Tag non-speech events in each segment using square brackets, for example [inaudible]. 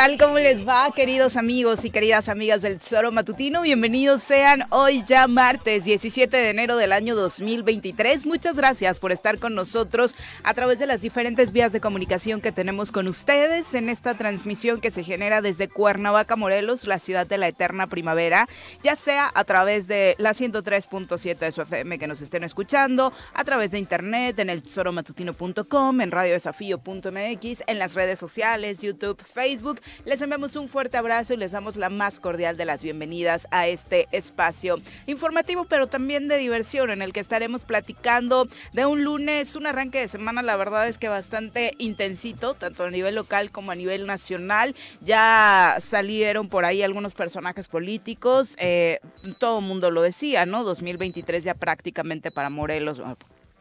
Tal? ¿Cómo les va, queridos amigos y queridas amigas del Tesoro Matutino? Bienvenidos sean hoy ya martes 17 de enero del año 2023. Muchas gracias por estar con nosotros a través de las diferentes vías de comunicación que tenemos con ustedes en esta transmisión que se genera desde Cuernavaca, Morelos, la ciudad de la eterna primavera, ya sea a través de la 103.7 de su FM que nos estén escuchando, a través de internet, en el tesoromatutino.com, en radiodesafío.mx, en las redes sociales, YouTube, Facebook. Les enviamos un fuerte abrazo y les damos la más cordial de las bienvenidas a este espacio informativo, pero también de diversión, en el que estaremos platicando de un lunes, un arranque de semana, la verdad es que bastante intensito, tanto a nivel local como a nivel nacional. Ya salieron por ahí algunos personajes políticos, eh, todo el mundo lo decía, ¿no? 2023 ya prácticamente para Morelos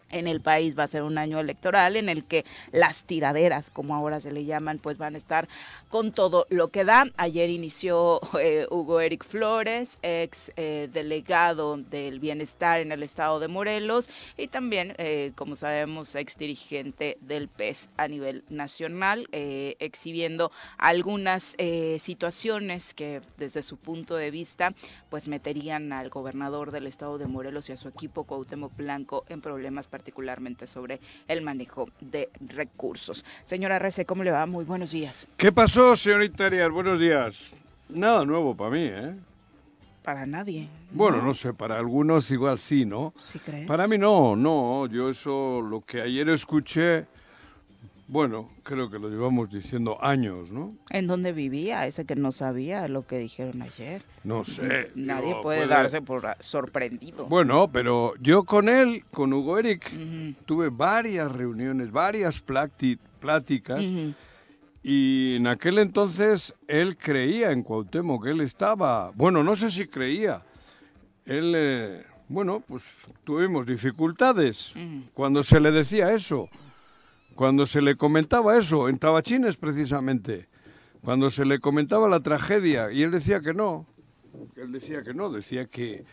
en el país va a ser un año electoral en el que las tiraderas, como ahora se le llaman, pues van a estar con todo lo que da. Ayer inició eh, Hugo Eric Flores, ex eh, delegado del bienestar en el estado de Morelos y también, eh, como sabemos, ex dirigente del PES a nivel nacional, exhibiendo algunas situaciones que desde su punto de vista pues meterían al gobernador del estado de Morelos y a su equipo Cuauhtémoc Blanco en problemas particularmente sobre el manejo de recursos. Señora Rece, ¿cómo le va? Muy buenos días. ¿Qué pasó, señorita Arias? Buenos días. Nada nuevo para mí, ¿eh? Para nadie. Bueno, no sé, para algunos igual sí, ¿no? ¿Sí cree? Para mí no, no. Yo eso, lo que ayer escuché, bueno, creo que lo llevamos diciendo años, ¿no? ¿En dónde vivía? Ese que no sabía lo que dijeron ayer. No sé. Nadie digo, puede darse por sorprendido. Bueno, pero yo con él, con Hugo Eric, tuve varias reuniones, varias pláticas. Y en aquel entonces él creía en Cuauhtémoc, él estaba, bueno, no sé si creía. Él, eh, bueno, pues tuvimos dificultades cuando se le decía eso, cuando se le comentaba eso, en Tabachines precisamente, cuando se le comentaba la tragedia y él decía que no, él decía que no, decía que,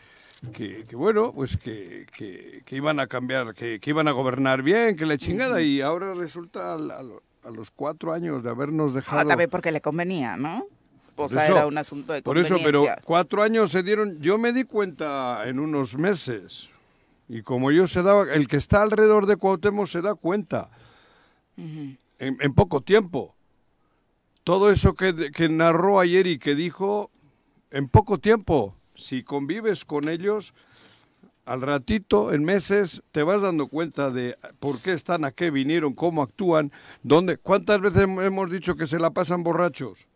que, que bueno, pues que, que- que iban a cambiar, que, que iban a gobernar bien, que la chingada, y ahora resulta al- a, los cuatro años de habernos Ah, dejado... también porque le convenía, ¿no? O Por sea, eso- era un asunto de Por eso, pero cuatro años se dieron, yo me di cuenta en unos meses, y como yo se daba, el que está alrededor de Cuauhtémoc se da cuenta en, en poco tiempo. Todo eso que, que narró ayer y que dijo, en poco tiempo, si convives con ellos, al ratito, en meses, te vas dando cuenta de por qué están, a qué vinieron, cómo actúan, dónde, cuántas veces hem- hemos dicho que se la pasan borrachos.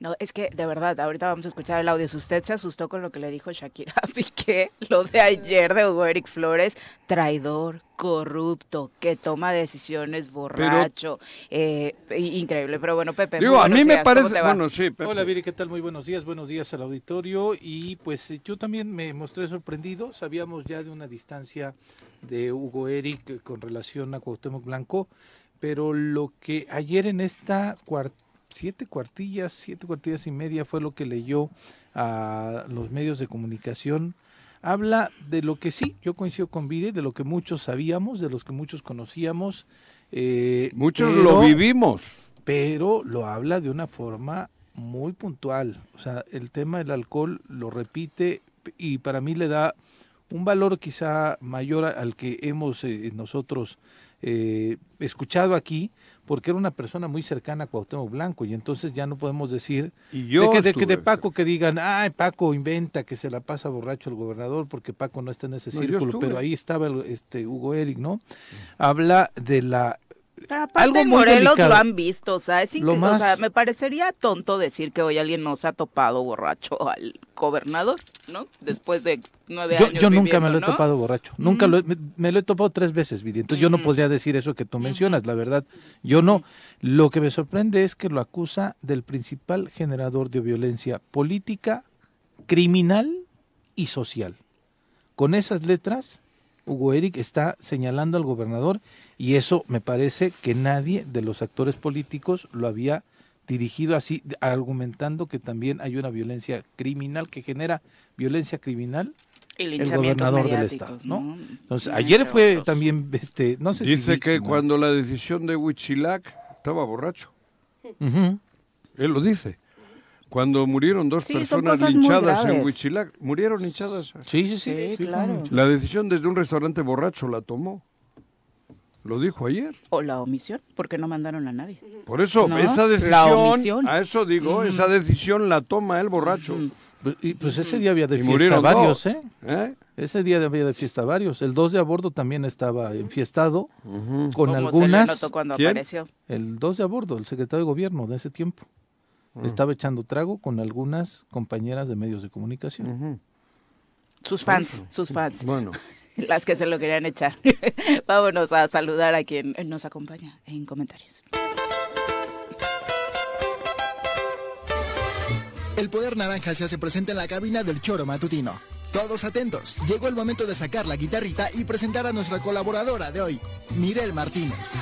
No, es que de verdad, ahorita vamos a escuchar el audio. Si usted se asustó con lo que le dijo Shakira a Piqué, lo de ayer de Hugo Eric Flores, traidor, corrupto, que toma decisiones borracho, eh, increíble. Pero bueno, Pepe, Digo, a mí me días, ¿cómo parece, bueno, sí, Pepe. Hola Viri, ¿qué tal? Muy buenos días, buenos días al auditorio y pues eh, yo también me mostré sorprendido, sabíamos ya de una distancia de Hugo Eric eh, con relación a Cuauhtémoc Blanco, pero lo que ayer en esta cuar- siete cuartillas, siete cuartillas y media fue lo que leyó a los medios de comunicación, habla de lo que sí, yo coincido con Viri, de lo que muchos sabíamos, de los que muchos conocíamos. eh, Muchos pero- lo vivimos. pero lo habla de una forma muy puntual. O sea, el tema del alcohol lo repite y para mí le da un valor quizá mayor al que hemos eh, nosotros eh, escuchado aquí, porque era una persona muy cercana a Cuauhtémoc Blanco y entonces ya no podemos decir Y yo de que de, que de Paco que digan, ay, Paco inventa que se la pasa borracho el gobernador porque Paco no está en ese No, círculo, pero ahí estaba el- este Hugo Eric, ¿no? Habla de la Pero aparte Algo en Morelos delicado. lo han visto, o sea, es o sea, más- me parecería tonto decir que hoy alguien no se ha topado borracho al gobernador, ¿no? Después de nueve Yo, años yo nunca me lo he ¿no? topado borracho. Nunca lo he- me, me lo he topado tres veces, Viri. Entonces yo no podría decir eso que tú mencionas, la verdad. Yo no. Lo que me sorprende es que lo acusa del principal generador de violencia política, criminal y social. Con esas letras, Hugo Eric está señalando al gobernador y eso me parece que nadie de los actores políticos lo había dirigido así, argumentando que también hay una violencia criminal que genera violencia criminal Y el gobernador del estado, ¿no? Entonces, Entre ayer fue también, este, no sé si Dice que víctima. cuando la decisión de Huichilac estaba borracho. Él lo dice. Cuando murieron dos Sí, personas linchadas en. Huichilac, murieron linchadas. Sí, sí, sí. Sí, sí, fue claro. La decisión desde un restaurante borracho la tomó. Lo dijo ayer. O la omisión, porque no mandaron a nadie. Por eso, No, esa la decisión, omisión. a eso digo, esa decisión la toma el borracho. Pues, y, pues ese día había de Y fiesta murieron varios. ¿eh? ¿Eh? Ese día había de fiesta varios. El 2 de a bordo también estaba enfiestado con se le algunas. notó cuando ¿Quién? apareció. El 2 de a bordo, el secretario de gobierno de ese tiempo. Ah. Estaba echando trago con algunas compañeras de medios de comunicación. Sus fans, sus fans, Bueno, [laughs] las que se lo querían echar. [laughs] Vámonos a saludar a quien nos acompaña en comentarios. El poder naranja se hace presente en la cabina del choro matutino. Todos atentos, llegó el momento de sacar la guitarrita y presentar a nuestra colaboradora de hoy, Mirel Martínez.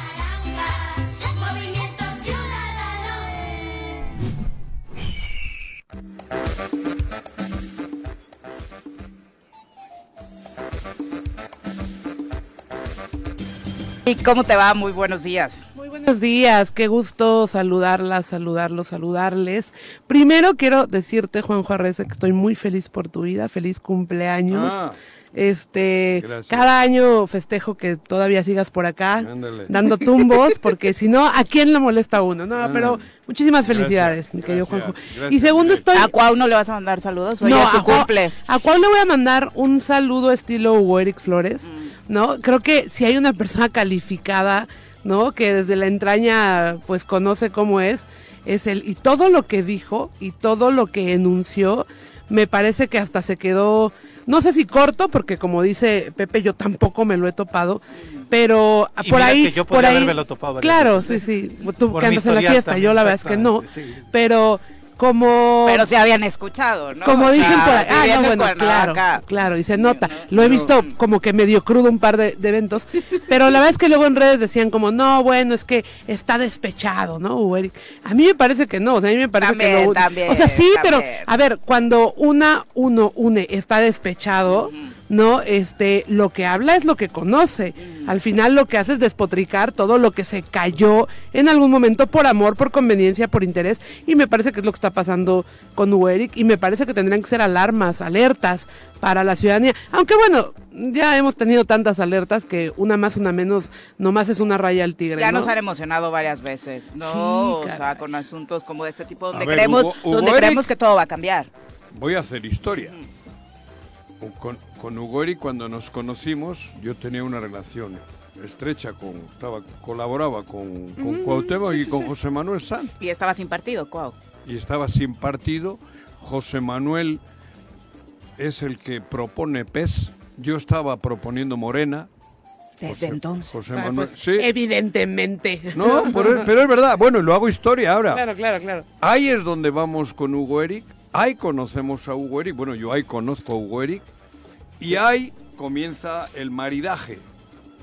¿Y cómo te va? Muy buenos días. Muy buenos días, qué gusto saludarlas, saludarlos, saludarles. Primero quiero decirte, Juanjo Arrece, que estoy muy feliz por tu vida, feliz cumpleaños. Ah. Este, Gracias. cada año festejo que todavía sigas por acá, Ándale. dando tumbos, [laughs] porque si no, ¿a quién le molesta a uno? No, pero muchísimas felicidades, Gracias, mi querido gracias, Juanjo. gracias, y segundo, estoy... ¿A Cuau no le vas a mandar saludos? Su a Cuau- cumple. a Cuau le voy a mandar un saludo estilo Hugo Eric Flores, ¿no? Creo que si hay una persona calificada, ¿no? Que desde la entraña, pues conoce cómo es, es él. Y todo lo que dijo y todo lo que enunció, me parece que hasta se quedó, no sé si corto, porque como dice Pepe, yo tampoco me lo he topado. Pero Y por mira ahí, que yo por ahí, topado claro, sí, ¿eh? sí, tú que andas en la fiesta, yo la verdad es que no, sí. pero como Pero se habían escuchado, ¿no? como O dicen sea, por ahí. Ah, no, bueno, claro, claro, y se nota. Lo he visto como que medio crudo un par de, de eventos, pero la verdad es que luego en redes decían como, no, bueno, es que está despechado, ¿no, Hugo Eric? A mí me parece que no, o sea, a mí me parece que También, lo- también, O sea, sí, pero, a ver, cuando una, uno une, está despechado, ¿no? Este, lo que habla es lo que conoce. Al final lo que hace es despotricar todo lo que se cayó en algún momento por amor, por conveniencia, por interés. Y me parece que es lo que está pasando con Hugo Eric. Y me parece que tendrían que ser alarmas, alertas para la ciudadanía. Aunque bueno, ya hemos tenido tantas alertas que una más, una menos, nomás es una raya al tigre. Ya ¿no? nos han emocionado varias veces, ¿no? Sí, o sea, con asuntos como de este tipo donde ver, creemos, Hugo- Hugo donde Eric- creemos que todo va a cambiar. voy a hacer historia. Con, con Hugo Eric, cuando nos conocimos, yo tenía una relación estrecha con, estaba, colaboraba con, con Cuauhtémoc y con José Manuel Sanz. Y estaba sin partido, Cuau. y estaba sin partido. José Manuel es el que propone PES. Yo estaba proponiendo Morena. Desde entonces. José Ah, Manuel, pues, sí. Evidentemente. No, pero es verdad. Bueno, y lo hago historia ahora. Claro, claro, claro. Ahí es donde vamos con Hugo Eric. Ahí conocemos a Hugo Eric. Bueno, yo ahí conozco a Hugo Eric. Y ahí comienza el maridaje.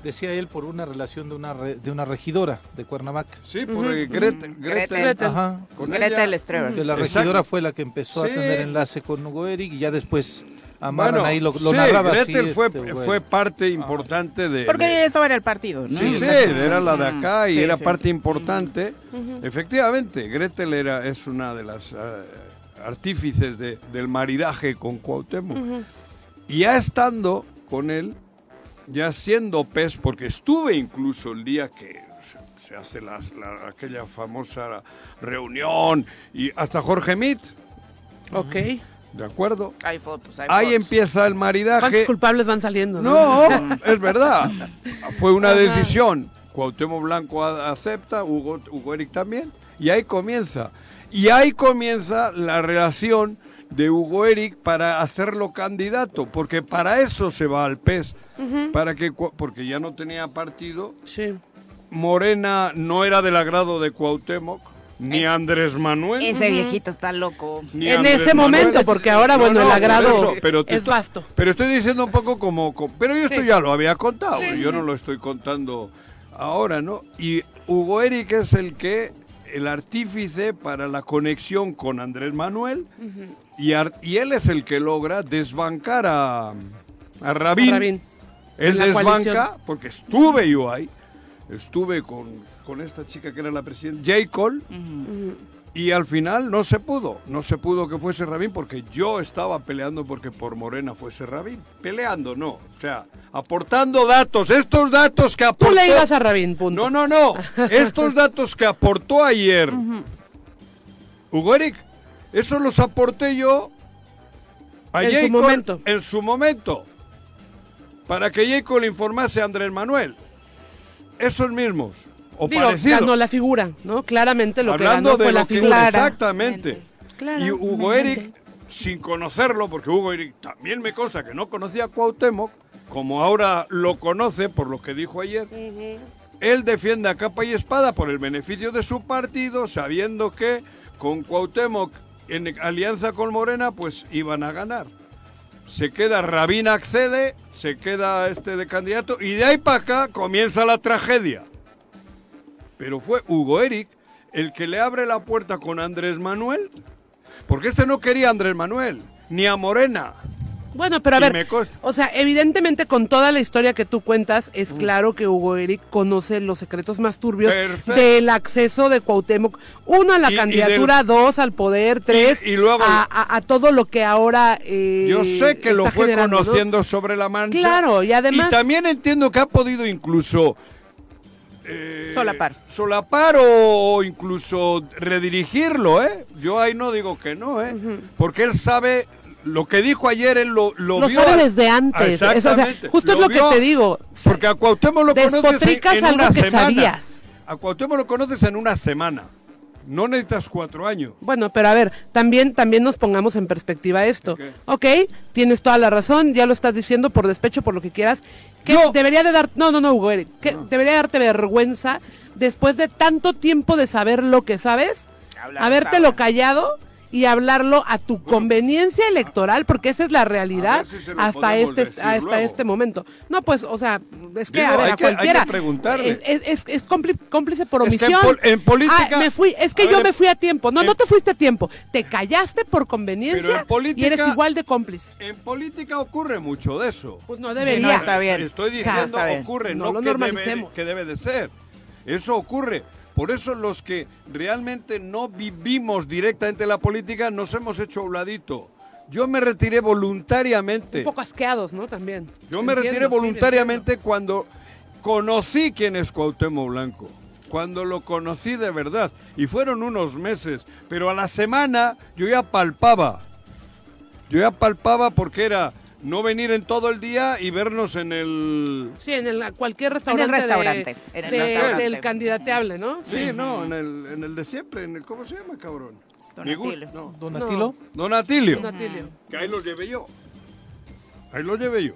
Decía él por una relación de una, re- de una regidora de Cuernavaca. Sí, porque Gretel, Gretel. Gretel- Ajá. con Gretel ella- Streber. Que la Exacto. regidora fue la que empezó Sí. a tener enlace con Hugo Eric y ya después amarran Bueno, ahí, lo, lo sí, narraba así, Gretel fue, este, fue parte importante de... Porque ella estaba en el partido, ¿no? Sí, sí, era la de acá y Sí, era sí. parte importante. Efectivamente, Gretel era, es una de las eh, artífices de- del maridaje con Cuauhtémoc. Ya estando con él, ya siendo pez, porque estuve incluso el día que se, se hace las- la- aquella famosa reunión, y hasta Jorge Mit, Ok. ¿de acuerdo? Hay fotos, hay Ahí fotos. empieza el maridaje. ¿Cuántos culpables van saliendo? No. No, [laughs] es verdad. Fue una Ajá. decisión. Cuauhtémoc Blanco acepta, Hugo, Hugo Eric también, y ahí comienza. Y ahí comienza la relación de Hugo Eric para hacerlo candidato, porque para eso se va al PES, para que porque ya no tenía partido, Sí. Morena no era del agrado de Cuauhtémoc, ni Andrés Manuel. Ese viejito está loco. ni En Andrés ese Manuel. momento, porque ahora, bueno, el agrado pero es vasto. Pero estoy diciendo un poco como... co- Pero yo esto Sí. ya lo había contado, Sí, yo sí. no lo estoy contando ahora, ¿no? Y Hugo Eric es el que, el artífice para la conexión con Andrés Manuel, y él es el que logra desbancar a, a Rabín. Rabín. Él desbanca, coalición. porque estuve yo ahí, estuve con, con esta chica que era la presidenta, J. Cole, y al final no se pudo, no se pudo que fuese Rabín porque yo estaba peleando porque por Morena fuese Rabín. Peleando, no, o sea, aportando datos, estos datos que Tú aportó... le ibas a Rabín, punto. No, no, no, [laughs] estos datos que aportó ayer Hugo Eric, esos los aporté yo a En su J. Cole momento. En su momento. Para que J. Cole le informase a Andrés Manuel. Esos mismos. O Digo, parecidos. ganó la figura, ¿no? Claramente lo que Hablando ganó de fue la que- figura. Exactamente. Claramente. Y Hugo Eric, sin conocerlo, porque Hugo Eric también me consta que no conocía a Cuauhtémoc, como ahora lo conoce por lo que dijo ayer, él defiende a capa y espada por el beneficio de su partido, sabiendo que con Cuauhtémoc en alianza con Morena, pues iban a ganar. Se queda Rabín accede, se queda este de candidato y de ahí para acá comienza la tragedia. Pero fue Hugo Eric el que le abre la puerta con Andrés Manuel, porque este no quería a Andrés Manuel, ni a Morena. Bueno, pero a Y ver, o sea, evidentemente con toda la historia que tú cuentas, es claro que Hugo Eric conoce los secretos más turbios Perfecto. del acceso de Cuauhtémoc, uno a la Y- y candidatura, dos al poder, tres y luego- a, a- a todo lo que ahora eh, Yo sé que lo está fue conociendo sobre la mancha. Claro, y además- también entiendo que ha podido incluso... eh, Solapar. Solapar o incluso redirigirlo, ¿eh? Yo ahí no digo que no, ¿eh? Porque él sabe... Lo que dijo ayer, él lo, lo Lo vio sabe a- desde antes. Eso, o sea, exactamente. justo es lo que te digo. Porque a Cuauhtémoc lo conoces en, algo una que semana. sabías. A Cuauhtémoc lo conoces en una semana. No necesitas cuatro años. Bueno, pero a ver, también, también nos pongamos en perspectiva esto. ¿Qué? Ok, tienes toda la razón, ya lo estás diciendo por despecho, por lo que quieras. Que No. debería de dar, no, no, no, Hugo, Eric, que debería darte vergüenza después de tanto tiempo de saber lo que sabes, Hablar habértelo callado y hablarlo a tu conveniencia electoral, porque esa es la realidad si hasta este hasta luego. este momento. No, pues, o sea, es que Digo, a ver, hay a que- hay que cualquiera preguntarle. es, es, es- es cómpli- cómplice por Es que en omisión. pol- en política- Ah, me fui, es que a yo ver, me fui a tiempo. No, en- no te fuiste a tiempo. Te callaste por conveniencia Pero en política- y eres igual de cómplice. En política ocurre mucho de eso. Pues no No debería. está bien. Estoy O sea, diciendo está bien. ocurre, No no, lo que, debe, normalicemos. que debe de ser. Eso ocurre. Por eso los que realmente no vivimos directamente la política nos hemos hecho a un ladito. Yo me retiré voluntariamente. Un poco asqueados, ¿no? También. Yo me Entiendo, retiré sí, voluntariamente cuando conocí quién es Cuauhtémoc Blanco. Cuando lo conocí de verdad. Y fueron unos meses. Pero a la semana yo ya palpaba. Yo ya palpaba porque era no venir en todo el día y vernos en el... Sí, en el, cualquier restaurante, restaurante, en el de- restaurante. del candidateable, ¿no? Sí, no, en el, en el de siempre, en el, ¿cómo se llama, cabrón? Donatelio. no. Don Atilo. Don Atilio. Don Atilio. Que ahí lo llevé yo. Ahí lo llevé yo.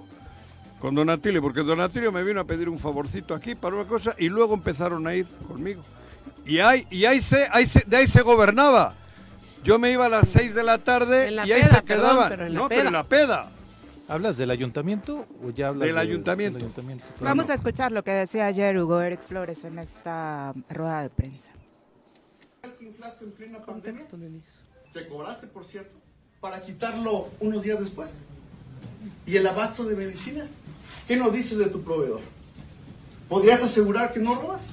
Con Don Atilio, porque Don Atilio me vino a pedir un favorcito aquí para una cosa y luego empezaron a ir conmigo. Y ahí, y ahí se, ahí se, de ahí se gobernaba. Yo me iba a las 6 de la tarde En la y ahí peda, se perdón, quedaban. pero en la no, pero en la peda. ¿Hablas del ayuntamiento o ya hablas Del de- ayuntamiento. ayuntamiento? Vamos a escuchar lo que decía ayer Hugo Eric Flores en esta rueda de prensa. que inflaste en plena pandemia? Contexto, Denis. ¿Te cobraste, por cierto? Para quitarlo unos días después. ¿Y el abasto de medicinas? ¿Qué nos dices de tu proveedor? ¿Podrías asegurar que no robas?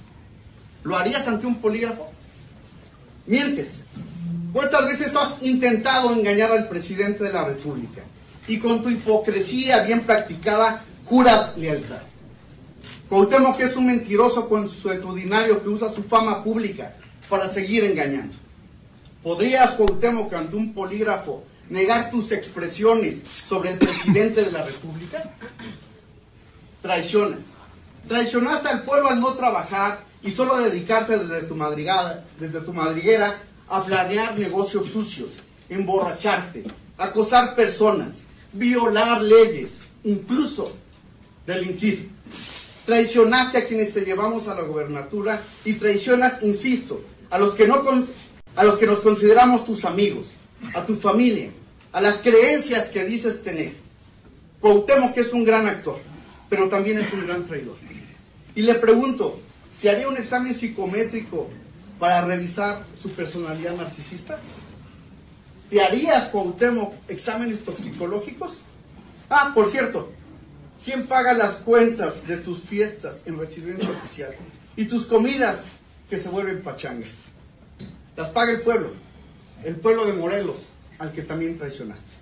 ¿Lo harías ante un polígrafo? Mientes. ¿Cuántas veces has intentado engañar al presidente de la República? Y con tu hipocresía bien practicada, juras lealtad. Cuauhtémoc es un mentiroso consuetudinario que usa su fama pública para seguir engañando. ¿Podrías, Cuauhtémoc, ante un polígrafo, negar tus expresiones sobre el presidente de la República? Traiciones. Traicionaste al pueblo al no trabajar y solo dedicarte desde tu, madrigada, desde tu madriguera a planear negocios sucios, emborracharte, acosar personas, violar leyes, incluso delinquir. Traicionaste a quienes te llevamos a la gobernatura y traicionas, insisto, a los que no con- a los que nos consideramos tus amigos, a tu familia, a las creencias que dices tener. Cuauhtémoc que es un gran actor, pero también es un gran traidor. Y le pregunto, ¿se haría un examen psicométrico para revisar su personalidad narcisista? ¿Te harías, Cuauhtémoc, exámenes toxicológicos? Ah, por cierto, ¿quién paga las cuentas de tus fiestas en residencia oficial? Y tus comidas que se vuelven pachangas. Las paga el pueblo, el pueblo de Morelos, al que también traicionaste.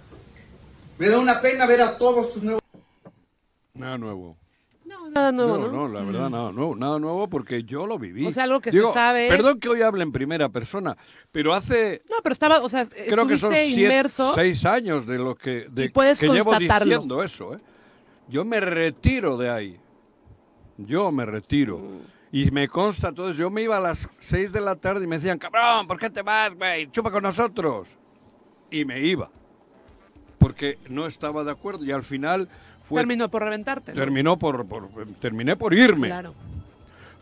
Me da una pena ver a todos tus nuevos... Nada nuevo. No, nada nuevo, no, ¿no? no, la verdad, nada nuevo, nada nuevo porque yo lo viví. O sea, algo que se sabe- Perdón que hoy hable en primera persona, pero hace No, pero estaba, o sea, creo que son estuviste siete- inmerso. seis años de lo que, de, Y puedes que llevo diciendo eso. ¿eh? Yo me retiro de ahí. Yo me retiro. Y me consta eso. Yo me iba a las seis de la tarde y me decían, cabrón, ¿por qué te vas, güey? Chupa con nosotros. Y me iba. Porque no estaba de acuerdo. Y al final fue, Terminó por reventarte. ¿no? terminó por, por- terminé por irme. Claro.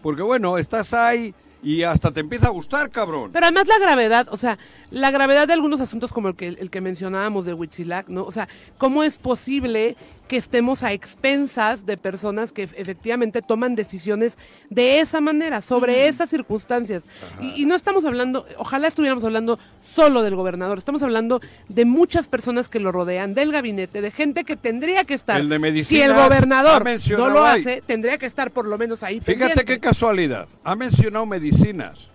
Porque bueno, estás ahí y hasta te empieza a gustar, cabrón. Pero además la gravedad, o sea, la gravedad de algunos asuntos como el que, el que mencionábamos de Huitzilac, ¿no? O sea, ¿cómo es posible que estemos a expensas de personas que efectivamente toman decisiones de esa manera, sobre esas circunstancias? Y, y no estamos hablando, ojalá estuviéramos hablando solo del gobernador, estamos hablando de muchas personas que lo rodean, del gabinete, de gente que tendría que estar. El de si el gobernador mencionado no lo ahí. hace, tendría que estar por lo menos ahí. Fíjate pendiente. qué casualidad. Ha mencionado medicinas.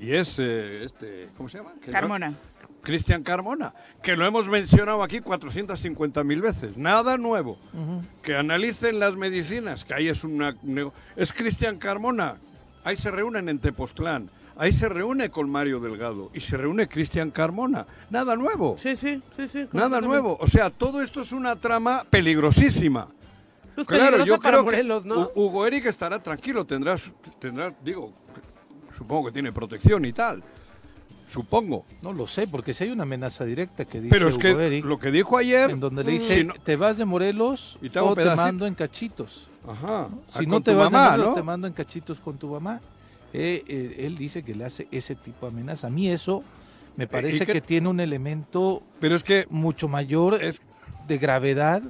Y es, eh, este, ¿cómo se llama? Carmona. Cristian Carmona, que lo hemos mencionado aquí 450 mil veces. Nada nuevo. Que analicen las medicinas, que ahí es una... Es Cristian Carmona. Ahí se reúnen en Tepoztlán. Ahí se reúne con Mario Delgado. Y se reúne Cristian Carmona. Nada nuevo. Sí, sí, sí, sí. Nada nuevo. O sea, todo esto es una trama peligrosísima. Pues Claro, yo creo Morelos, que ¿no? Hu- Hugo Eric estará tranquilo, tendrá, tendrá, digo, supongo que tiene protección y tal, supongo. No lo sé, porque si hay una amenaza directa que dice Pero es Hugo que Eric, lo que dijo ayer, en donde le si dice, no- te vas de Morelos Y te o te pedacito". mando en cachitos. ajá, Si ah, no te vas mamá, de Morelos, ¿no? te mando en cachitos con tu mamá. Eh, eh, él dice que le hace ese tipo de amenaza. A mí eso me parece qué- que tiene un elemento Pero es que mucho mayor Es- de gravedad,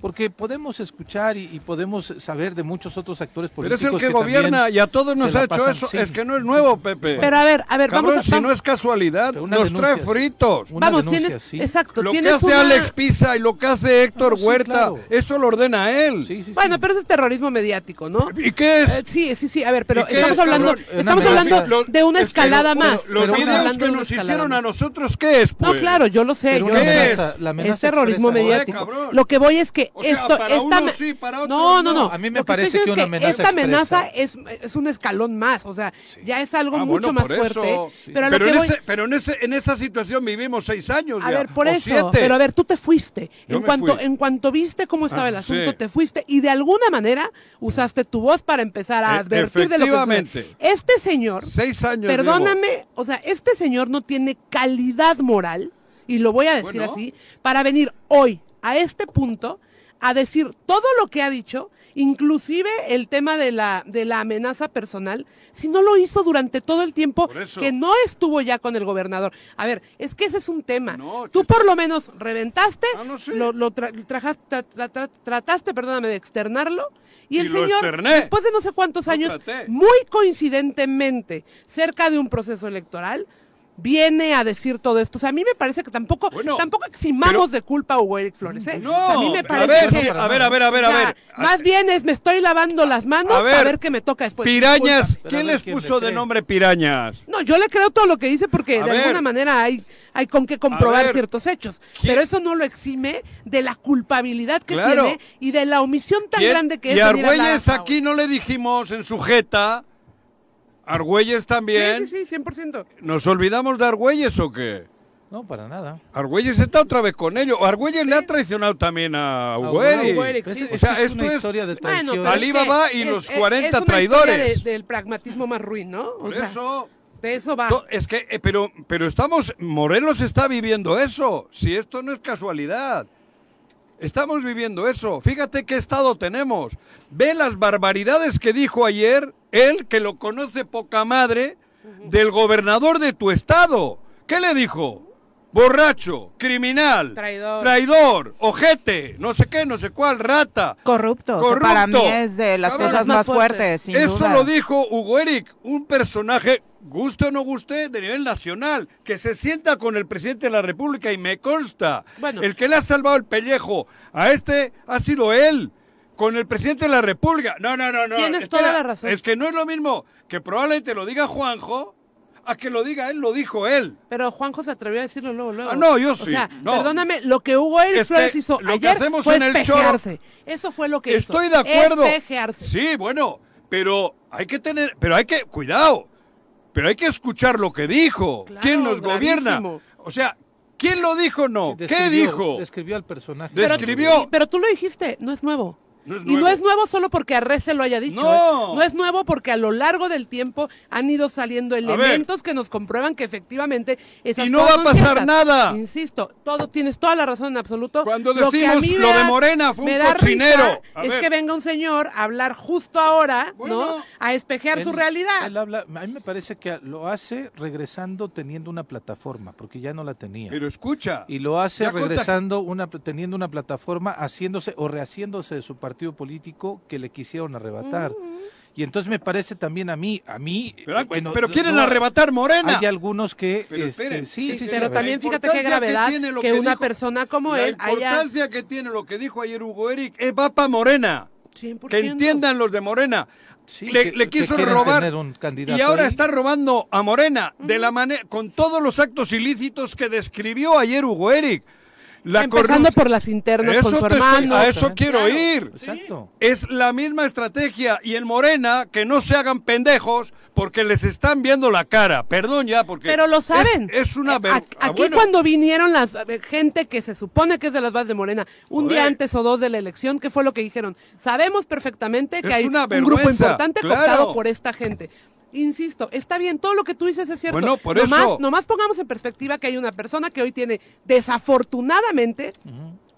porque podemos escuchar y, y podemos saber de muchos otros actores pero es políticos el que, gobierna y a todos nos ha hecho pasan- eso, sí. es que no es nuevo, Pepe. Pero a ver, a ver, Cabrón, vamos a... si vam- no es casualidad, nos trae denuncia, fritos. Una vamos, denuncia, tienes... sí. Exacto, Lo que tienes hace una... Alex Pisa y lo que hace Héctor No, sí, Huerta, claro. eso lo ordena él. Sí, sí, sí. Bueno, pero eso es terrorismo mediático, ¿no? ¿Y qué es? Eh, sí, sí, sí, a ver, pero ¿Y qué estamos es, hablando, cabrón? Estamos hablando Lo- de una es que escalada lo- más. Los videos que nos hicieron a nosotros, ¿qué es? No, pues? claro, yo lo sé, la amenaza es terrorismo mediático. Lo que voy es que que O sea, esto, para esta unos me- sí, para otros no, no, no. no. A mí me que parece que una amenaza esta amenaza expresa- es, es un escalón más, o sea, ya es algo Ah, mucho bueno, más fuerte. eso. Pero, a lo Pero, que en voy- ese- pero en, ese, en esa situación vivimos seis años A ya, ver, por eso, siete. pero a ver, tú te fuiste. Yo En cuanto, fui. en cuanto viste cómo estaba Ah, el asunto, sí. te fuiste y de alguna manera usaste tu voz para empezar a E- advertir de lo que. Este señor, Seis años. perdóname, o sea, este señor no tiene calidad moral, y lo voy a decir Bueno. así, para venir hoy a este punto a decir todo lo que ha dicho, inclusive el tema de la, de la amenaza personal, si no lo hizo durante todo el tiempo que no estuvo ya con el gobernador. A ver, es que ese es un tema. No, Tú por lo menos reventaste, Ah, no, sí. lo, lo tra- trajas- tra- tra- tra- trataste, perdóname, de externarlo. Y, Y el señor, externé. después de no sé cuántos años, muy coincidentemente, cerca de un proceso electoral, viene a decir todo esto. O sea, a mí me parece que tampoco, Bueno, tampoco eximamos pero- de culpa a Hugo Eric Flores. ¿eh? No, O sea, a mí me a parece ver, que... a ver, a ver, a ver, a o sea, ver. Más bien es me estoy lavando las manos A ver, para ver qué me toca después. Pirañas, a ¿quién ver les quién puso de nombre pirañas? No, yo le creo todo lo que dice porque A de ver. alguna manera hay, hay con qué comprobar ver. ciertos hechos. ¿Quién? Pero eso no lo exime de la culpabilidad que Claro. tiene y de la omisión tan ¿Quién? grande que es y a Argüelles aquí no le dijimos en sujeta. Argüelles también. Sí, sí, sí, 100%. ¿Nos olvidamos de Argüelles o qué? No, para nada. Argüelles está otra vez con ellos. Argüelles le ha traicionado también a Hugo A Eric. Hugo Eric, Es, sí. O sea, que es esto una es- historia de Bueno, traición. es Alibaba que y es- los es- 40 es una traidores. historia de- del pragmatismo más ruin, ¿no? O sea, eso. de eso va. Es que, eh, pero, pero estamos, Morelos está viviendo eso. Si esto no es casualidad. Estamos viviendo eso. Fíjate qué estado tenemos. Ve las barbaridades que dijo ayer él, que lo conoce poca madre, del gobernador de tu estado. ¿Qué le dijo? Borracho, criminal, Traidor. traidor, ojete, no sé qué, no sé cuál, rata. Corrupto, que Corrupto. para mí es de las Cabrón. cosas Más más fuertes. sin Eso duda. lo dijo Hugo Eric, un personaje, guste o no guste, de nivel nacional, que se sienta con el presidente de la República y me consta. Bueno. El que le ha salvado el pellejo a este ha sido él. Con el presidente de la República. No, no, no, no. Tienes espera, toda la razón. Es que no es lo mismo que probablemente lo diga Juanjo a que lo diga él, lo dijo él. Pero Juanjo se atrevió a decirlo luego, luego. Ah, no, yo O sí, sea, no. perdóname, lo que Hugo Eric Es que Flores hizo lo que ayer hacemos fue en el choro-. Eso fue lo que hizo. Estoy de acuerdo. Espejearse. Sí, bueno, pero hay que tener, pero hay que, cuidado, pero hay que escuchar lo que dijo. Claro, ¿Quién nos gobierna? O sea, ¿quién lo dijo no? ¿Qué dijo? Describió al personaje. Pero- Describió. y- pero tú lo dijiste, no es nuevo. No Y no es nuevo solo porque Arrece lo haya dicho. No. ¿eh? No es nuevo porque a lo largo del tiempo han ido saliendo elementos que nos comprueban que efectivamente esas Y no cosas va a pasar ciertas. nada. Insisto, todo tienes toda la razón en absoluto. Cuando Lo que a decimos mí lo de Morena fue un me da cochinero. es ver. que venga un señor a hablar justo ahora, Bueno. ¿no? A espejear su realidad. él habla, a mí me parece que lo hace regresando teniendo una plataforma, porque ya no la tenía. Pero escucha. y lo hace regresando, una, teniendo una plataforma, haciéndose o rehaciéndose de su partido político que le quisieron arrebatar. Y entonces me parece también a mí, a mí, Pero, eh, bueno, pero quieren no, arrebatar Morena. Hay algunos que, Pero este, esperen, sí, sí, sí, pero también La fíjate qué importancia que gravedad tiene lo que, que una dijo- persona como la él haya... importancia que tiene lo que dijo ayer Hugo Eric es va para Morena. 100%. Que entiendan los de Morena. Sí, le, que- le que quiso robar un candidato y ahora ahí. está robando a Morena de la manera con todos los actos ilícitos que describió ayer Hugo Eric. La Empezando por las internas Eso con su te estoy- hermano. a eso quiero Claro. ir. Exacto. Es la misma estrategia y en Morena que no se hagan pendejos porque les están viendo la cara. Perdón ya porque Pero lo saben. Es, una ver- a- ah, Aquí bueno. cuando vinieron las eh, gente que se supone que es de las bases de Morena, un Joder. día antes o dos de la elección, ¿qué fue lo que dijeron? Sabemos perfectamente que Es hay una un grupo vergüenza, importante claro. cooptado por esta gente. Insisto, está bien, todo lo que tú dices es cierto. Bueno, por nomás, eso. nomás pongamos en perspectiva que hay una persona que hoy tiene, desafortunadamente,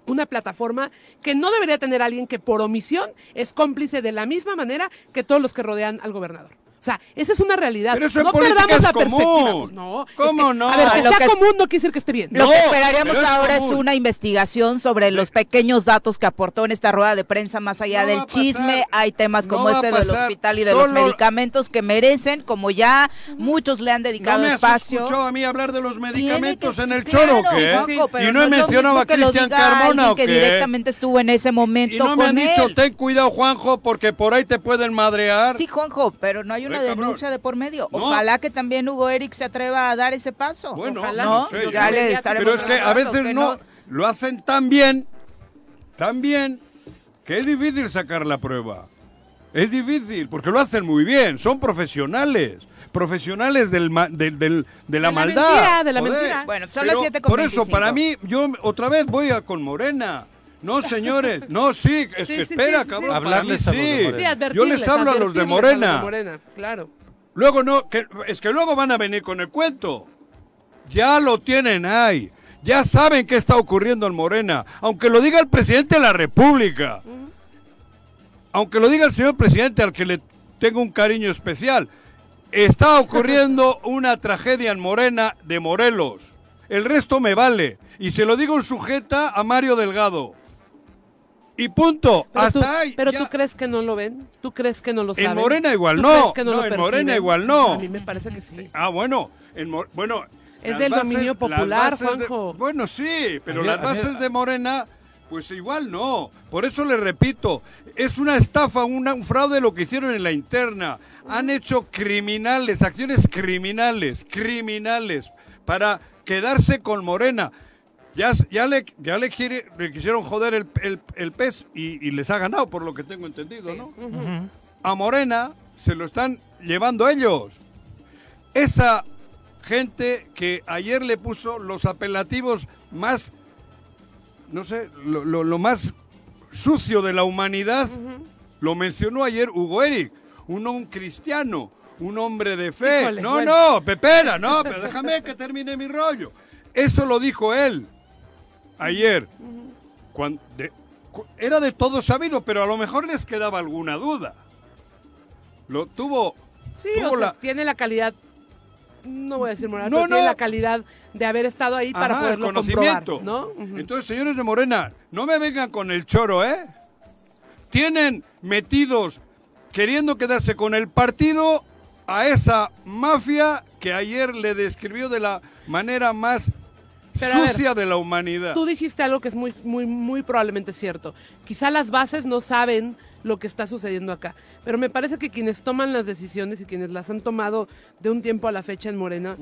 una plataforma que no debería tener alguien que por omisión es cómplice de la misma manera que todos los que rodean al gobernador. O sea, esa es una realidad. Pero eso no perdamos es la común. perspectiva. Pues no, es ¿Cómo que, no? A ver, que Lo sea que- común no quiere decir que esté bien. Lo No, que esperaríamos es ahora es una investigación sobre los pequeños datos que aportó en esta rueda de prensa, más allá No del chisme. Hay temas como este del hospital y de los medicamentos que merecen, como ya muchos le han ¿No dedicado me espacio. escuchado a mí hablar de los medicamentos en el choro claro, qué? Y no, he mencionado a Cristian Carmona o que directamente estuvo en ese momento Y no me han dicho, ten cuidado Juanjo, porque por ahí te pueden madrear. Sí, Juanjo, pero no hay una cabrón. denuncia de por medio. No. Ojalá que también Hugo Eric se atreva a dar ese paso. Bueno, Ojalá. ¿no? sé, ya yo- le estaremos Pero es que a veces que no, lo hacen tan bien también que es difícil sacar la prueba. Es difícil, porque lo hacen muy bien, son profesionales. Profesionales del, ma- del- del- de la De la maldad. mentira, de la Joder. mentira. Bueno, son Pero las 7 con Por eso, 25. para mí, yo otra vez voy a con Morena. No, señores, no, sí, [laughs] es Sí, que sí, espera, sí, sí, cabrón. Hablarles a los de sí. Morena. Sí, Yo les hablo a los de Morena. Morena, claro. Luego no, que, es que luego van a venir con el cuento. Ya lo tienen ahí. Ya saben qué está ocurriendo en Morena. Aunque lo diga el presidente de la República. Aunque lo diga el señor presidente al que le tengo un cariño especial. Está [laughs] ocurriendo una tragedia en Morena de Morelos. El resto me vale. Y se lo digo en sujeta a Mario Delgado. Y punto. Pero, Hasta tú, ahí. pero ya. tú crees que no lo ven, tú crees que no lo En saben. Morena igual ¿Tú no. crees que no, No, lo en perciben? Morena igual no. A mí me parece que sí. Ah, bueno, en bueno. Es del bases- dominio popular, de- Juanjo. bueno, sí, pero las bases de Morena, pues igual no. Por eso le repito, es una estafa, una- un fraude lo que hicieron en la interna. Han hecho criminales, acciones criminales, criminales, para quedarse con Morena. Ya, ya, le, ya le, quiere- le quisieron joder el, el, el pez y, y les ha ganado, por lo que tengo entendido, ¿no? a Morena se lo están llevando ellos. Esa gente que ayer le puso los apelativos más, no sé, lo, lo- lo más sucio de la humanidad, lo mencionó ayer Hugo Eric, un, un cristiano, un hombre de fe. Híjole, no, bueno. no, Pepera, no, pero déjame que termine mi rollo. Eso lo dijo él ayer. Cuan- de- cu- era de todo sabido, pero a lo mejor les quedaba alguna duda. Lo tuvo. Sí, tuvo o sea, la- tiene la calidad, no voy a decir moral, No, pero tiene no. la calidad de haber estado ahí para el poderlo comprobar, conocimiento. ¿no? Ujú. Entonces, señores de Morena, no me vengan con el choro, ¿eh? Tienen metidos queriendo quedarse con el partido a esa mafia que ayer le describió de la manera más Pero ver, sucia de la humanidad. Tú dijiste algo que es muy, muy, muy probablemente cierto. Quizá las bases no saben lo que está sucediendo acá, pero me parece que quienes toman las decisiones y quienes las han tomado de un tiempo a la fecha en Morena,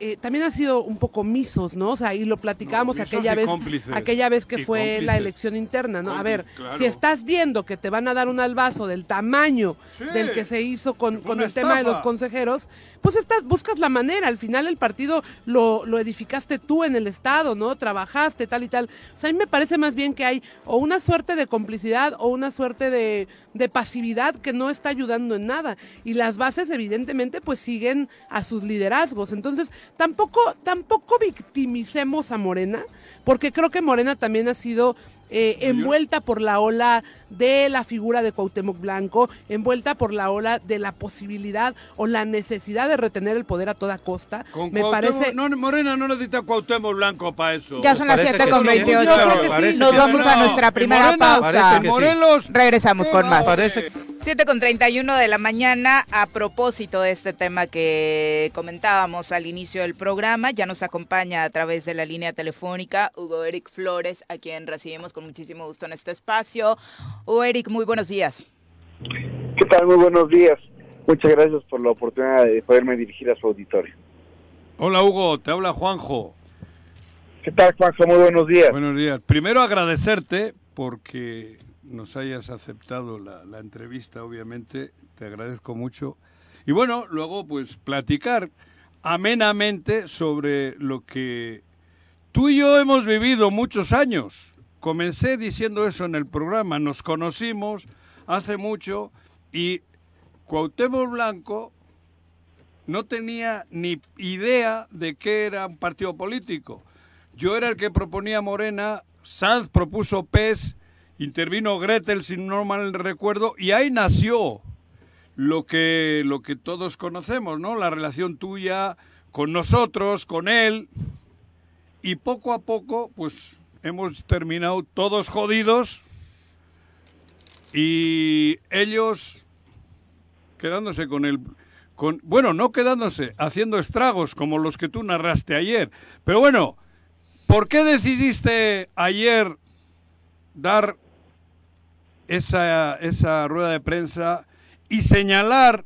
eh, también han sido un poco misos, ¿no? O sea, y lo No, misos aquella vez, cómplices. aquella vez que Y fue la elección interna, ¿no? A ver, claro. si estás viendo que te van a dar un albazo del tamaño Sí. del que se hizo con, con el tema de los consejeros, pues estás, buscas la manera. Al final el partido lo, lo edificaste tú en el Estado, ¿no? Trabajaste, tal y tal. O sea, a mí me parece más bien que hay o una suerte de complicidad o una suerte de, de pasividad que no está ayudando en nada. Y las bases, evidentemente, pues siguen a sus liderazgos. Entonces, tampoco, tampoco victimicemos a Morena, porque creo que Morena también ha sido eh, envuelta por la ola de la figura de Cuauhtémoc Blanco, envuelta por la ola de la posibilidad o la necesidad de retener el poder a toda costa. Con Me Cuauhtémoc- parece... no, Morena no necesita Cuauhtémoc Blanco para eso. Ya son las Parece 7 que con sí, ¿eh? 28. Yo creo que sí. Parece Nos vamos a nuestra primera Morena, pausa. Morelos. Regresamos con más. Parece que 7 con 31 de la mañana, a propósito de este tema que comentábamos al inicio del programa, ya nos acompaña a través de la línea telefónica Hugo Eric Flores, a quien recibimos con muchísimo gusto en este espacio. Hugo Eric, muy buenos días. ¿Qué tal? Muy buenos días. Muchas gracias por la oportunidad de poderme dirigir a su auditorio. Hola Hugo, te habla Juanjo. ¿Qué tal, Juanjo? Muy buenos días. Buenos días. Primero agradecerte porque nos hayas aceptado la, entrevista, obviamente. Te agradezco mucho. Y bueno, luego pues platicar amenamente sobre lo que tú y yo hemos vivido muchos años. Comencé diciendo eso en el programa. Nos conocimos hace mucho y Cuauhtémoc Blanco no tenía ni idea de qué era un partido político. Yo era el que proponía Morena, Sanz propuso PES, intervino Gretel, si no mal recuerdo, y ahí nació lo que, lo que todos conocemos, ¿no? La relación tuya con nosotros, con él, y poco a poco, pues hemos terminado todos jodidos y ellos quedándose con el con bueno, no quedándose, haciendo estragos como los que tú narraste ayer. Pero bueno, ¿por qué decidiste ayer dar esa, esa rueda de prensa y señalar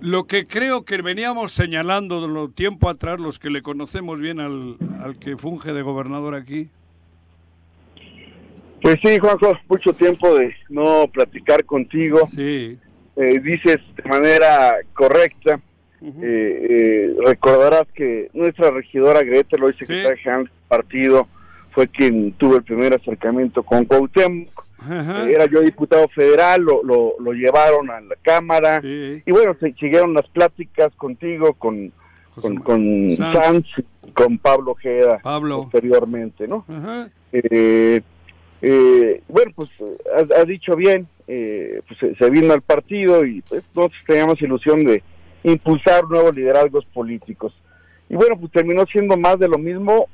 lo que creo que veníamos señalando de lo tiempo atrás, los que le conocemos bien al, al que funge de gobernador aquí? Pues sí, Juanjo, mucho tiempo de no platicar contigo. Sí. Eh, dices de manera correcta. eh, eh, recordarás que nuestra regidora Gretel, hoy secretaria general del partido, fue quien tuvo el primer acercamiento con Cuauhtémoc. Ajá. Eh, Era yo diputado federal, lo, lo, lo llevaron a la Cámara. Sí. Y bueno, se siguieron las pláticas contigo, con, con, con Sanz. Sanz, con Pablo Ojeda Pablo. posteriormente, ¿no? Ajá. Eh, eh, bueno, pues has, has dicho bien, eh, pues se, se vino al partido y pues, nosotros teníamos ilusión de impulsar nuevos liderazgos políticos. Y bueno, pues terminó siendo más de lo mismo,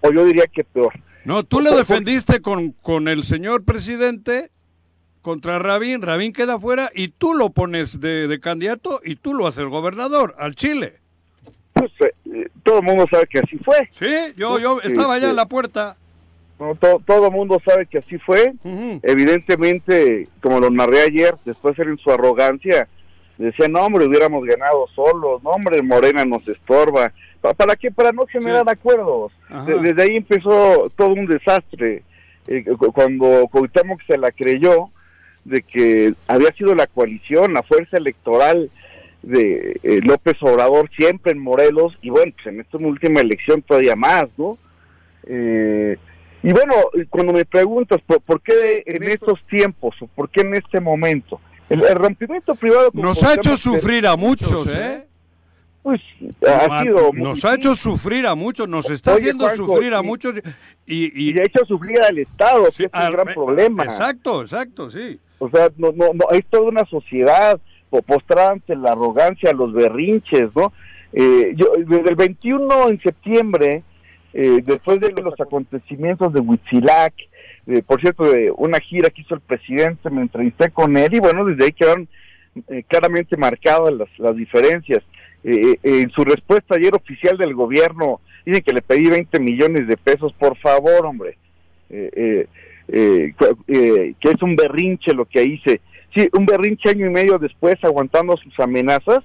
o yo diría que peor. No, tú le defendiste con, con el señor presidente contra Rabín, Rabín queda fuera y tú lo pones de, de candidato y tú lo haces gobernador al Chile. Pues eh, todo el mundo sabe que así fue. Sí, yo, yo estaba allá sí. en la puerta. ¿no? To- todo el mundo sabe que así fue. Evidentemente, como lo narré ayer, después en su arrogancia decía, no hombre, hubiéramos ganado solos, no hombre, Morena nos estorba. ¿Pa- ¿Para qué? Para no generar acuerdos. Ajá. Desde ahí empezó todo un desastre. Eh, cu- cuando Cuauhtémoc se la creyó de que había sido la coalición, la fuerza electoral de eh, López Obrador siempre en Morelos y bueno, pues en esta última elección todavía más, ¿no? Eh, y bueno, cuando me preguntas por, por qué en estos tiempos o por qué en este momento, el, el rompimiento privado... Nos ha hecho sufrir a muchos, ¿eh? Pues ha sido... muy Nos ha hecho sufrir a muchos, nos está Oye, haciendo sufrir a y- muchos. Y, Y ha hecho sufrir al Estado, que es al- un gran problema. Exacto, exacto, sí. O sea, no, no, no, es toda una sociedad po- postrada ante la arrogancia, los berrinches, ¿no? Eh, yo, desde el 21 en septiembre, eh, después de los acontecimientos de Huitzilac, eh, por cierto, de una gira que hizo el presidente, me entrevisté con él y bueno, desde ahí quedaron eh, claramente marcadas las, las diferencias. Eh, eh, en su respuesta ayer oficial del gobierno, dicen que le pedí 20 millones de pesos, por favor, hombre. Eh, eh, que es un berrinche lo que hice. Sí, un berrinche año y medio después aguantando sus amenazas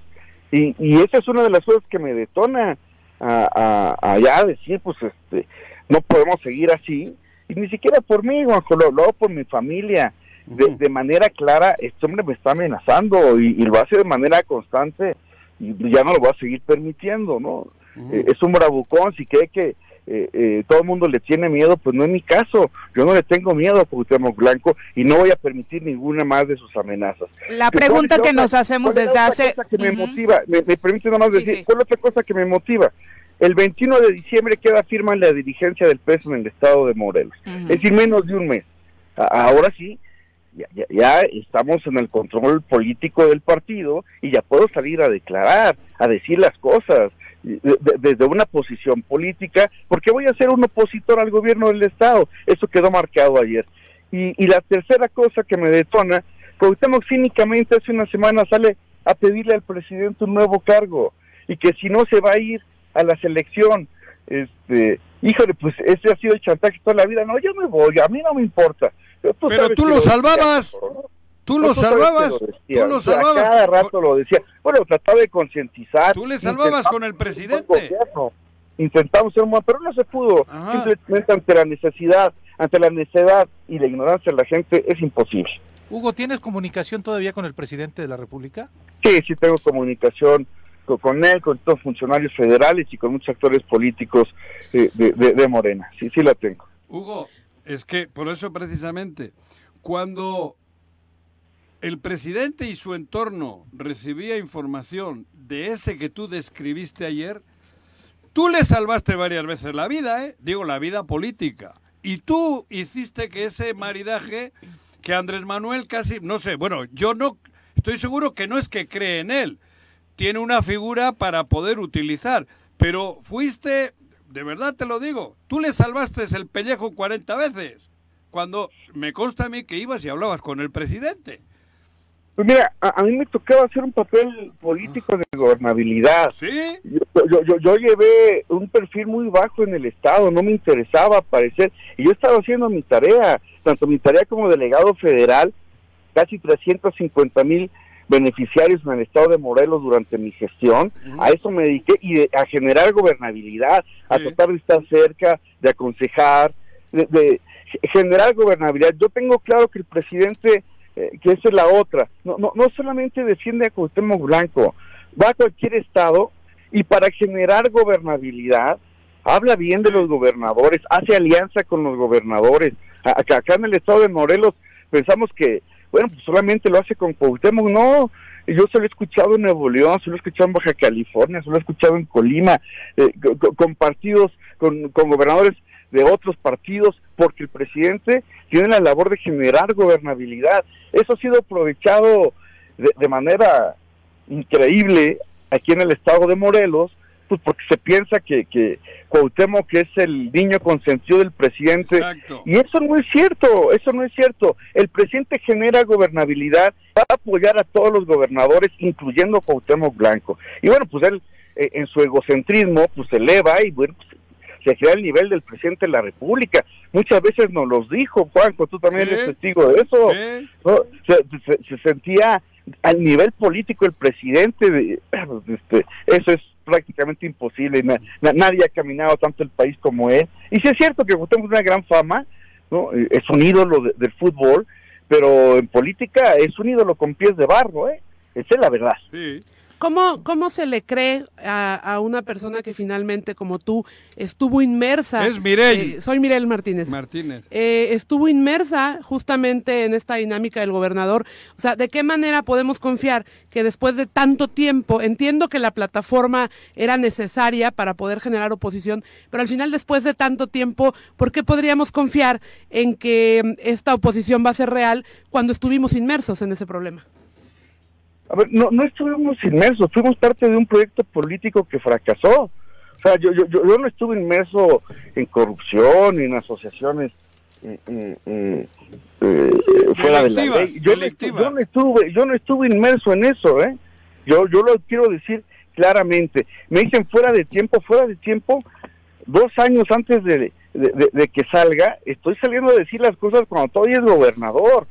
y, y esa es una de las cosas que me detona a, a, a ya decir, pues este, no podemos seguir así y ni siquiera por mí, Juanjo, lo, lo hago por mi familia. De, de manera clara, este hombre me está amenazando y, y lo hace de manera constante y ya no lo voy a seguir permitiendo, ¿no? Eh, es un bravucón, si cree que eh, eh, todo el mundo le tiene miedo, pues no es mi caso. Yo no le tengo miedo a Cuauhtémoc Blanco y no voy a permitir ninguna más de sus amenazas. La ¿Cuál es pregunta que otra- nos hacemos cuál es desde hace... otra cosa que me motiva, me, me permite nada más Sí, decir, sí. ¿cuál es otra cosa que me motiva? El 21 de diciembre queda firma la dirigencia del peso en el estado de Morelos. Es decir, menos de un mes. A- ahora sí, ya, ya, ya estamos en el control político del partido y ya puedo salir a declarar, a decir las cosas de- de- desde una posición política, porque voy a ser un opositor al gobierno del Estado. Eso quedó marcado ayer. Y, y la tercera cosa que me detona, Cuauhtémoc cínicamente hace una semana sale a pedirle al presidente un nuevo cargo y que si no se va a ir a la selección, este, híjole, pues ese ha sido el chantaje toda la vida. No, yo me voy, a mí no me importa. Pero tú, Pero lo decía, salvabas. ¿no? Tú lo salvabas. Tú lo o sea, salvabas. Cada rato lo decía. Bueno, trataba de concientizar. Tú le salvabas con el presidente. gobierno. Intentamos ser buen, pero no se pudo. Ajá. Simplemente ante la necesidad, ante la necedad y la ignorancia de la gente es imposible. Hugo, ¿tienes comunicación todavía con el presidente de la República? Sí, sí tengo comunicación co- con él, con todos funcionarios federales y con muchos actores políticos eh, de, de- de Morena. Sí, sí la tengo. Hugo, es que por eso precisamente, cuando el presidente y su entorno recibía información de ese que tú describiste ayer, tú le salvaste varias veces la vida, ¿eh? digo, la vida política. Y tú hiciste que ese maridaje, que Andrés Manuel casi, no sé, bueno, yo no, estoy seguro que no es que cree en él, tiene una figura para poder utilizar, pero fuiste, de verdad te lo digo, tú le salvaste el pellejo 40 veces, cuando me consta a mí que ibas y hablabas con el presidente. Pues mira, a, a mí me tocaba hacer un papel político de gobernabilidad. ¿Sí? Yo, yo, yo, yo llevé un perfil muy bajo en el Estado, no me interesaba aparecer. Y yo estaba haciendo mi tarea, tanto mi tarea como delegado federal, casi 350 mil beneficiarios en el Estado de Morelos durante mi gestión. A eso me dediqué y de- a generar gobernabilidad, a tratar de estar cerca, de aconsejar, de, de generar gobernabilidad. Yo tengo claro que el presidente, eh, que esa es la otra, no, no, no solamente defiende a Cuauhtémoc Blanco, va a cualquier estado y para generar gobernabilidad habla bien de los gobernadores, hace alianza con los gobernadores. Acá en el estado de Morelos pensamos que, bueno, pues solamente lo hace con Cuauhtémoc, no. Yo se lo he escuchado en Nuevo León, se lo he escuchado en Baja California, se lo he escuchado en Colima, eh, co- co- con, partidos, con, con gobernadores de otros partidos, porque el presidente tiene la labor de generar gobernabilidad. Eso ha sido aprovechado de, de manera increíble aquí en el estado de Morelos, pues porque se piensa que, que Cuauhtémoc que es el niño consentido del presidente Exacto. y eso no es cierto, eso no es cierto. El presidente genera gobernabilidad, va a apoyar a todos los gobernadores, incluyendo Cuauhtémoc Blanco. Y bueno, pues él eh, en su egocentrismo pues se eleva y bueno, pues, se crea el nivel del presidente de la República. Muchas veces nos los dijo, Juanjo, tú también eres testigo de eso. Sí. ¿no? Se, se- se sentía al nivel político el presidente, de- [clears throat] este, eso es prácticamente imposible, na- na- nadie ha caminado tanto el país como él. Y sí es cierto que tenemos una gran fama, ¿no? Eh, es un ídolo de- del fútbol, pero en política es un ídolo con pies de barro, ¿eh? Esa es la verdad. ¿Cómo, ¿Cómo se le cree a, a una persona que finalmente, como tú, estuvo inmersa? Es Mireille. Eh, soy Mirel Martínez. Martínez. Eh, estuvo inmersa justamente en esta dinámica del gobernador. O sea, ¿de qué manera podemos confiar que después de tanto tiempo, entiendo que la plataforma era necesaria para poder generar oposición, pero al final después de tanto tiempo, ¿por qué podríamos confiar en que esta oposición va a ser real cuando estuvimos inmersos en ese problema? A ver, no, no estuvimos inmersos, fuimos parte de un proyecto político que fracasó. O sea, yo, yo, yo no estuve inmerso en corrupción, en asociaciones eh, eh, eh, fuera de la ley. Yo no, estu- delictivas. yo no estuve, yo no estuve inmerso en eso, ¿eh? Yo, yo lo quiero decir claramente. Me dicen fuera de tiempo, fuera de tiempo, dos años antes de, de- de- de que salga, estoy saliendo a decir las cosas cuando todavía es gobernador.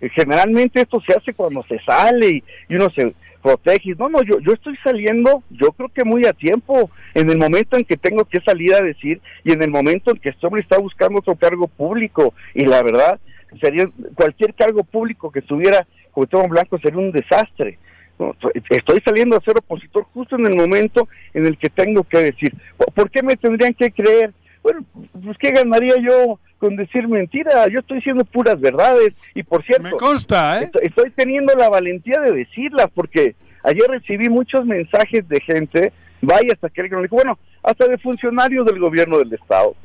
Eh, Generalmente esto se hace cuando se sale y, uno se protege. No, no, yo, yo estoy saliendo, yo creo que muy a tiempo, en el momento en que tengo que salir a decir y en el momento en que este hombre está buscando otro cargo público. Y la verdad, sería cualquier cargo público que estuviera Cuauhtémoc Blanco sería un desastre. No, estoy saliendo a ser opositor justo en el momento en el que tengo que decir. ¿Por- ¿Por qué me tendrían que creer? Bueno, pues ¿qué ganaría yo con decir mentira? Yo estoy diciendo puras verdades. Y por cierto, Me consta, ¿eh? estoy, estoy teniendo la valentía de decirlas porque ayer recibí muchos mensajes de gente, vaya hasta que alguien me dijo, bueno, hasta de funcionarios del gobierno del Estado,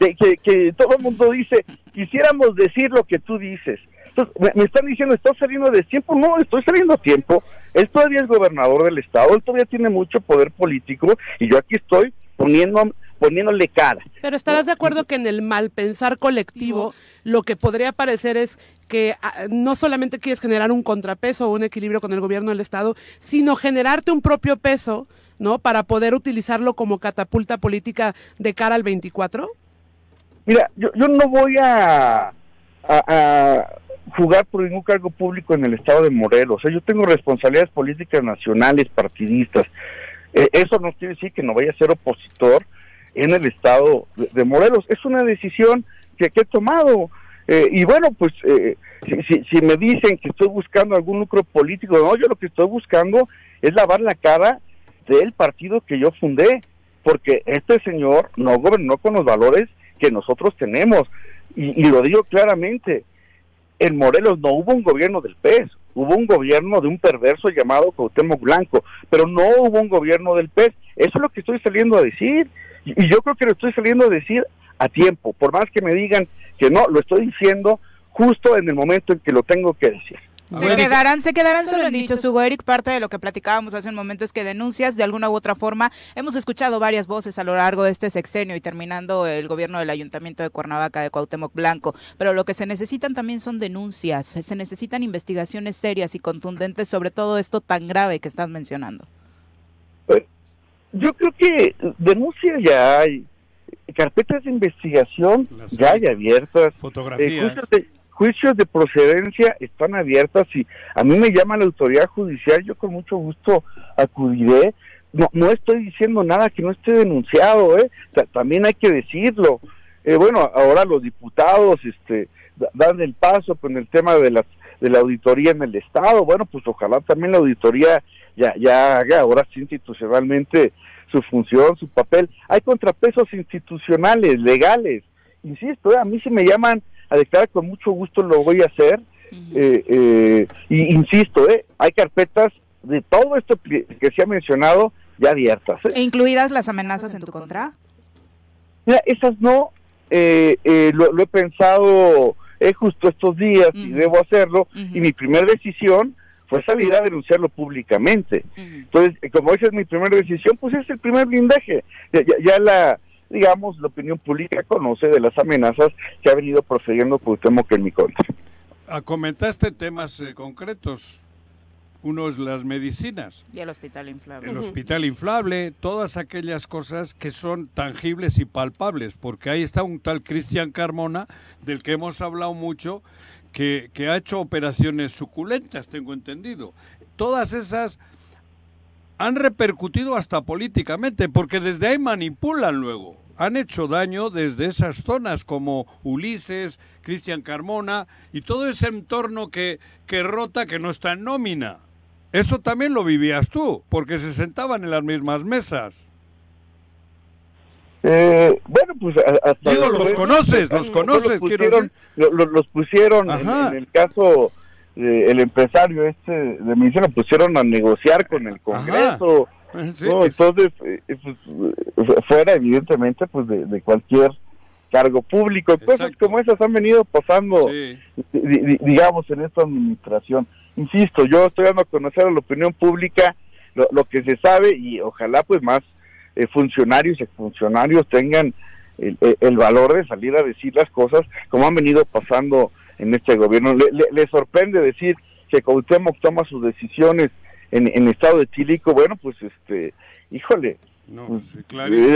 que, que, que todo el mundo dice, quisiéramos decir lo que tú dices. Entonces, me, me están diciendo, ¿estás saliendo de tiempo? No, estoy saliendo a tiempo. Él todavía es gobernador del Estado, él todavía tiene mucho poder político y yo aquí estoy poniendo, poniéndole cara. Pero estarás de acuerdo que en el malpensar colectivo lo que podría parecer es que ah, no solamente quieres generar un contrapeso o un equilibrio con el gobierno del Estado, sino generarte un propio peso, ¿no? Para poder utilizarlo como catapulta política de cara al 24. Mira, yo, yo no voy a, a- a jugar por ningún cargo público en el estado de Morelos. O sea, yo tengo responsabilidades políticas nacionales, partidistas. Eh, eso no quiere decir que no vaya a ser opositor en el estado de, Morelos. Es una decisión que, que he tomado. Eh, y bueno, pues eh, si, si, si me dicen que estoy buscando algún lucro político, no, yo lo que estoy buscando es lavar la cara del partido que yo fundé, porque este señor no gobernó con los valores que nosotros tenemos. Y, y lo digo claramente, en Morelos no hubo un gobierno del PES, hubo un gobierno de un perverso llamado Cuauhtémoc Blanco, pero no hubo un gobierno del PES. Eso es lo que estoy saliendo a decir. Y, y yo creo que lo estoy saliendo a decir a tiempo, por más que me digan que no, lo estoy diciendo justo en el momento en que lo tengo que decir. Se quedarán, se quedarán solo en dichos, Hugo Eric. Parte de lo que platicábamos hace un momento es que denuncias de alguna u otra forma. Hemos escuchado varias voces a lo largo de este sexenio y terminando el gobierno del Ayuntamiento de Cuernavaca de Cuauhtémoc Blanco. Pero lo que se necesitan también son denuncias. Se necesitan investigaciones serias y contundentes sobre todo esto tan grave que estás mencionando. Yo creo que denuncias ya hay, carpetas de investigación Las ya hay. abiertas, eh, juicios, de, juicios de procedencia están abiertas y a mí me llama la autoridad judicial, yo con mucho gusto acudiré. No, no estoy diciendo nada que no esté denunciado, ¿eh? Ta- también hay que decirlo. eh, bueno, ahora los diputados este, da- dan el paso con el tema de las de la auditoría en el Estado. Bueno, pues ojalá también la auditoría ya, ya haga ahora sí institucionalmente su función, su papel. Hay contrapesos institucionales, legales. Insisto, eh, a mí si me llaman a declarar con mucho gusto lo voy a hacer. Eh, eh, y insisto, eh, hay carpetas de todo esto que, se ha mencionado ya abiertas. eh. ¿E incluidas las amenazas en tu contra? Mira, esas no, eh, eh, lo, lo he pensado eh, justo estos días y debo hacerlo. Y mi primera decisión fue salir a denunciarlo públicamente. Entonces, eh, como esa es mi primera decisión, pues es el primer blindaje. Ya, ya- ya la, digamos, la opinión pública conoce de las amenazas que ha venido procediendo Cuauhtémoc en mi contra. Ah, Comentaste temas eh, concretos. Uno es las medicinas, Y el hospital inflable. el hospital inflable, todas aquellas cosas que son tangibles y palpables, porque ahí está un tal Cristian Carmona, del que hemos hablado mucho, que, ha hecho operaciones suculentas, tengo entendido. Todas esas han repercutido hasta políticamente, porque desde ahí manipulan luego. Han hecho daño desde esas zonas como Ulises, Cristian Carmona y todo ese entorno que, que rota que no está en nómina. Eso también lo vivías tú, porque se sentaban en las mismas mesas. Eh, bueno, pues hasta Digo, los conoces, los no conoces, Los quiero pusieron, lo- los pusieron en, el caso el empresario este de medicina, pusieron a negociar con el Congreso. Eh, sí, ¿no? que- Entonces, eh, eh, pues, eh, fuera evidentemente pues de, de cualquier cargo público. Cosas como esas han venido pasando, di- digamos, en esta administración. Insisto, yo estoy dando a conocer a la opinión pública lo, lo que se sabe y ojalá pues más eh, funcionarios y funcionarios tengan el, el- valor de salir a decir las cosas como han venido pasando en este gobierno. Le, le- le sorprende decir que Cuauhtémoc toma sus decisiones en, en estado de tílico, bueno, pues este, híjole, No, sí,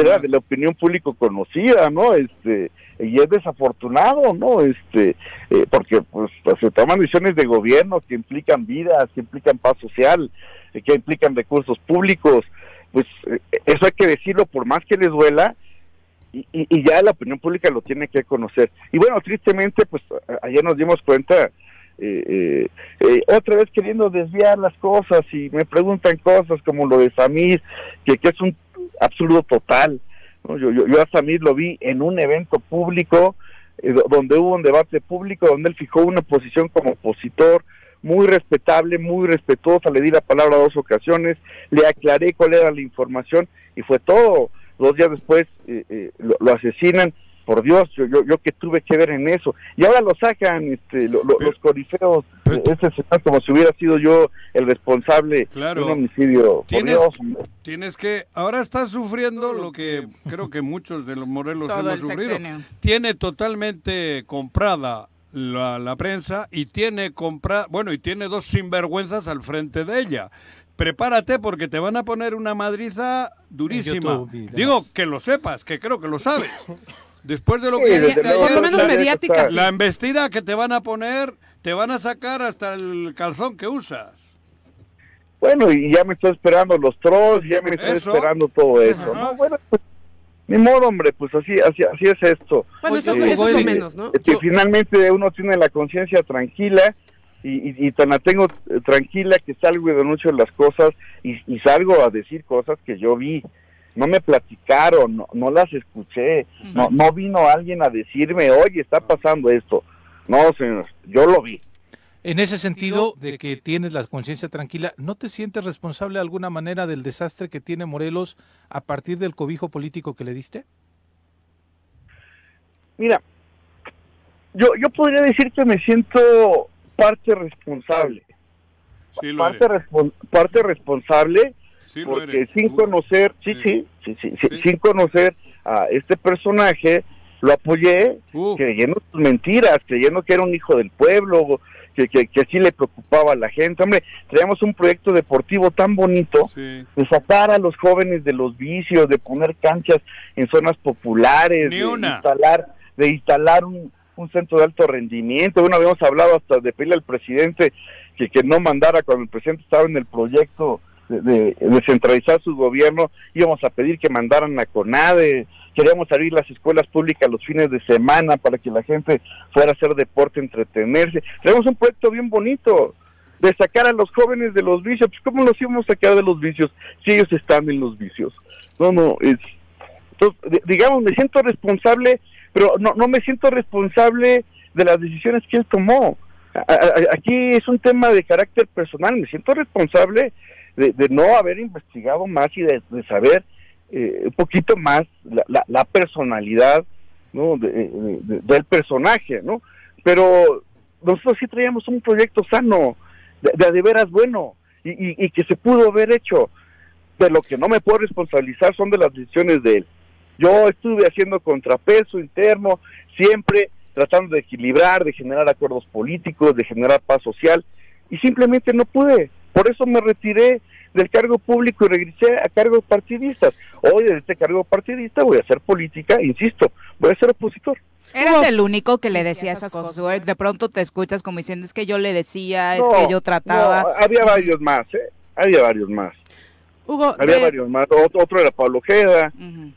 era de la opinión público conocida, ¿no? Este, y es desafortunado, ¿no? Este, eh, porque pues se toman decisiones de gobierno que implican vidas, que implican paz social, eh, que implican recursos públicos, pues eso hay que decirlo por más que les duela, y, y- ya la opinión pública lo tiene que conocer. Y bueno, tristemente, pues ayer nos dimos cuenta, eh, eh, eh, otra vez queriendo desviar las cosas y me preguntan cosas como lo de Samir, que, que es un absurdo total. ¿no? Yo, yo, yo a Samir lo vi en un evento público, do- donde hubo un debate público, donde él fijó una posición como opositor, muy respetable, muy respetuosa, le di la palabra dos ocasiones, le aclaré cuál era la información y fue todo. Dos días después eh, eh, lo, lo asesinan. Por Dios, yo, yo, yo que tuve que ver en eso. Y ahora lo sacan este, lo- lo- los corifeos, eh, este señor como si hubiera sido yo el responsable Claro. de un homicidio. Por Tienes, Dios, tienes que, ahora estás sufriendo lo que creo que muchos de los Morelos Todo hemos sufrido. sexenio. Tiene totalmente comprada la, la prensa y tiene compra, bueno, y tiene dos sinvergüenzas al frente de ella. Prepárate porque te van a poner una madriza durísima. YouTube. Digo, que lo sepas, que creo que lo sabes. Después de lo Sí, que desde dijiste luego, ayer, Por lo menos la- mediática, La, sí. embestida que te van a poner, te van a sacar hasta el calzón que usas. Bueno, y ya me estoy esperando los trolls, ya me estoy Eso. esperando todo eso, Ajá. ¿no? Bueno, pues, ni modo, hombre, pues así, así, así es esto. Bueno, eso, Eh, eso es lo menos, ¿no? que finalmente uno tiene la conciencia tranquila y, y, y tan la tengo eh, tranquila que salgo y denuncio las cosas y, y salgo a decir cosas que yo vi. No me platicaron, no, no las escuché, no, no vino alguien a decirme, oye, está pasando esto. No, señor, yo lo vi. En ese sentido de que tienes la conciencia tranquila, ¿no te sientes responsable de alguna manera del desastre que tiene Morelos a partir del cobijo político que le diste? Mira, yo, yo podría decir que me siento parte responsable. Sí, lo parte, eres. respon- parte responsable Sí, lo porque eres. sin conocer, sí, sí, sí, sí, sí, sin conocer a este personaje, lo apoyé Uh. creyendo sus mentiras, creyendo que era un hijo del pueblo, que, que, que sí le preocupaba a la gente. Hombre, traíamos un proyecto deportivo tan bonito Sí. de sacar a los jóvenes de los vicios, de poner canchas en zonas populares, Ni de una. instalar, de instalar un, un centro de alto rendimiento. Bueno, habíamos hablado hasta de pedirle al presidente que, que no mandara cuando el presidente estaba en el proyecto de, de- de centralizar su gobierno, íbamos a pedir que mandaran a CONADE, queríamos abrir las escuelas públicas los fines de semana para que la gente fuera a hacer deporte, entretenerse. Tenemos un proyecto bien bonito de sacar a los jóvenes de los vicios. Pues, ¿Cómo los íbamos a sacar de los vicios si ellos están en los vicios? No, no, es... Entonces, digamos, me siento responsable, pero no, no me siento responsable de las decisiones que él tomó. aquí es un tema de carácter personal, me siento responsable de, no haber investigado más y de, saber eh, un poquito más la, personalidad ¿no? del personaje, ¿no? Pero nosotros sí traíamos un proyecto sano, de, de, veras bueno, y, y, que se pudo haber hecho. De lo que no me puedo responsabilizar son de las decisiones de él. Yo estuve haciendo contrapeso interno, siempre tratando de equilibrar, de generar acuerdos políticos, de generar paz social, y simplemente no pude. Por eso me retiré del cargo público y regresé a cargos partidistas. Hoy de este cargo partidista voy a hacer política, insisto, voy a ser opositor. Eres el único que le decía esas cosas, De pronto te escuchas como diciendo, es que yo le decía, es que yo trataba. había varios más, ¿eh? Había varios más. Hugo, había varios más. Otro, era Pablo Ojeda.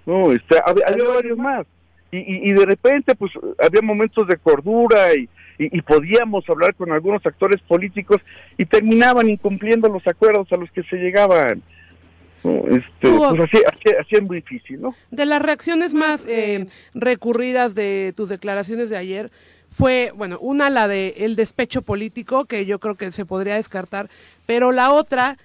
No, este, había, varios más. Y, y, de repente, pues, había momentos de cordura y, y, podíamos hablar con algunos actores políticos y terminaban incumpliendo los acuerdos a los que se llegaban. Este, pues así, así, es muy difícil, ¿no? De las reacciones más eh, recurridas de tus declaraciones de ayer, fue, bueno, una la de el despecho político, que yo creo que se podría descartar, pero la otra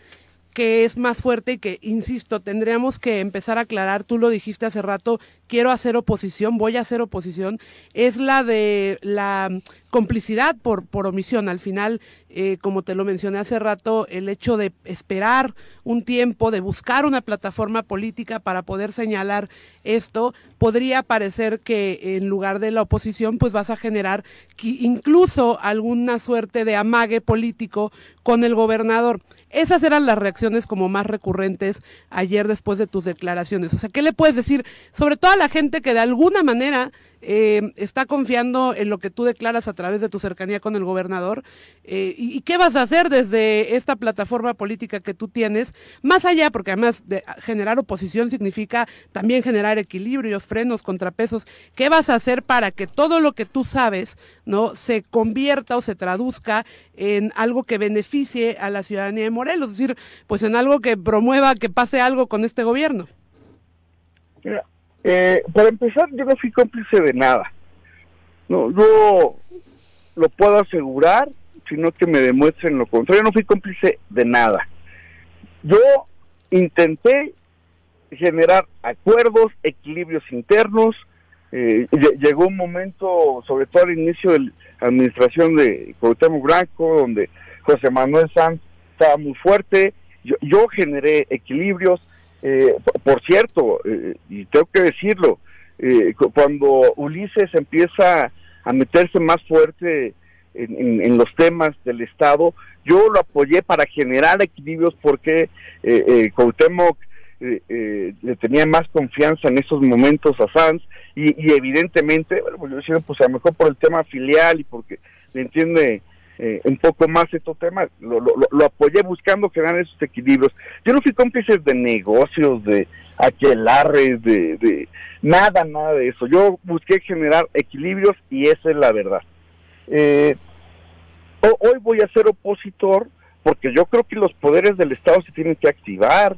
que es más fuerte y que, insisto, tendríamos que empezar a aclarar, tú lo dijiste hace rato, quiero hacer oposición, voy a hacer oposición, es la de la complicidad por, por omisión. Al final, eh, como te lo mencioné hace rato, el hecho de esperar un tiempo, de buscar una plataforma política para poder señalar esto, podría parecer que en lugar de la oposición, pues vas a generar incluso alguna suerte de amague político con el gobernador. Esas eran las reacciones como más recurrentes ayer después de tus declaraciones. O sea, ¿qué le puedes decir? Sobre todo la gente que de alguna manera eh, está confiando en lo que tú declaras a través de tu cercanía con el gobernador. Eh, y, qué vas a hacer desde esta plataforma política que tú tienes? Más allá, porque además de generar oposición significa también generar equilibrios, frenos, contrapesos. ¿Qué vas a hacer para que todo lo que tú sabes no se convierta o se traduzca en algo que beneficie a la ciudadanía de Morelos? Es decir, pues en algo que promueva que pase algo con este gobierno. Eh, para empezar, yo no fui cómplice de nada. No, no lo puedo asegurar, sino que me demuestren lo contrario. No fui cómplice de nada. Yo intenté generar acuerdos, equilibrios internos. Eh, llegó un momento, sobre todo al inicio de la administración de Cuauhtémoc Blanco, donde José Manuel Sanz estaba muy fuerte. Yo, yo generé equilibrios, eh, por cierto, eh, y tengo que decirlo, eh, cuando Ulises empieza a meterse más fuerte en, los temas del Estado, yo lo apoyé para generar equilibrios porque eh, Cuauhtémoc le tenía más confianza en esos momentos a Sanz y, evidentemente, bueno, pues yo decía, pues a lo mejor por el tema filial y porque le entiende eh, un poco más estos temas, lo, lo, apoyé buscando generar esos equilibrios. Yo no fui cómplice de negocios, de aquelarres, de, de nada, nada de eso. Yo busqué generar equilibrios y esa es la verdad. Eh, hoy voy a ser opositor porque yo creo que los poderes del Estado se tienen que activar,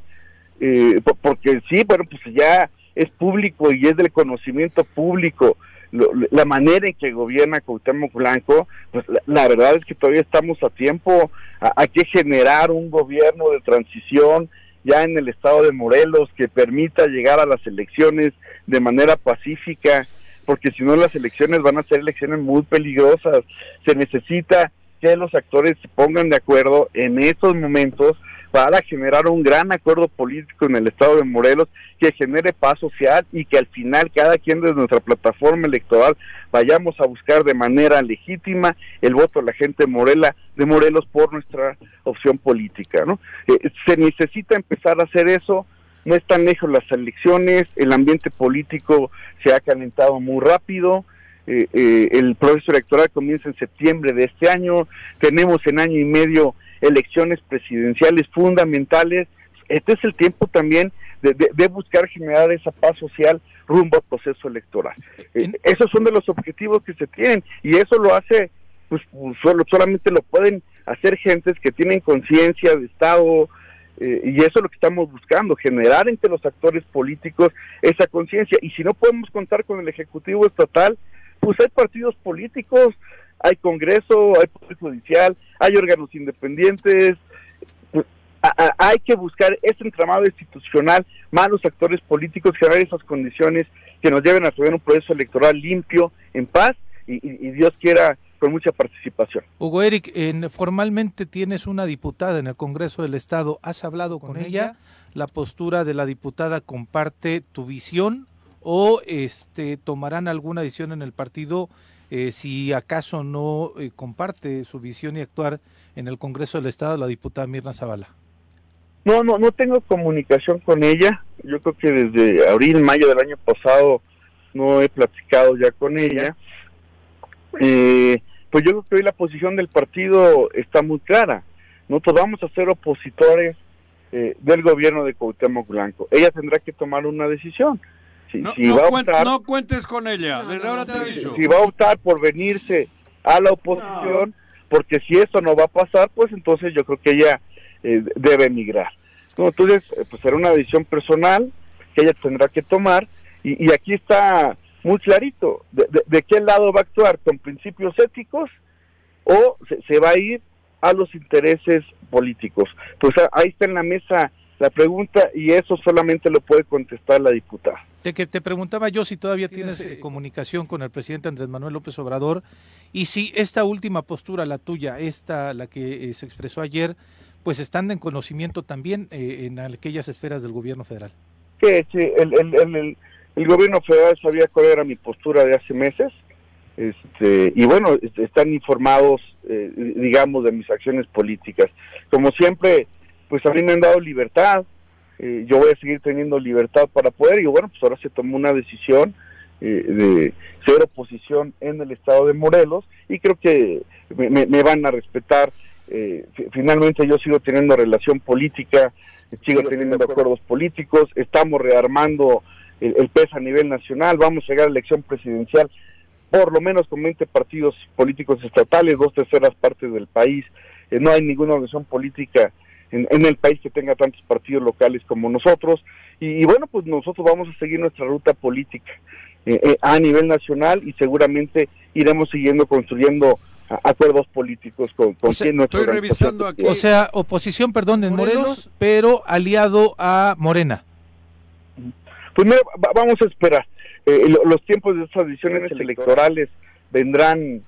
eh, porque sí, bueno, pues ya es público y es del conocimiento público la manera en que gobierna Cuauhtémoc Blanco, pues la, verdad es que todavía estamos a tiempo, hay que generar un gobierno de transición ya en el estado de Morelos que permita llegar a las elecciones de manera pacífica, porque si no las elecciones van a ser elecciones muy peligrosas, se necesita que los actores se pongan de acuerdo en estos momentos para generar un gran acuerdo político en el estado de Morelos que genere paz social y que al final cada quien desde nuestra plataforma electoral vayamos a buscar de manera legítima el voto de la gente de Morela, de Morelos por nuestra opción política, ¿no? Eh, se necesita empezar a hacer eso, no están lejos las elecciones, el ambiente político se ha calentado muy rápido, eh, eh, el proceso electoral comienza en septiembre de este año, tenemos en año y medio elecciones presidenciales fundamentales. Este es el tiempo también de, de- de buscar generar esa paz social rumbo al proceso electoral. Eh, esos son de los objetivos que se tienen y eso lo hace, pues solo, solamente lo pueden hacer gentes que tienen conciencia de Estado, eh, y eso es lo que estamos buscando, generar entre los actores políticos esa conciencia. Y si no podemos contar con el Ejecutivo Estatal, pues hay partidos políticos, hay Congreso, hay Poder Judicial, hay órganos independientes. Pues, hay que buscar ese entramado institucional, más los actores políticos, generar esas condiciones que nos lleven a tener un proceso electoral limpio, en paz y, y- y Dios quiera con mucha participación. Hugo Eric, en- formalmente tienes una diputada en el Congreso del Estado. ¿Has hablado con, ella? ¿La postura de la diputada comparte tu visión o este tomarán alguna decisión en el partido eh, si acaso no eh, comparte su visión y actuar en el Congreso del Estado la diputada Mirna Zavala? No, no, no tengo comunicación con ella. Yo creo que desde abril, mayo del año pasado no he platicado ya con ella. Eh, pues yo creo que hoy la posición del partido está muy clara. Nosotros vamos a ser opositores eh, del gobierno de Cuauhtémoc Blanco. Ella tendrá que tomar una decisión. Si, No, si no va a optar, no cuentes con ella, desde ahora te aviso. si va a optar por venirse a la oposición, porque si eso no va a pasar, pues entonces yo creo que ella eh, debe emigrar. ¿no? Entonces, eh, pues será una decisión personal que ella tendrá que tomar y, y aquí está muy clarito de, de- de qué lado va a actuar, con principios éticos o se, se va a ir a los intereses políticos. Pues a- ahí está en la mesa la pregunta y eso solamente lo puede contestar la diputada. Te, que te preguntaba yo si todavía tienes eh, comunicación con el presidente Andrés Manuel López Obrador y si esta última postura, la tuya, esta, la que eh, se expresó ayer, pues están en conocimiento también eh, en aquellas esferas del gobierno federal. que sí, el, el, el, el- el gobierno federal sabía cuál era mi postura de hace meses este, y bueno, est- están informados, eh, digamos, de mis acciones políticas. Como siempre, pues a mí me han dado libertad, eh, yo voy a seguir teniendo libertad para poder y bueno, pues ahora se tomó una decisión eh, de ser oposición en el estado de Morelos y creo que me, me- me van a respetar. eh, fi- finalmente yo sigo teniendo relación política, sigo teniendo acuerdos políticos, estamos rearmando el, el PES a nivel nacional, vamos a llegar a elección presidencial por lo menos con 20 partidos políticos estatales, dos terceras partes del país, eh, no hay ninguna organización política en, en el país que tenga tantos partidos locales como nosotros, y, y bueno, pues nosotros vamos a seguir nuestra ruta política eh, eh, a nivel nacional y seguramente iremos siguiendo construyendo acuerdos políticos con, con quien nuestra organización O sea, oposición, perdón, en Morelos, pero aliado a Morena. Primero va- vamos a esperar. Eh, lo- los tiempos de estas decisiones electorales vendrán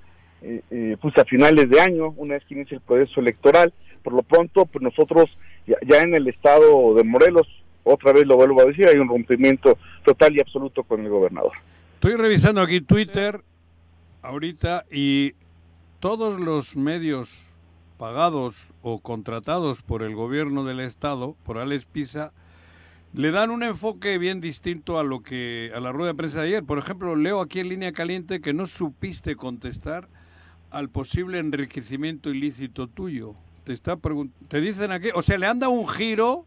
eh, eh, pues a finales de año, una vez que inicie el proceso electoral. Por lo pronto, pues nosotros ya, en el estado de Morelos, otra vez lo vuelvo a decir, hay un rompimiento total y absoluto con el gobernador. Estoy revisando aquí Twitter ahorita y todos los medios pagados o contratados por el gobierno del estado, por Alex Pisa, le dan un enfoque bien distinto a lo que a la rueda de prensa de ayer. Por ejemplo, leo aquí en línea caliente que no supiste contestar al posible enriquecimiento ilícito tuyo. Te está te dicen aquí, o sea, le han dado un giro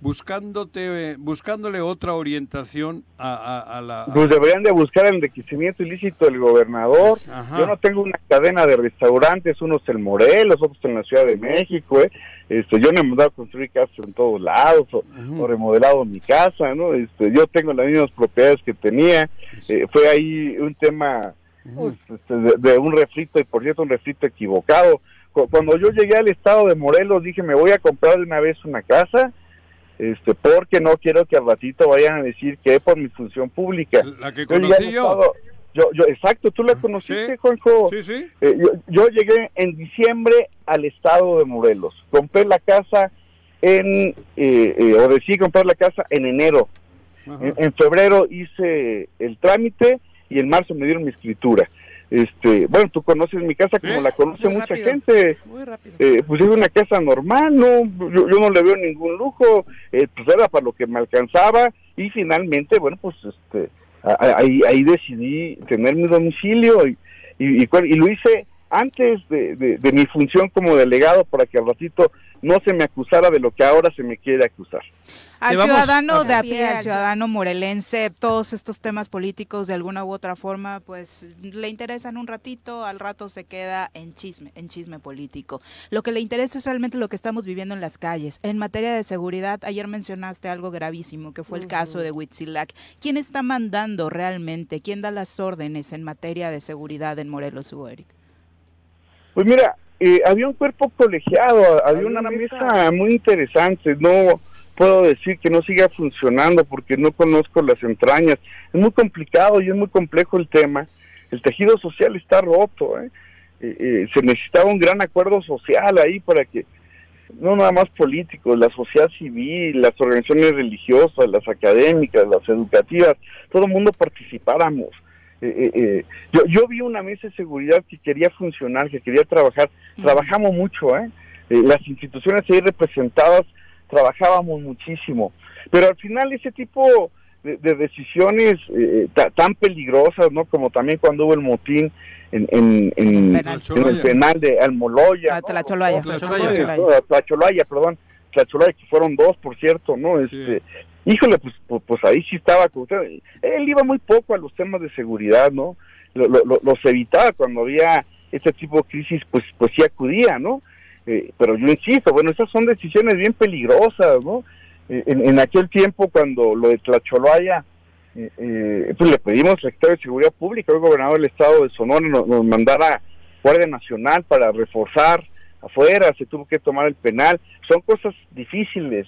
buscándote buscándole otra orientación a, a- a la a- Pues deberían de buscar el enriquecimiento ilícito del gobernador. Ajá. Yo no tengo una cadena de restaurantes, unos en Morelos, otros en la Ciudad de México. ¿eh? Este, yo no he mandado a construir casas en todos lados o, o remodelado mi casa. ¿no? Este, yo tengo las mismas propiedades que tenía. Eh, fue ahí un tema pues, este, de, de un refrito, y por cierto, un refrito equivocado. Cu- Cuando yo llegué al estado de Morelos, dije, me voy a comprar de una vez una casa este porque no quiero que al ratito vayan a decir que es por mi función pública. La que conocí yo. estado- yo, yo, exacto, tú la conociste, Juanjo. Sí, sí. Eh, yo, yo llegué en diciembre al estado de Morelos. Compré la casa en, eh, eh, o decidí comprar la casa en enero. En, en febrero hice el trámite y en marzo me dieron mi escritura. Este, bueno, tú conoces mi casa como la conoce Muy mucha rápido, gente. Muy rápido. Eh, pues es una casa normal, no, yo, yo no le veo ningún lujo, eh, pues era para lo que me alcanzaba y finalmente, bueno, pues este, ahí, ahí decidí tener mi domicilio y, y, y y lo hice antes de, de- de mi función como delegado para que al ratito no se me acusara de lo que ahora se me quiere acusar. Al Llevamos ciudadano de a pie, al ciudadano morelense, todos estos temas políticos de alguna u otra forma, pues le interesan un ratito, al rato se queda en chisme, en chisme político. Lo que le interesa es realmente lo que estamos viviendo en las calles. En materia de seguridad, ayer mencionaste algo gravísimo, que fue el caso de Huitzilac. ¿Quién está mandando realmente? ¿Quién da las órdenes en materia de seguridad en Morelos, Hugo Eric? Pues mira, eh, había un cuerpo colegiado, había una mesa muy interesante, no puedo decir que no siga funcionando porque no conozco las entrañas, es muy complicado y es muy complejo el tema, el tejido social está roto, ¿eh? Eh, eh, se necesitaba un gran acuerdo social ahí para que no nada más políticos, la sociedad civil, las organizaciones religiosas, las académicas, las educativas, todo el mundo participáramos. Eh, eh, eh, yo, yo vi una mesa de seguridad que quería funcionar, que quería trabajar. Trabajamos mucho, ¿eh? Eh, Las instituciones ahí representadas trabajábamos muchísimo. Pero al final ese tipo de, de decisiones eh, ta- tan peligrosas, ¿no? Como también cuando hubo el motín en, en, en- Penal. en el penal de Almoloya. Ah. Tlacholaya, perdón. Tlacholaya, que fueron dos, por cierto, ¿no? Este, Híjole, pues, pues, pues ahí sí estaba. con usted. Él iba muy poco a los temas de seguridad, ¿no? Lo- lo- lo- los evitaba cuando había este tipo de crisis, pues, pues sí acudía, ¿no? Eh, pero yo insisto, bueno, esas son decisiones bien peligrosas, ¿no? Eh, en, aquel tiempo, cuando lo de Tlacholaya, eh, eh, pues le pedimos al secretario de Seguridad Pública, el gobernador del estado de Sonora, nos, nos mandara Guardia Nacional para reforzar afuera, se tuvo que tomar el penal, son cosas difíciles.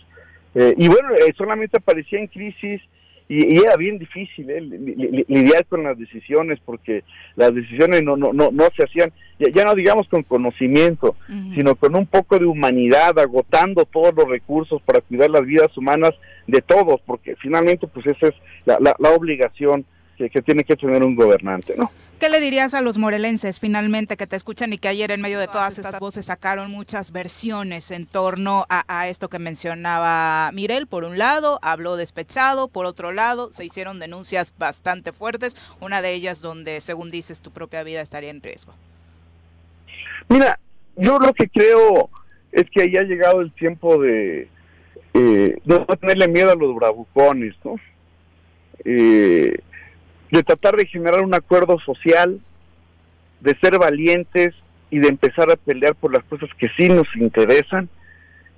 Eh, y bueno, solamente aparecía en crisis y, y era bien difícil eh, li- li- li- lidiar con las decisiones porque las decisiones no, no, no, no se hacían, ya, ya no digamos con conocimiento, sino con un poco de humanidad, agotando todos los recursos para cuidar las vidas humanas de todos, porque finalmente pues esa es la, la, la obligación que, que tiene que tener un gobernante, ¿no? ¿Qué le dirías a los morelenses finalmente que te escuchan y que ayer en medio de todas estas voces sacaron muchas versiones en torno a, a esto que mencionaba Mirel? Por un lado, habló despechado, por otro lado, se hicieron denuncias bastante fuertes, una de ellas donde, según dices, tu propia vida estaría en riesgo. Mira, yo lo que creo es que ya ha llegado el tiempo de eh, no tenerle miedo a los bravucones, ¿no? Eh, de tratar de generar un acuerdo social, de ser valientes y de empezar a pelear por las cosas que sí nos interesan.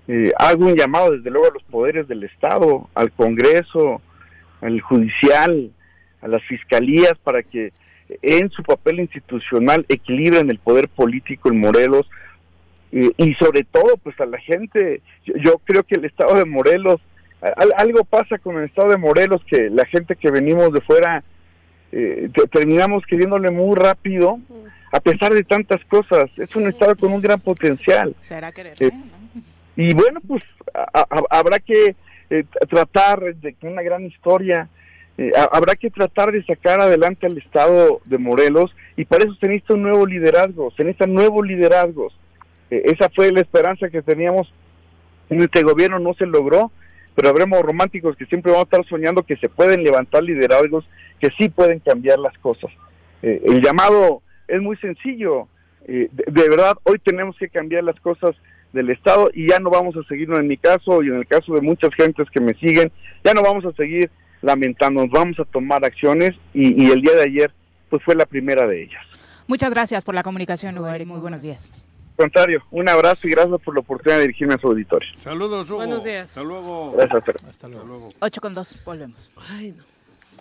Eh, hago un llamado desde luego a los poderes del Estado, al Congreso, al Judicial, a las fiscalías, para que en su papel institucional equilibren el poder político en Morelos eh, y sobre todo pues a la gente. Yo, yo creo que el Estado de Morelos, al- algo pasa con el Estado de Morelos que la gente que venimos de fuera eh, te- terminamos queriéndole muy rápido a pesar de tantas cosas. Es un Estado con un gran potencial. ¿Será querer? Eh, y bueno, pues a- a- habrá que eh, tratar de una gran historia, eh, ha- habrá que tratar de sacar adelante al Estado de Morelos y para eso se necesita un nuevo liderazgo, se necesitan nuevos liderazgos. Eh, esa fue la esperanza que teníamos en este gobierno, no se logró, pero habremos románticos que siempre vamos a estar soñando que se pueden levantar liderazgos que sí pueden cambiar las cosas. Eh, el llamado es muy sencillo, eh, de, de verdad hoy tenemos que cambiar las cosas del Estado y ya no vamos a seguir, en mi caso y en el caso de muchas gentes que me siguen, ya no vamos a seguir lamentándonos, vamos a tomar acciones y, y el día de ayer pues fue la primera de ellas. Muchas gracias por la comunicación, Hugo Eric. Muy buenos días. Contrario, un abrazo y gracias por la oportunidad de dirigirme a su auditorio. Saludos, Hugo. Buenos días. Hasta luego. Gracias. Hasta luego. 8 con 2, volvemos. Ay, no.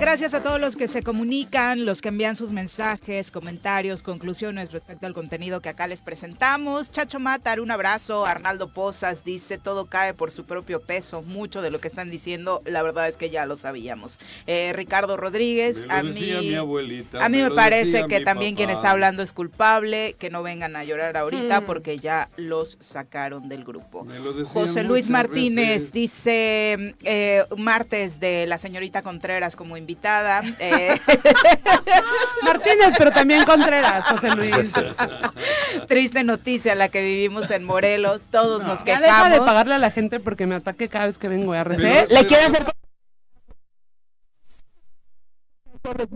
Gracias a todos los que se comunican, los que envían sus mensajes, comentarios, conclusiones respecto al contenido que acá les presentamos. Chacho Matar, un abrazo. Arnaldo Pozas dice, todo cae por su propio peso. Mucho de lo que están diciendo, la verdad es que ya lo sabíamos. Eh, Ricardo Rodríguez, Me lo a decía mí, mi abuelita, a mí me parece que también quien está hablando es culpable, que no vengan a llorar ahorita Mm. porque ya los sacaron del grupo. José Luis Martínez veces. dice eh, martes de la señorita Contreras como invitada. eh, [laughs] Martínez, pero también Contreras, José Luis. [laughs] triste noticia la que vivimos en Morelos. Todos nos Ya quejamos. deja de pagarle a la gente porque me ataque cada vez que vengo a RC. Le quiero hacer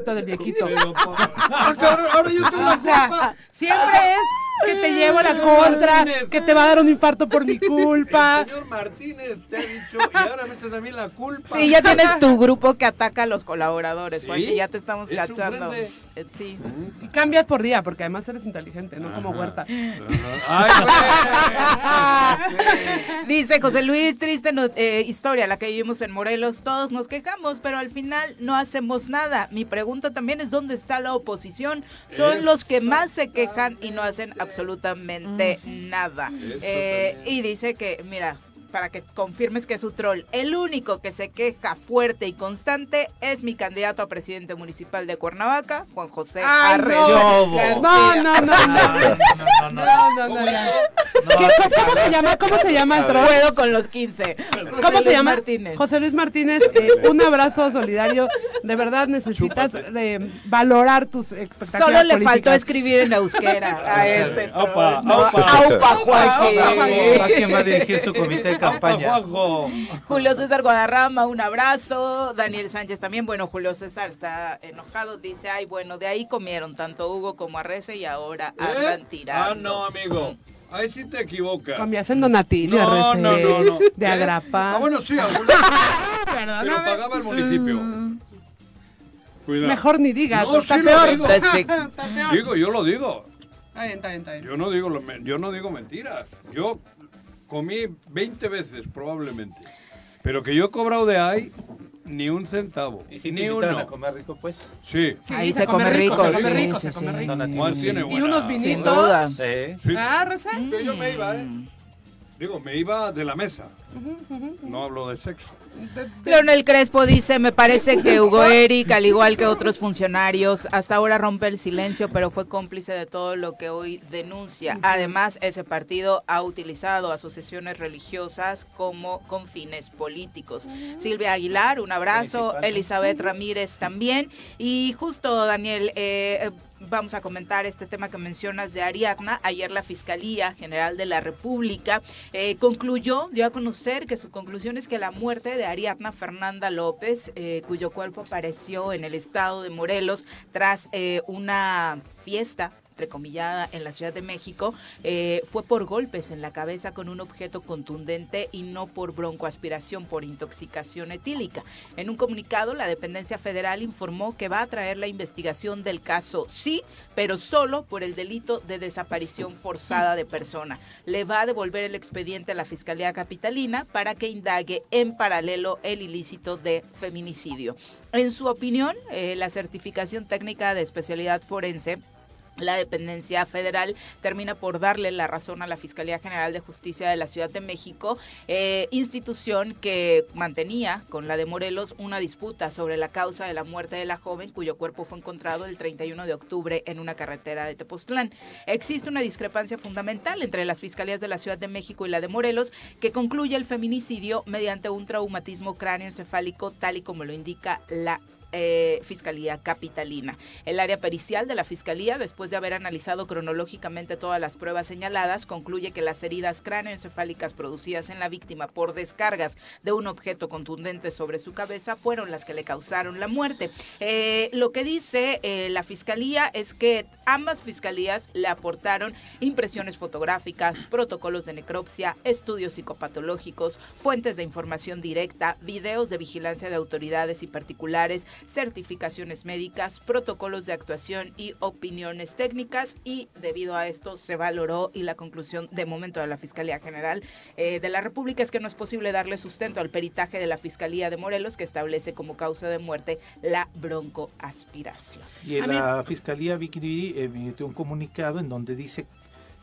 del viejito. [laughs] Ahora, yo tengo la O sea, culpa. siempre es que te llevo la contra, que te va a dar un infarto por mi culpa. [laughs] El señor Martínez te ha dicho y ahora me echas a mí la culpa. Sí, ya tienes tu grupo que ataca a los colaboradores, Sí, Juanji, ya te estamos es cachando. Eh, Sí. Y cambias por día, porque además eres inteligente, no como Huerta. Ay, [laughs] Dice José Luis, triste no- eh, historia la que vivimos en Morelos. Todos nos quejamos, pero al final no hacemos nada. Mi pregunta también es dónde está la oposición. Son los que más se quejan y no hacen absolutamente nada. Eh, y dice que, mira, para que confirmes que es su troll, el único que se queja fuerte y constante es mi candidato a presidente municipal de Cuernavaca, Juan José Ay, Arredondo no. No, no, no, no. no, no, No, no, no, no. ¿Qué- ¿Cómo se llama? ¿Cómo se llama el troll? Puedo con los 15. ¿Cómo José se Luis llama? Martínez. José Luis Martínez, eh, un abrazo solidario. De verdad necesitas eh, valorar tus expectativas Solo le faltó escribir en euskera a este. Aupa, aupa. aupa, Juanji. ¿A quién va a dirigir su comité de campaña? Juanjo. Julio César Guadarrama, un abrazo. Daniel Sánchez también. Bueno, Julio César está enojado. Dice, ay, bueno, de ahí comieron tanto Hugo como Arrece y ahora andan ¿Eh? tirando. Ah, no, amigo. Ahí sí te equivocas. Cambias en Donatilio, No, RC, no, no, no. de ¿Eh? Agrapa. Ah, bueno, sí, alguna- [laughs] pero pagaba el municipio. Cuidado. Mejor ni digas, No, está sí lo peor. digo. Sí. [laughs] Está peor. Digo, yo lo digo. Está bien, está bien, está bien. Yo no digo, yo no digo mentiras. Yo comí 20 veces probablemente. Pero que yo he cobrado de ahí ni un centavo. ¿Y si te ni uno. a comer rico, pues? Sí. Sí, Ahí se come rico, Se come sí, rico, sí, se come sí. rico. Juan tiene Y buena- unos Sin vinitos. duda. Sí. Sí. Ah. Pero yo me iba, ¿eh? Digo, me iba de la mesa. No hablo de sexo. Leonel Crespo dice, me parece que Hugo [laughs] Eric, al igual que otros funcionarios, hasta ahora rompe el silencio, pero fue cómplice de todo lo que hoy denuncia. Además, ese partido ha utilizado asociaciones religiosas como con fines políticos. Silvia Aguilar, un abrazo. Elizabeth Ramírez también. Y justo, Daniel, eh, vamos a comentar este tema que mencionas de Ariadna. Ayer la Fiscalía General de la República eh, concluyó, dio a conocer que su conclusión es que la muerte de Ariadna Fernanda López, eh, cuyo cuerpo apareció en el estado de Morelos tras eh, una fiesta entrecomillada en la Ciudad de México, eh, fue por golpes en la cabeza con un objeto contundente y no por broncoaspiración por intoxicación etílica. En un comunicado, la dependencia federal informó que va a traer la investigación del caso, sí, pero solo por el delito de desaparición forzada de persona. Le va a devolver el expediente a la Fiscalía Capitalina para que indague en paralelo el ilícito de feminicidio. En su opinión, eh, la certificación técnica de especialidad forense la dependencia federal termina por darle la razón a la Fiscalía General de Justicia de la Ciudad de México, eh, institución que mantenía con la de Morelos una disputa sobre la causa de la muerte de la joven cuyo cuerpo fue encontrado el 31 de octubre en una carretera de Tepoztlán. Existe una discrepancia fundamental entre las Fiscalías de la Ciudad de México y la de Morelos que concluye el feminicidio mediante un traumatismo cráneoencefálico tal y como lo indica la eh, Fiscalía Capitalina. El área pericial de la Fiscalía, después de haber analizado cronológicamente todas las pruebas señaladas, concluye que las heridas cráneoencefálicas producidas en la víctima por descargas de un objeto contundente sobre su cabeza fueron las que le causaron la muerte. Eh, lo que dice eh, la Fiscalía es que ambas fiscalías le aportaron impresiones fotográficas, protocolos de necropsia, estudios psicopatológicos, fuentes de información directa, videos de vigilancia de autoridades y particulares, certificaciones médicas, protocolos de actuación y opiniones técnicas y debido a esto se valoró y la conclusión de momento de la Fiscalía General eh, de la República es que no es posible darle sustento al peritaje de la Fiscalía de Morelos que establece como causa de muerte la broncoaspiración. Y en la Fiscalía Vicky eh, emitió un comunicado en donde dice,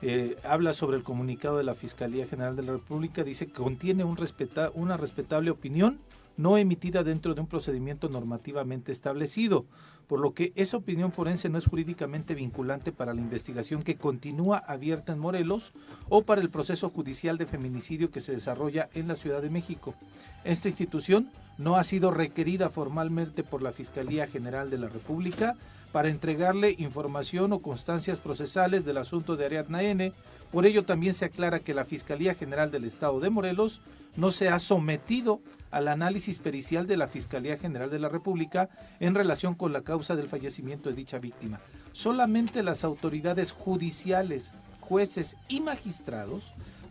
eh, habla sobre el comunicado de la Fiscalía General de la República, dice que contiene un respeta- una respetable opinión no emitida dentro de un procedimiento normativamente establecido, por lo que esa opinión forense no es jurídicamente vinculante para la investigación que continúa abierta en Morelos o para el proceso judicial de feminicidio que se desarrolla en la Ciudad de México. Esta institución no ha sido requerida formalmente por la Fiscalía General de la República para entregarle información o constancias procesales del asunto de Ariadna N. Por ello también se aclara que la Fiscalía General del Estado de Morelos no se ha sometido al análisis pericial de la Fiscalía General de la República en relación con la causa del fallecimiento de dicha víctima. Solamente las autoridades judiciales, jueces y magistrados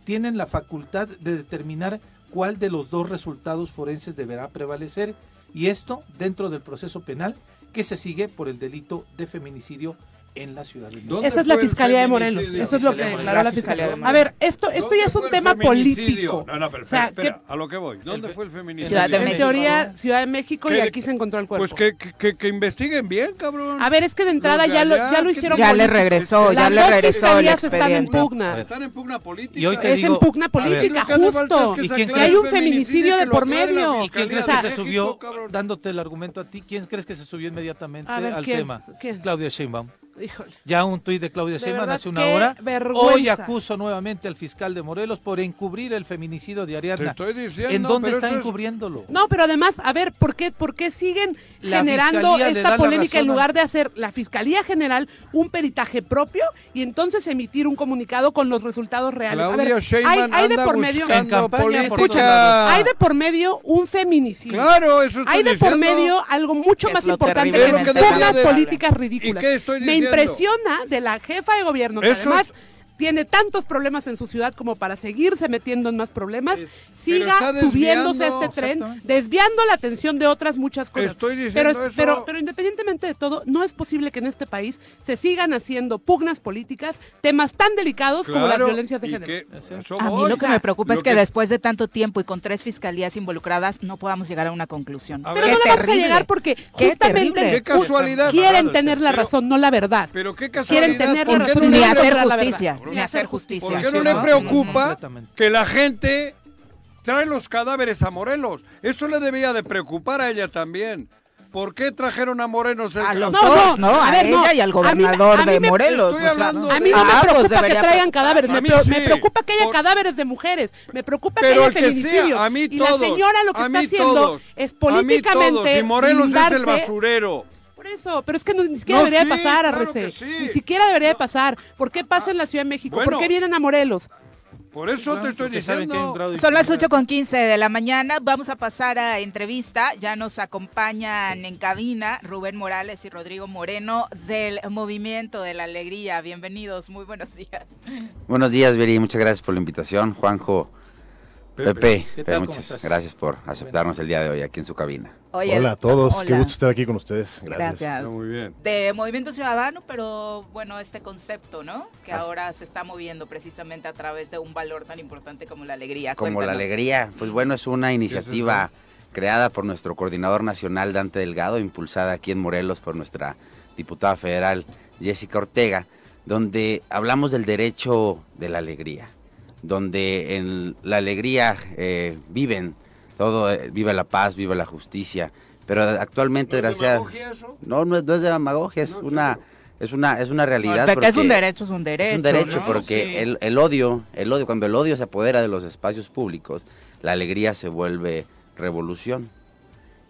tienen la facultad de determinar cuál de los dos resultados forenses deberá prevalecer y esto dentro del proceso penal que se sigue por el delito de feminicidio en la Ciudad de México. Esa es la Fiscalía de Morelos. Eso es lo que declaró la Fiscalía. A ver, esto, esto ya es un tema político. No, no, pero O sea, espera, espera, a lo que voy. ¿Dónde fue el feminicidio? Ciudad de En teoría, Ciudad de México y ¿Qué- aquí se encontró el cuerpo. Pues que, que, que- que investiguen bien, cabrón. A ver, es que de entrada ya lo, ya lo que- hicieron Ya le político. regresó, ya Las le dos regresó el fiscalías están en pugna. Están en pugna política. Y hoy te Es digo, en pugna política, que justo. que ¿Y Que hay el un feminicidio de que por medio. ¿Y quién crees que de se México, subió, dándote el argumento a ti, quién crees que se subió inmediatamente al tema? Claudia Sheinbaum. Híjole. Ya un tuit de Claudia Sheinbaum hace una hora. vergüenza. Hoy acuso nuevamente al fiscal de Morelos por encubrir el feminicidio de Te Ariadna. estoy diciendo, ¿En dónde está es- encubriéndolo? No, pero además, a ver, ¿por qué, por qué siguen La generando esta polémica en a- lugar de hacer la Fiscalía General un peritaje propio y entonces emitir un comunicado con los resultados reales? a Claudia ver, hay, Sheinbaum hay de anda por medio, En campaña lados. hay de por medio un feminicidio. Claro, eso estoy Hay de por medio algo mucho Que más importante que de- políticas ridículas. ¿Y qué estoy diciendo? Impresiona de la jefa de gobierno, que Eso además es- tiene tantos problemas en su ciudad como para seguirse metiendo en más problemas, Es- siga subiéndose a este tren, desviando la atención de otras muchas cosas. Estoy diciendo pero, es- eso. pero, pero independientemente de todo, no es posible que en este país se sigan haciendo pugnas políticas, temas tan delicados como las violencias de género. A mí lo que me preocupa Lo es que, después de tanto tiempo y con tres fiscalías involucradas no podamos llegar a una conclusión. A Pero no le vamos a llegar porque Qué justamente. Qué casualidad. quieren tener la Pero- razón, no la verdad. Pero qué casualidad. Quieren tener ¿por la razón no Ni hacer justicia, verdad. ni hacer justicia. ¿Por qué ¿sí, no le no? preocupa que la gente trae los cadáveres a Morelos? Eso le debía de preocupar a ella también. ¿Por qué trajeron a Morelos el A los No, dos, no, ¿no? a A, ver, no. ella y al A mí- gobernador a mí de me- Morelos. estoy o sea, hablando A mí no Ah, me pues preocupa que traigan cadáveres, me, mí pre- sí, me preocupa que haya por- cadáveres de mujeres, me preocupa Pero que el haya que feminicidios. sea, a mí y todos. la señora lo que a está mí haciendo es a mí políticamente todos, y Morelos es el basurero. Por eso, pero es que no- ni siquiera No, debería de pasar, claro Arrece. sí. Ni siquiera debería de pasar. ¿Por qué pasa en la Ciudad de México? Bueno. ¿Por qué vienen a Morelos? Por eso te estoy diciendo. Son las impunidad. 8 con 15 de la mañana. Vamos a pasar a entrevista. Ya nos acompañan en cabina Rubén Morales y Rodrigo Moreno del Movimiento de la Alegría. Bienvenidos, muy buenos días. Buenos días, Veri. Muchas gracias por la invitación. Juanjo, Pepe. Pepe, ¿Qué Pepe, tal? ¿Cómo muchas estás? gracias por aceptarnos el día de hoy aquí en su cabina. Oye, Hola a todos, qué gusto estar aquí con ustedes. Gracias. Gracias. Muy bien. De Movimiento Ciudadano, pero bueno, este concepto, ¿no? Que Así. ahora se está moviendo precisamente a través de un valor tan importante como la alegría. Como la alegría, pues bueno, es una iniciativa creada por nuestro coordinador nacional Dante Delgado, impulsada aquí en Morelos por nuestra diputada federal Jessica Ortega, donde hablamos del derecho de la alegría, donde en la alegría eh, viven todo, eh, vive la paz, vive la justicia, pero actualmente, ¿No es gracias, demagogia eso? no, no es, no es demagogia, es No, sí, una, es una, es una realidad. De que es un porque- derecho, es un derecho. es un derecho ¿no? porque Sí. el, el odio, el odio, cuando el odio se apodera de los espacios públicos, la alegría se vuelve revolución.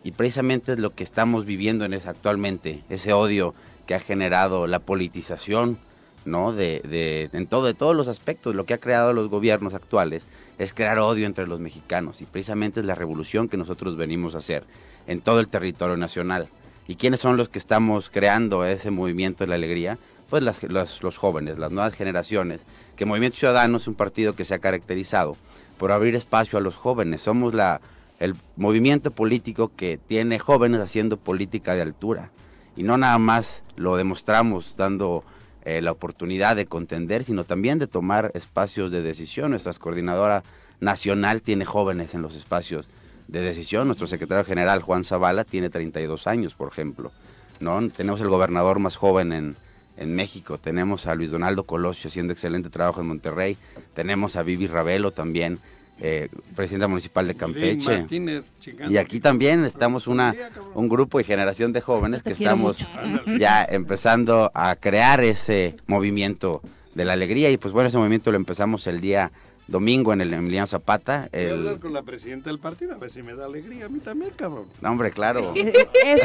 Y precisamente es lo que estamos viviendo en ese, actualmente, ese odio que ha generado la politización, ¿no? De, de, en todo, de todos los aspectos, lo que ha creado los gobiernos actuales es crear odio entre los mexicanos y precisamente es la revolución que nosotros venimos a hacer en todo el territorio nacional. ¿Y quiénes son los que estamos creando ese movimiento de la alegría? Pues las- los, los jóvenes, las nuevas generaciones, que Movimiento Ciudadano es un partido que se ha caracterizado por abrir espacio a los jóvenes. Somos la, el movimiento político que tiene jóvenes haciendo política de altura. Y no nada más lo demostramos dando eh, la oportunidad de contender, sino también de tomar espacios de decisión. Nuestra coordinadora nacional tiene jóvenes en los espacios de decisión. Nuestro secretario general, Juan Zavala, tiene 32 años, por ejemplo. ¿no? Tenemos el gobernador más joven en, en México. Tenemos a Luis Donaldo Colosio haciendo excelente trabajo en Monterrey. Tenemos a Vivi Ravelo también, eh, presidenta municipal de Campeche. Martínez. Y aquí también estamos una, un grupo y generación de jóvenes que estamos mucho. ya empezando a crear ese movimiento de la alegría. Y pues bueno, ese movimiento lo empezamos el día domingo en el Emiliano Zapata. Voy a El... hablar con la presidenta del partido a ver si me da alegría a mí también, cabrón. No, hombre, claro. Es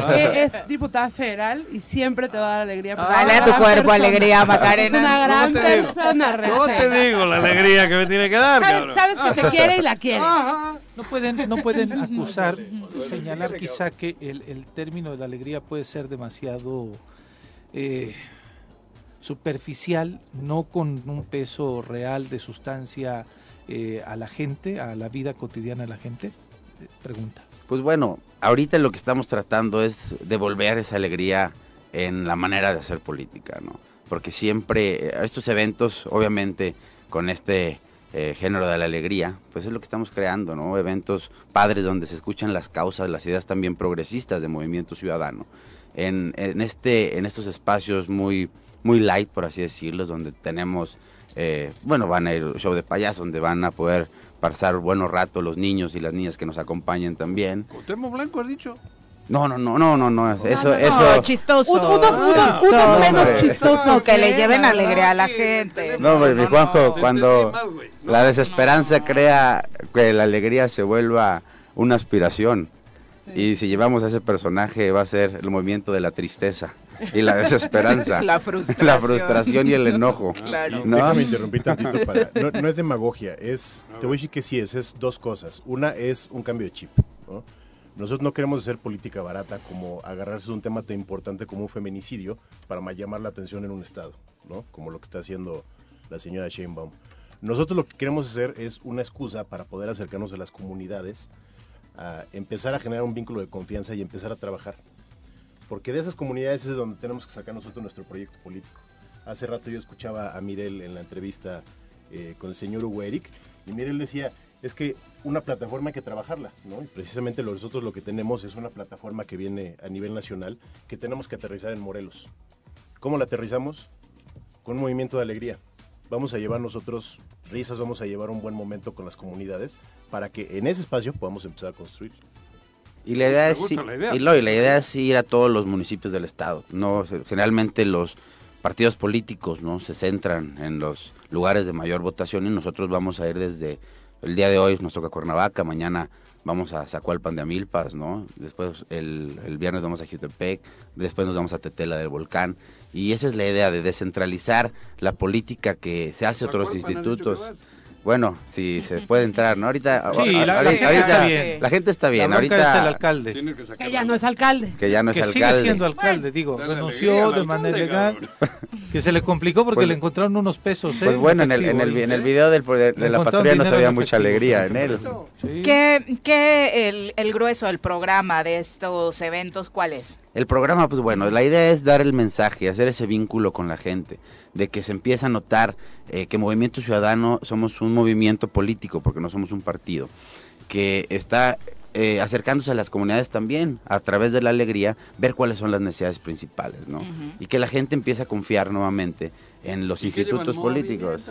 que es diputada federal y siempre te va a dar alegría. Dale a tu cuerpo persona. alegría, Macarena. Es una gran ¿Cómo te digo? persona, ¿Cómo te digo la alegría que me tiene que dar, Sabes, cabrón? sabes que te quiere y la quiere. No pueden, no pueden [laughs] acusar, señalar quizá que el, el término de la alegría puede ser demasiado eh, superficial, no con un peso real de sustancia eh, a la gente, a la vida cotidiana de la gente. Eh, Pregunta. Pues bueno, ahorita lo que estamos tratando es devolver esa alegría en la manera de hacer política, ¿no? Porque siempre eh, estos eventos, obviamente, con este género de la alegría, pues es lo que estamos creando, ¿no? Eventos padres donde se escuchan las causas, las ideas también progresistas de Movimiento Ciudadano. En, en este, en estos espacios muy, muy light, por así decirlo, donde tenemos, eh, bueno, van a ir show de payaso, donde van a poder pasar buenos ratos los niños y las niñas que nos acompañen también. Cuauhtémoc Blanco has dicho. No, no, no, no, no, no, eso, no, eso. chistoso. Uno, uno, uno, Chistoso. uno menos hombre. chistoso. que le lleven alegría a la gente. No, hombre, mi Juanjo, cuando la desesperanza crea que la alegría se vuelva una aspiración. Y si llevamos a ese personaje va a ser el movimiento de la tristeza y la desesperanza. [laughs] La frustración. La frustración y el enojo. [laughs] Claro. ¿no? Déjame interrumpir tantito para... No, no es demagogia, es... Te voy a decir que sí es, es dos cosas. Una es un cambio de chip, ¿no? Nosotros no queremos hacer política barata como agarrarse de un tema tan importante como un feminicidio para ma- llamar la atención en un estado, ¿no? Como lo que está haciendo la señora Sheinbaum. Nosotros lo que queremos hacer es una excusa para poder acercarnos a las comunidades, a empezar a generar un vínculo de confianza y empezar a trabajar. Porque de esas comunidades es de donde tenemos que sacar nosotros nuestro proyecto político. Hace rato yo escuchaba a Mirel en la entrevista eh, con el señor Hugo Eric, y Mirel decía, es que una plataforma hay que trabajarla, ¿no? Y precisamente nosotros lo que tenemos es una plataforma que viene a nivel nacional que tenemos que aterrizar en Morelos. ¿Cómo la aterrizamos? Con un movimiento de alegría. Vamos a llevar nosotros risas, vamos a llevar un buen momento con las comunidades para que en ese espacio podamos empezar a construir. Y la idea es la idea. y lo- y la idea es ir a todos los municipios del estado. No, generalmente los partidos políticos, ¿no? Se centran en los lugares de mayor votación y nosotros vamos a ir desde el día de hoy nos toca Cuernavaca, mañana vamos a Zacualpan de Amilpas, ¿no? Después el, el viernes vamos a Jutepec, después nos vamos a Tetela del Volcán y esa es la idea de descentralizar la política que se hace a otros institutos. Bueno, si se puede entrar, ¿no? Ahorita, Sí, ahorita- la gente ahorita- está bien. La gente está bien. la ahorita es el alcalde. Que Que ya no es alcalde. que ya no que es sigue alcalde. siendo alcalde, digo, Dale renunció de manera cabrón. que se le complicó porque Pues- le encontraron unos pesos. ¿eh? Pues bueno, en el, en el, en el video del, de, de la patrulla no se veía mucha alegría en él. Sí. ¿Qué, qué el, el grueso del programa de estos eventos cuál es? El programa, pues bueno, la idea es dar el mensaje, hacer ese vínculo con la gente, de que se empieza a notar eh, que Movimiento Ciudadano somos un movimiento político, porque no somos un partido, que está eh, acercándose a las comunidades también, a través de la alegría, ver cuáles son las necesidades principales, ¿no? Y que la gente empiece a confiar nuevamente en los institutos políticos.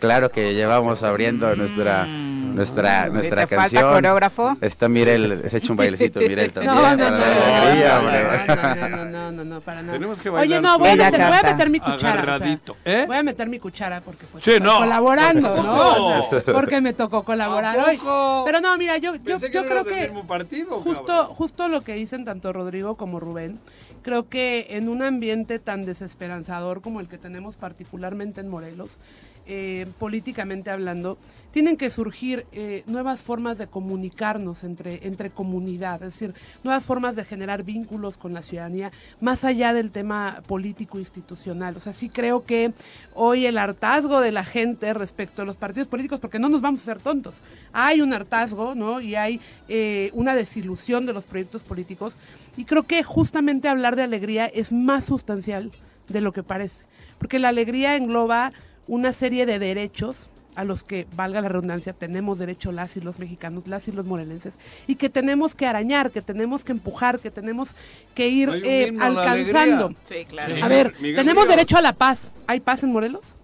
Claro que llevamos abriendo nuestra nuestra Si nuestra te falta canción. coreógrafo. Está Mirel, se ha hecho un bailecito [laughs] Mirel también. No, no, no, para no, no, no, no, no, no, no, para nada. Tenemos que Oye, bailar no, voy a, voy a meter mi cuchara. o sea, Agarradito. ¿Eh? Voy a meter mi cuchara porque pues, Sí, no. colaborando, [laughs] ¿no? Porque me tocó colaborar ¿A hoy. Pero no, mira, yo, yo, yo creo que partido, justo, cabrón. justo lo que dicen tanto Rodrigo como Rubén, creo que en un ambiente tan desesperanzador como el que tenemos particularmente en Morelos, eh, políticamente hablando, tienen que surgir eh, nuevas formas de comunicarnos entre, entre comunidad, es decir, nuevas formas de generar vínculos con la ciudadanía, más allá del tema político institucional. O sea, sí creo que hoy el hartazgo de la gente respecto a los partidos políticos, porque no nos vamos a hacer tontos, hay un hartazgo, ¿no? Y hay eh, una desilusión de los proyectos políticos, y creo que justamente hablar de alegría es más sustancial de lo que parece, porque la alegría engloba una serie de derechos a los que, valga la redundancia, tenemos derecho las y los mexicanos, las y los morelenses, y que tenemos que arañar, que tenemos que empujar, que tenemos que ir eh, alcanzando. alegría. Sí, claro. Sí. A ver, Miguel tenemos derecho a la paz. ¿Hay paz en Morelos?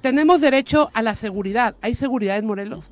Tenemos derecho a la seguridad. ¿Hay seguridad en Morelos?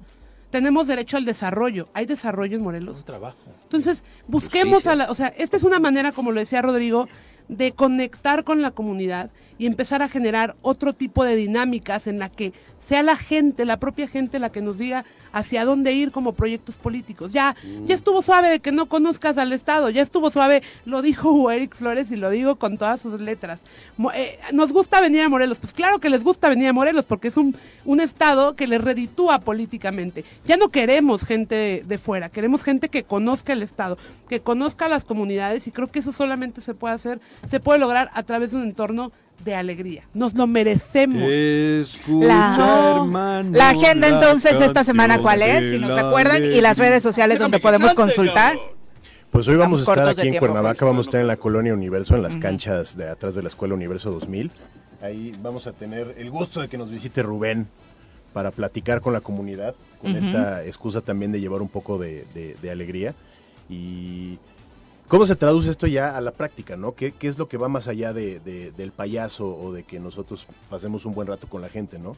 Tenemos derecho al desarrollo. ¿Hay desarrollo en Morelos? Un trabajo. Entonces, busquemos a la, o sea, esta es una manera, como lo decía Rodrigo, de conectar con la comunidad y empezar a generar otro tipo de dinámicas en la que sea la gente, la propia gente la que nos diga hacia dónde ir como proyectos políticos. Ya, ya estuvo suave de que no conozcas al Estado, ya estuvo suave, lo dijo [laughs] Eric Flores y lo digo con todas sus letras. Mo- eh, nos gusta venir a Morelos, pues claro que les gusta venir a Morelos porque es un, un Estado que les reditúa políticamente. Ya no queremos gente de fuera, queremos gente que conozca el Estado, que conozca las comunidades y creo que eso solamente se puede hacer, se puede lograr a través de un entorno de alegría. Nos lo merecemos. Escucha, La- hermano, La agenda la entonces esta semana cuál es, si nos recuerdan, y las redes sociales donde podemos consultar. Pues hoy vamos a estar aquí en tiempo, Cuernavaca, vamos a estar en la Colonia Universo, en las canchas de atrás de la Escuela Universo 2000. Ahí vamos a tener el gusto de que nos visite Rubén para platicar con la comunidad, con esta excusa también de llevar un poco de, de- de alegría. Y cómo se traduce esto ya a la práctica, ¿no? ¿Qué, qué es lo que va más allá de- de- del payaso o de que nosotros pasemos un buen rato con la gente, ¿no?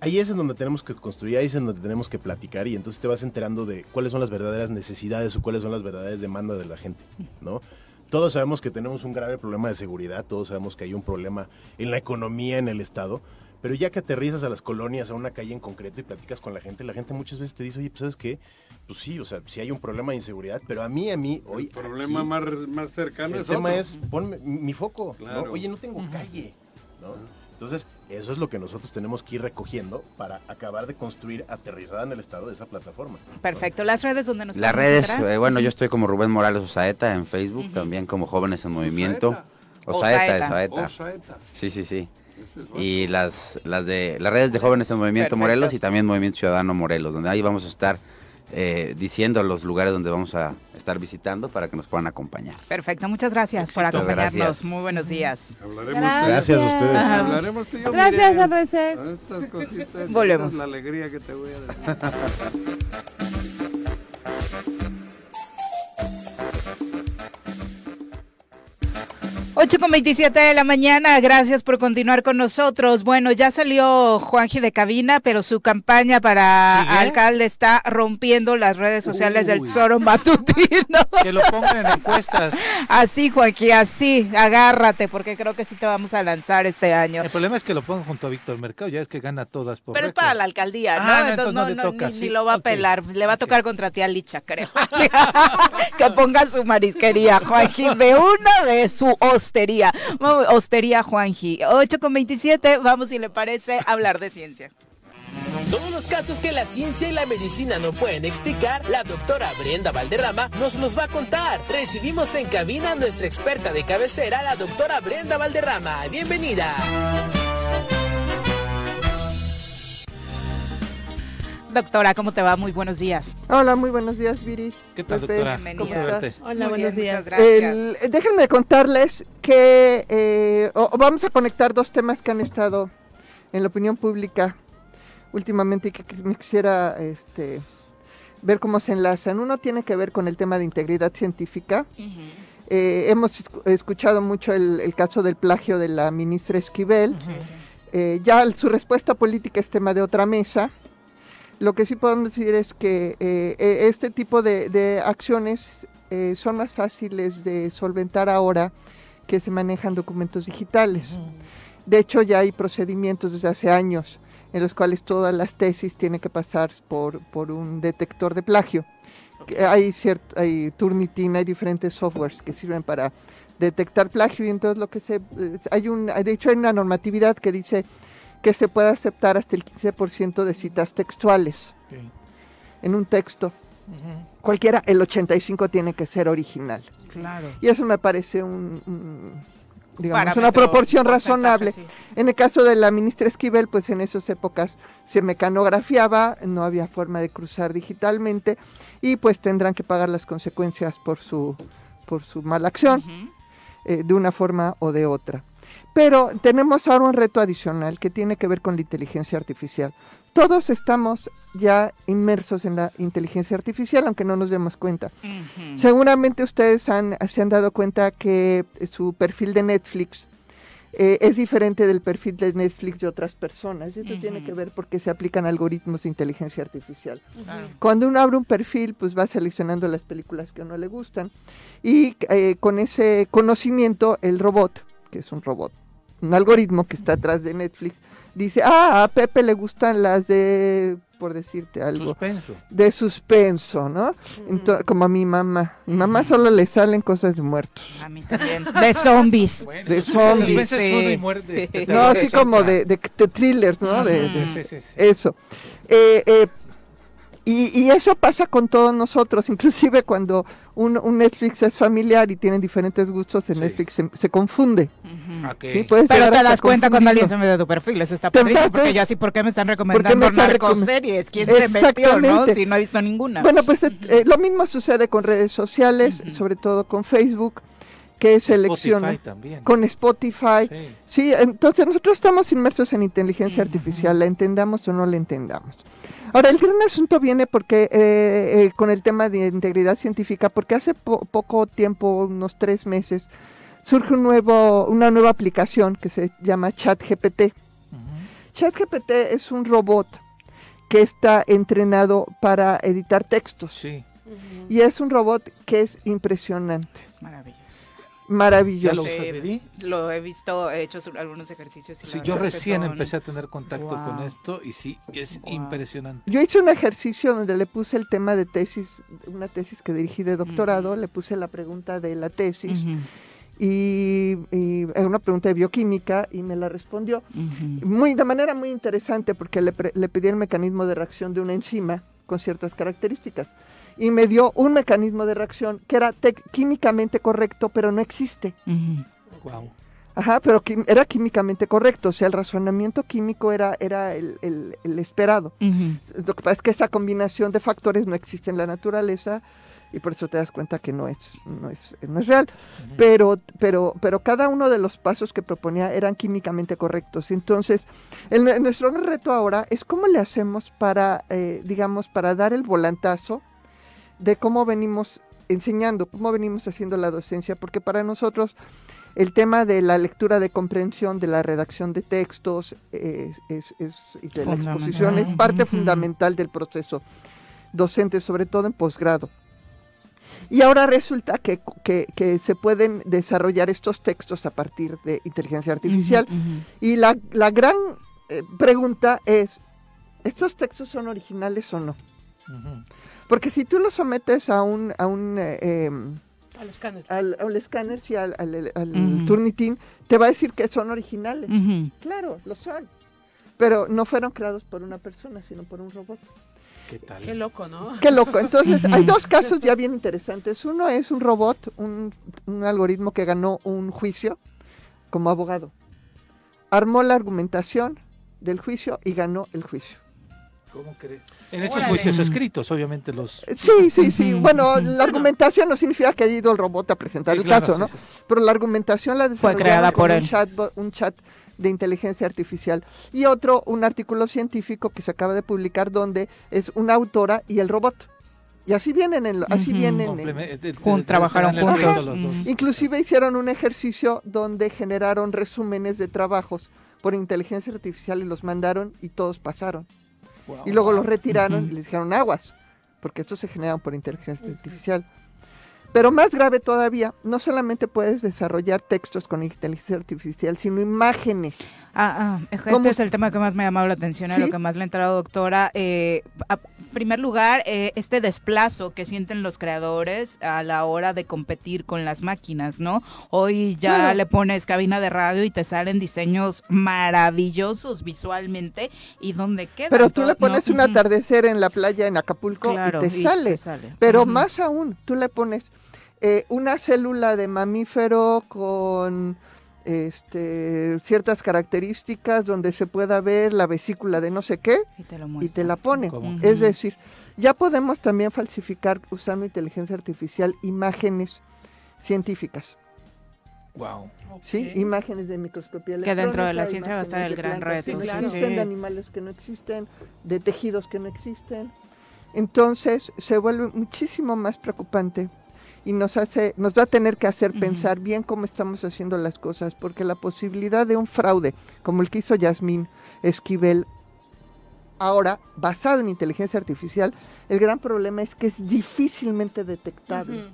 Ahí es en donde tenemos que construir, ahí es en donde tenemos que platicar y entonces te vas enterando de cuáles son las verdaderas necesidades o cuáles son las verdaderas demandas de la gente, ¿no? Todos sabemos que tenemos un grave problema de seguridad, todos sabemos que hay un problema en la economía, en el Estado, pero ya que aterrizas a las colonias, a una calle en concreto y platicas con la gente, la gente muchas veces te dice, oye, pues sabes qué, pues sí, o sea, sí hay un problema de inseguridad, pero a mí, a mí, hoy... El problema aquí, más, más cercano el es tema otro. es, ponme mi foco. Oye, no tengo calle, ¿no? Entonces, eso es lo que nosotros tenemos que ir recogiendo para acabar de construir aterrizada en el estado de esa plataforma. Perfecto, las redes donde nos Las redes, eh, bueno, yo estoy como Rubén Morales Osaeta en Facebook, también como Jóvenes en Movimiento. Osaeta, Osaeta. Osaeta. Osaeta. Sí, sí, sí. Y las, las de las redes de Jóvenes en Movimiento Perfecto. Morelos y también Movimiento Ciudadano Morelos, donde ahí vamos a estar eh, diciendo los lugares donde vamos a estar visitando para que nos puedan acompañar. Perfecto, muchas gracias por Éxito. acompañarnos. Gracias. Muy buenos días. Hablaremos Gracias. Gracias a ustedes. Ajá. Hablaremos tú y yo, Gracias. Andrés. Con estas cositas, Volvemos. esta es la alegría que te voy a dar. [laughs] 8 con 27 de la mañana, gracias por continuar con nosotros. Bueno, ya salió Juanji de cabina, pero su campaña para ¿Sigue? alcalde está rompiendo las redes sociales del Uy. Zoro Matutino. [laughs] Que lo pongan en encuestas. Así, Juanji, así, agárrate, porque creo que sí te vamos a lanzar este año. El problema es que lo pongan junto a Víctor Mercado, ya es que gana todas por Pero es para la alcaldía, ¿no? Ah, no, entonces no le no, toca, ni, sí, ni lo va a pelar, le va a tocar contra tía Licha, creo. [laughs] [laughs] que ponga su marisquería, Juanji, de una vez su hostería. Hostería Juanji. 8 con 27, vamos si le parece hablar de ciencia. Todos los casos que la ciencia y la medicina no pueden explicar, la doctora Brenda Valderrama nos los va a contar. Recibimos en cabina a nuestra experta de cabecera, la doctora Brenda Valderrama. Bienvenida. Doctora, ¿cómo te va? Muy buenos días. Hola, muy buenos días, Viri. ¿Qué tal, Pepe, doctora? Bienvenida. Hola, Muy buenos bien, días. El- déjenme contarles que eh, vamos a conectar dos temas que han estado en la opinión pública últimamente y que, que me quisiera este, ver cómo se enlazan. Uno tiene que ver con el tema de integridad científica. Eh, hemos escu- escuchado mucho el, el caso del plagio de la ministra Esquivel. Eh, ya su respuesta política es tema de otra mesa. Lo que sí podemos decir es que eh, eh, este tipo de, de acciones eh, son más fáciles de solventar ahora que se manejan documentos digitales. De hecho, ya hay procedimientos desde hace años en los cuales todas las tesis tienen que pasar por, por un detector de plagio. Que Hay, ciert- hay Turnitin, hay diferentes softwares que sirven para detectar plagio y entonces lo que se... eh, hay un, de hecho, hay una normatividad que dice que se puede aceptar hasta el 15% de citas textuales en un texto. Cualquiera, el 85 tiene que ser original. Claro. Y eso me parece un, un, digamos, Parámetro, una proporción razonable. sí. En el caso de la ministra Esquivel, pues en esas épocas se mecanografiaba, no había forma de cruzar digitalmente y pues tendrán que pagar las consecuencias por su, por su mala acción, eh, de una forma o de otra. Pero tenemos ahora un reto adicional que tiene que ver con la inteligencia artificial. Todos estamos ya inmersos en la inteligencia artificial, aunque no nos demos cuenta. Seguramente ustedes han, se han dado cuenta que su perfil de Netflix eh, es diferente del perfil de Netflix de otras personas. Y eso tiene que ver porque se aplican algoritmos de inteligencia artificial. Cuando uno abre un perfil, pues va seleccionando las películas que a uno le gustan. Y eh, con ese conocimiento, el robot, que es un robot un algoritmo que está atrás de Netflix, dice, ah, a Pepe le gustan las de, por decirte algo, Suspenso. de suspenso, ¿no? Como a mi mamá. Mi mamá solo le salen cosas de muertos. A mí también. De zombies. de zombies. suspenso es uno y muerte, este, No, así como de, de, de thrillers, ¿no? De, de- Sí, sí, sí. Eso. Eh, eh, y, y eso pasa con todos nosotros, inclusive cuando un, un Netflix es familiar y tienen diferentes gustos, en Netflix se, se confunde. Ok. Sí, puedes Pero llegar te das cuenta cuando alguien se mete a tu perfil, eso está padrísimo, porque yo así, ¿por qué me están ¿Por recomendando me están narcoseries? ¿Quién se metió, no? Exactamente. Si no he visto ninguna. Bueno, pues eh, eh, lo mismo sucede con redes sociales, sobre todo con Facebook, que selecciona Spotify también. con Spotify. Sí. Sí. entonces nosotros estamos inmersos en inteligencia artificial, la entendamos o no la entendamos. Ahora, el gran asunto viene porque eh, eh, con el tema de integridad científica, porque hace po- poco tiempo, unos tres meses, surge un nuevo, una nueva aplicación que se llama ChatGPT. ChatGPT es un robot que está entrenado para editar textos. Sí. Y es un robot que es impresionante. Maravilloso. Maravilloso. ¿Ya lo he visto, he hecho algunos ejercicios. y Sí, yo recién son- empecé a tener contacto con esto y sí, es impresionante. Yo hice un ejercicio donde le puse el tema de tesis, una tesis que dirigí de doctorado, le puse la pregunta de la tesis y, y era una pregunta de bioquímica y me la respondió muy de manera muy interesante porque le, pre- le pedí el mecanismo de reacción de una enzima con ciertas características y me dio un mecanismo de reacción que era químicamente correcto pero no existe. Wow. Ajá, pero era químicamente correcto, o sea, el razonamiento químico era, era el, el- el esperado. Lo que pasa es que esa combinación de factores no existe en la naturaleza y por eso te das cuenta que no es, no es, no es real. pero, pero, pero cada uno de los pasos que proponía eran químicamente correctos. Entonces, el- nuestro reto ahora es cómo le hacemos para, eh, digamos, para dar el volantazo de cómo venimos enseñando, cómo venimos haciendo la docencia, porque para nosotros el tema de la lectura de comprensión, de la redacción de textos eh, es, es- y de la exposición es parte fundamental del proceso docente, sobre todo en posgrado. Y ahora resulta que, que- que se pueden desarrollar estos textos a partir de inteligencia artificial. Y la, la gran eh, pregunta es, ¿estos textos son originales o no? Porque si tú los sometes a un, a un eh, em, Al escáner. al, al escáner, sí, al, al-. Turnitin, te va a decir que son originales. Claro, lo son. Pero no fueron creados por una persona, sino por un robot. ¿Qué tal? Qué loco, ¿no? Qué loco. Entonces, hay dos casos ya bien interesantes. Uno es un robot, un, un algoritmo que ganó un juicio como abogado. Armó la argumentación del juicio y ganó el juicio. ¿Cómo crees? En estos Órale. juicios escritos, obviamente los... Sí, sí, sí. Bueno, la argumentación no significa que haya ido el robot a presentar Sí, el claro, caso, ¿no? sí, sí. Pero la argumentación la Fue creada con por un él. chatbot- un chat de inteligencia artificial. Y otro, un artículo científico que se acaba de publicar donde es una autora y el robot. Y así vienen, en lo- así vienen. en- Jun- trabajaron juntos. los dos. Inclusive hicieron un ejercicio donde generaron resúmenes de trabajos por inteligencia artificial y los mandaron y todos pasaron. Wow. Y luego los retiraron y les dijeron aguas, porque estos se generan por inteligencia artificial. Pero más grave todavía, no solamente puedes desarrollar textos con inteligencia artificial, sino imágenes. Ah, ah, este ¿Cómo? es el tema que más me ha llamado la atención, a Sí. lo que más le ha entrado, doctora. Eh, a- en primer lugar, eh, este desplazo que sienten los creadores a la hora de competir con las máquinas, ¿no? Hoy ya Claro. le pones cabina de radio y te salen diseños maravillosos visualmente y donde queda. Pero tú le pones un atardecer en la playa en Acapulco Claro, y te y sale. te sale. Pero más aún, tú le pones eh, una célula de mamífero con este, ciertas características donde se pueda ver la vesícula de no sé qué Y te lo y muestra. te la pone. ¿Cómo? Es decir, ya podemos también falsificar usando inteligencia artificial imágenes científicas. Wow. ¿sí? Imágenes de microscopía Que dentro de la electrónica, ciencia va a estar el gran que reto, no sí, existen, sí. de animales que no existen, de tejidos que no existen. Entonces se vuelve muchísimo más preocupante y nos hace, nos va a tener que hacer pensar bien cómo estamos haciendo las cosas, porque la posibilidad de un fraude, como el que hizo Yasmín Esquivel, ahora basado en inteligencia artificial, el gran problema es que es difícilmente detectable.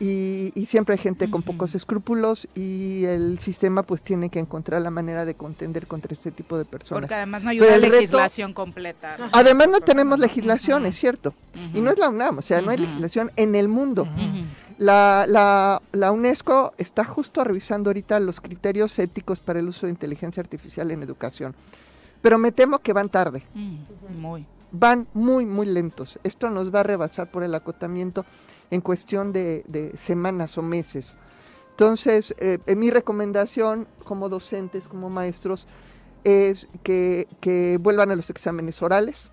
Y, y siempre hay gente con pocos escrúpulos y el sistema pues tiene que encontrar la manera de contender contra este tipo de personas. Porque además no hay Pero una reto- legislación completa. ¿no? Además no tenemos legislación, es cierto. Y no es la UNAM, o sea, no hay legislación en el mundo. La, la, la UNESCO está justo revisando ahorita los criterios éticos para el uso de inteligencia artificial en educación. Pero me temo que van tarde. Mm, Muy. Van muy, muy lentos. Esto nos va a rebasar por el acotamiento en cuestión de, de semanas o meses. Entonces, eh, eh, mi recomendación como docentes, como maestros, es que, que vuelvan a los exámenes orales.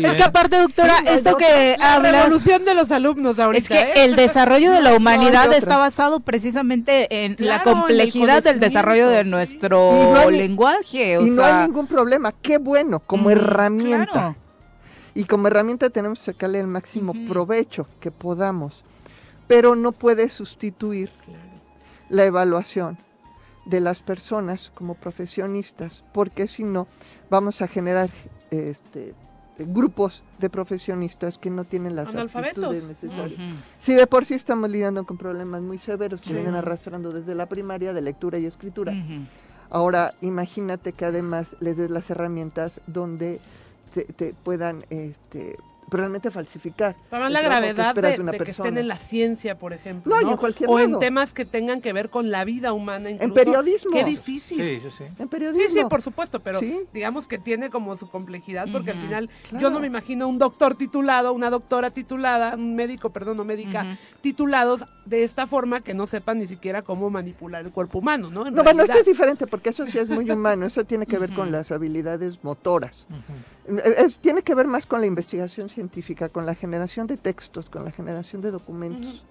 Es que aparte, doctora, Sí, no esto otra. que La hablas... revolución de los alumnos ahorita. Es que ¿eh? el desarrollo de la [laughs] No, humanidad no está basado precisamente en la Claro, en el complejidad del desarrollo de nuestro Y no hay lenguaje. O y no sea, hay ningún problema. Qué bueno, como mm, herramienta. claro. Y como herramienta tenemos que sacarle el máximo provecho que podamos. Pero no puede sustituir la evaluación de las personas como profesionistas, porque si no, vamos a generar este, grupos de profesionistas que no tienen las aptitudes necesarias. Ujú. Si de por sí estamos lidiando con problemas muy severos que Sí. vienen arrastrando desde la primaria de lectura y escritura. Ahora, imagínate que además les des las herramientas donde te, te puedan este, realmente falsificar. Para el la que gravedad de, una de que estén en la ciencia, por ejemplo. No, en cualquier O en temas que tengan que ver con la vida humana. En Incluso. periodismo. Qué difícil. Sí, sí, sí. En Sí, periodismo. sí, por supuesto, pero Sí. digamos que tiene como su complejidad, porque al final yo no me imagino un doctor titulado, una doctora titulada, un médico, perdón, no médica, titulados de esta forma que no sepan ni siquiera cómo manipular el cuerpo humano, ¿no? En No, bueno, realidad. esto es diferente porque eso sí es muy [laughs] humano, eso tiene que ver con las habilidades motoras. Es- tiene que ver más con la investigación científica, con la generación de textos, con la generación de documentos.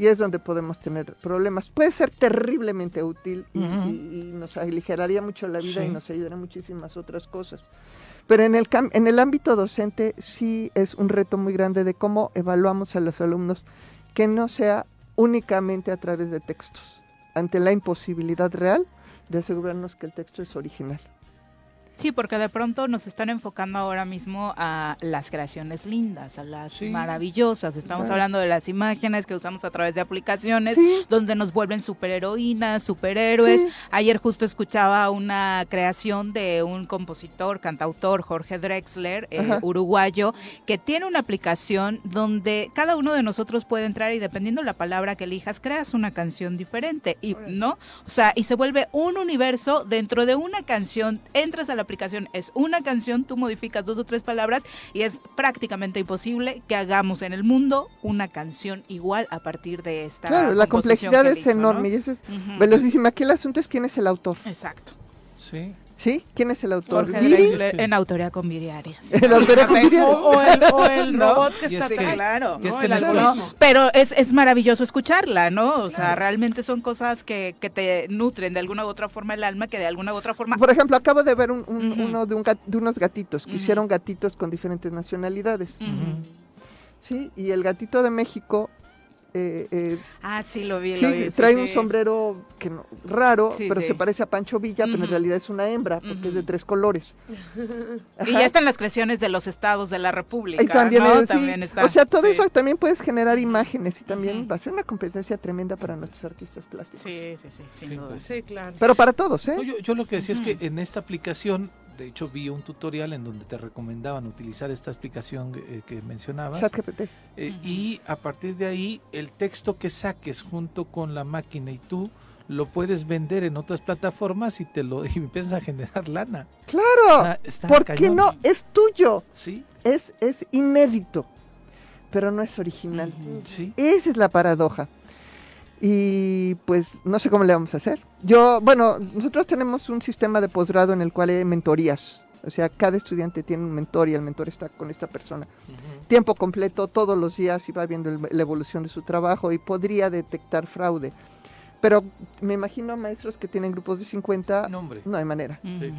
Y es donde podemos tener problemas. Puede ser terriblemente útil y, Ujú. y- y nos aligeraría mucho la vida y nos ayudaría en muchísimas otras cosas. Pero en el, en el ámbito docente sí es un reto muy grande de cómo evaluamos a los alumnos que no sea únicamente a través de textos, ante la imposibilidad real de asegurarnos que el texto es original. Sí, porque de pronto nos están enfocando ahora mismo a las creaciones lindas, a las Sí. maravillosas. Estamos Claro. hablando de las imágenes que usamos a través de aplicaciones, Sí. donde nos vuelven superheroínas, superhéroes. Sí. Ayer justo escuchaba una creación de un compositor, cantautor, Jorge Drexler, eh, uruguayo, que tiene una aplicación donde cada uno de nosotros puede entrar y dependiendo la palabra que elijas, creas una canción diferente. Y, ¿no? O sea, y se vuelve un universo dentro de una canción. Entras a la aplicación, es una canción, tú modificas dos o tres palabras y es prácticamente imposible que hagamos en el mundo una canción igual a partir de esta. Claro, la complejidad es hizo, ¿no? enorme y eso es velocísima. Aquí el asunto es quién es el autor. Exacto. Sí. ¿Sí? ¿Quién es el autor? Jorge ¿Viri? Drexler en autoría con Viri Arias. [laughs] El autor con Viri. O, o el, o el [laughs] ¿No? robot que está atrás. claro. En Pero es, es maravilloso escucharla, ¿no? O sea, realmente son cosas que, que te nutren de alguna u otra forma el alma, que de alguna u otra forma... Por ejemplo, acabo de ver un- uno de, un gat- de unos gatitos que hicieron gatitos con diferentes nacionalidades. ¿sí? Y el gatito de México eh, eh, Ah, sí, lo vi, sí, lo vi. sí, trae sí. un sombrero que no- raro, Sí, pero sí. se parece a Pancho Villa, pero en realidad es una hembra porque es de tres colores. [laughs] Y ya están las creaciones de los estados de la República, Y también, ¿no? eh, sí, También está. o sea, todo sí. eso también puedes generar imágenes y también va a ser una competencia tremenda para nuestros artistas plásticos. Sí, sí, sí, sin Sí, duda. pues. Sí, claro. Pero para todos, ¿eh? No, yo, yo lo que decía es que en esta aplicación, de hecho vi un tutorial en donde te recomendaban utilizar esta aplicación eh, que mencionabas. ChatGPT. eh. Y a partir de ahí, el texto que saques junto con la máquina y tú lo puedes vender en otras plataformas y te lo [laughs] y empiezas a generar lana. Claro, Ah, está ¿por qué cañón. no? Es tuyo, Sí, es, es inédito, pero no es original. Sí. Esa es la paradoja. Y pues no sé cómo le vamos a hacer. Yo, bueno, nosotros tenemos un sistema de posgrado en el cual hay mentorías. O sea, cada estudiante tiene un mentor y el mentor está con esta persona. Tiempo completo, todos los días y va viendo el- la evolución de su trabajo y podría detectar fraude. Pero me imagino a maestros que tienen grupos de 50, No, hombre. no hay manera, sí.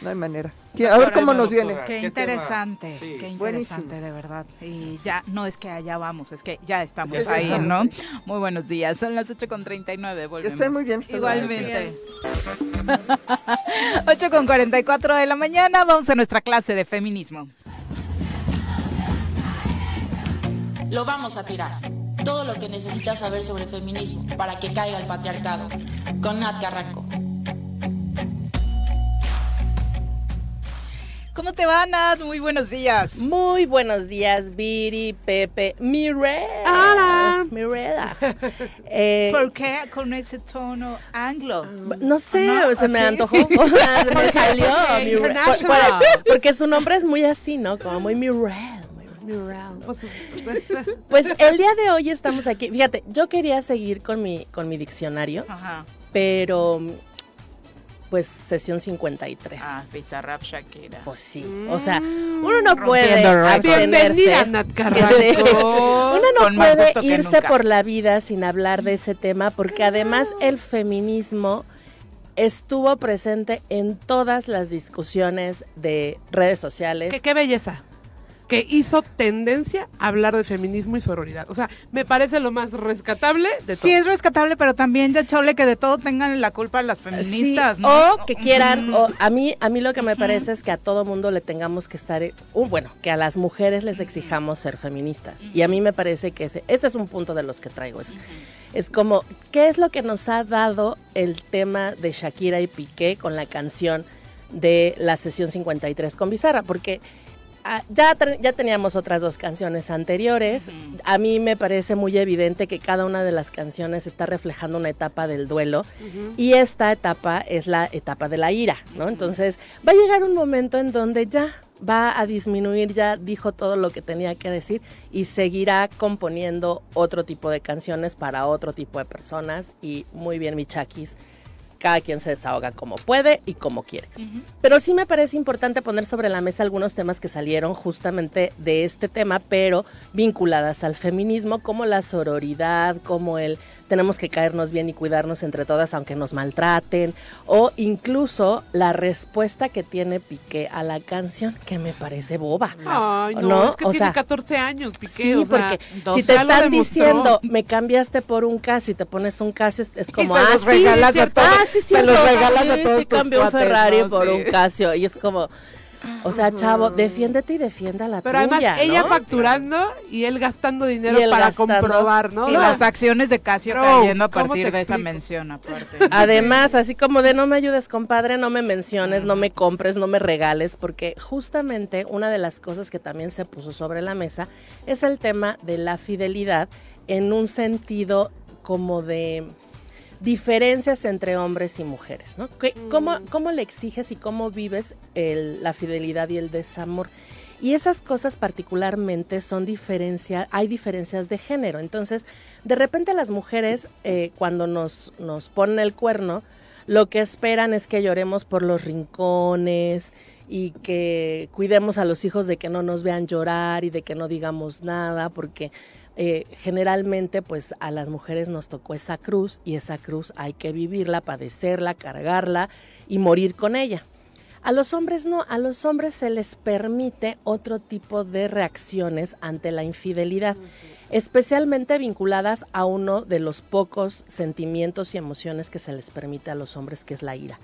No hay manera. A ver cómo nos viene. Qué interesante, Sí. qué Buenísimo. interesante de verdad. Y ya, no es que allá vamos, es que ya estamos Ya ahí, estamos ¿no? Muy buenos días, son las 8.39, Que volvemos. estén muy bien. Igualmente. 8 [laughs] con 44 de la mañana, vamos a nuestra clase de feminismo. Lo vamos a tirar. todo lo que necesitas saber sobre feminismo para que caiga el patriarcado. Con Nat Carranco. ¿Cómo te va, Nat? Muy buenos días. Muy buenos días, Viri, Pepe, Mirela. Hola. Mirela. [laughs] Eh, ¿Por qué con ese tono anglo? no sé, ¿No? se me ¿Así? antojó, [laughs] [laughs] me salió. Mirela. Por- international. por- porque su nombre es muy así, ¿no? Como muy Mirela. Pues el día de hoy estamos aquí. Fíjate, yo quería seguir con mi, con mi diccionario, Ajá. pero pues sesión 53. Ah, Bizarrap Shakira. Pues sí. O sea, uno no puede abstenerse. Bienvenida, Nat. [laughs] Uno no Con puede irse por la vida sin hablar de ese tema porque además el feminismo estuvo presente en todas las discusiones de redes sociales. Que qué belleza. Que hizo tendencia a hablar de feminismo y sororidad. O sea, me parece lo más rescatable de todo. Sí, es rescatable, pero también ya chole que de todo tengan la culpa las feministas, Sí, ¿no? O que quieran, o a mí, a mí lo que me parece es que a todo mundo le tengamos que estar, un- bueno, que a las mujeres les exijamos ser feministas. Y a mí me parece que ese, ese es un punto de los que traigo. Es, es como, ¿qué es lo que nos ha dado el tema de Shakira y Piqué con la canción de la sesión 53 con Bizarra? Porque ya, tre- ya teníamos otras dos canciones anteriores. A mí me parece muy evidente que cada una de las canciones está reflejando una etapa del duelo y esta etapa es la etapa de la ira, ¿no? Entonces va a llegar un momento en donde ya va a disminuir, ya dijo todo lo que tenía que decir y seguirá componiendo otro tipo de canciones para otro tipo de personas y muy bien mi Chakis. Cada quien se desahoga como puede y como quiere. Pero sí me parece importante poner sobre la mesa algunos temas que salieron justamente de este tema, pero vinculadas al feminismo, como la sororidad, como el tenemos que caernos bien y cuidarnos entre todas aunque nos maltraten, o incluso la respuesta que tiene Piqué a la canción, que me parece boba. Ay, no, es que O tiene sea, 14 años, Piqué. Sí, o porque si te están diciendo, me cambiaste por un Casio y te pones un Casio, es, es como, se ah, los sí, regalas cierto, a todos- ah, sí, se cierto, los regalas a sí, todos sí, cambió un Ferrari ¿no? por Sí. un Casio y es como, o sea, chavo, defiéndete y defienda la Pero además, tuya, ella ¿no? facturando y él gastando dinero él para gastando. comprobar, ¿no? Y No. las acciones de Casio Bro, cayendo a ¿cómo partir de esa mención, aparte. [laughs] Además, así como de no me ayudes, compadre, no me menciones, no me compres, no me regales, porque justamente una de las cosas que también se puso sobre la mesa es el tema de la fidelidad en un sentido como de diferencias entre hombres y mujeres, ¿no? ¿Qué- ¿Cómo, cómo le exiges y cómo vives el- la fidelidad y el desamor? Y esas cosas particularmente son diferencia, hay diferencias de género. Entonces, de repente las mujeres, eh, cuando nos, nos ponen el cuerno, lo que esperan es que lloremos por los rincones y que cuidemos a los hijos de que no nos vean llorar y de que no digamos nada, porque eh, generalmente pues a las mujeres nos tocó esa cruz y esa cruz hay que vivirla, padecerla, cargarla y morir con ella. A los hombres no, a los hombres se les permite otro tipo de reacciones ante la infidelidad, especialmente vinculadas a uno de los pocos sentimientos y emociones que se les permite a los hombres, que es la ira.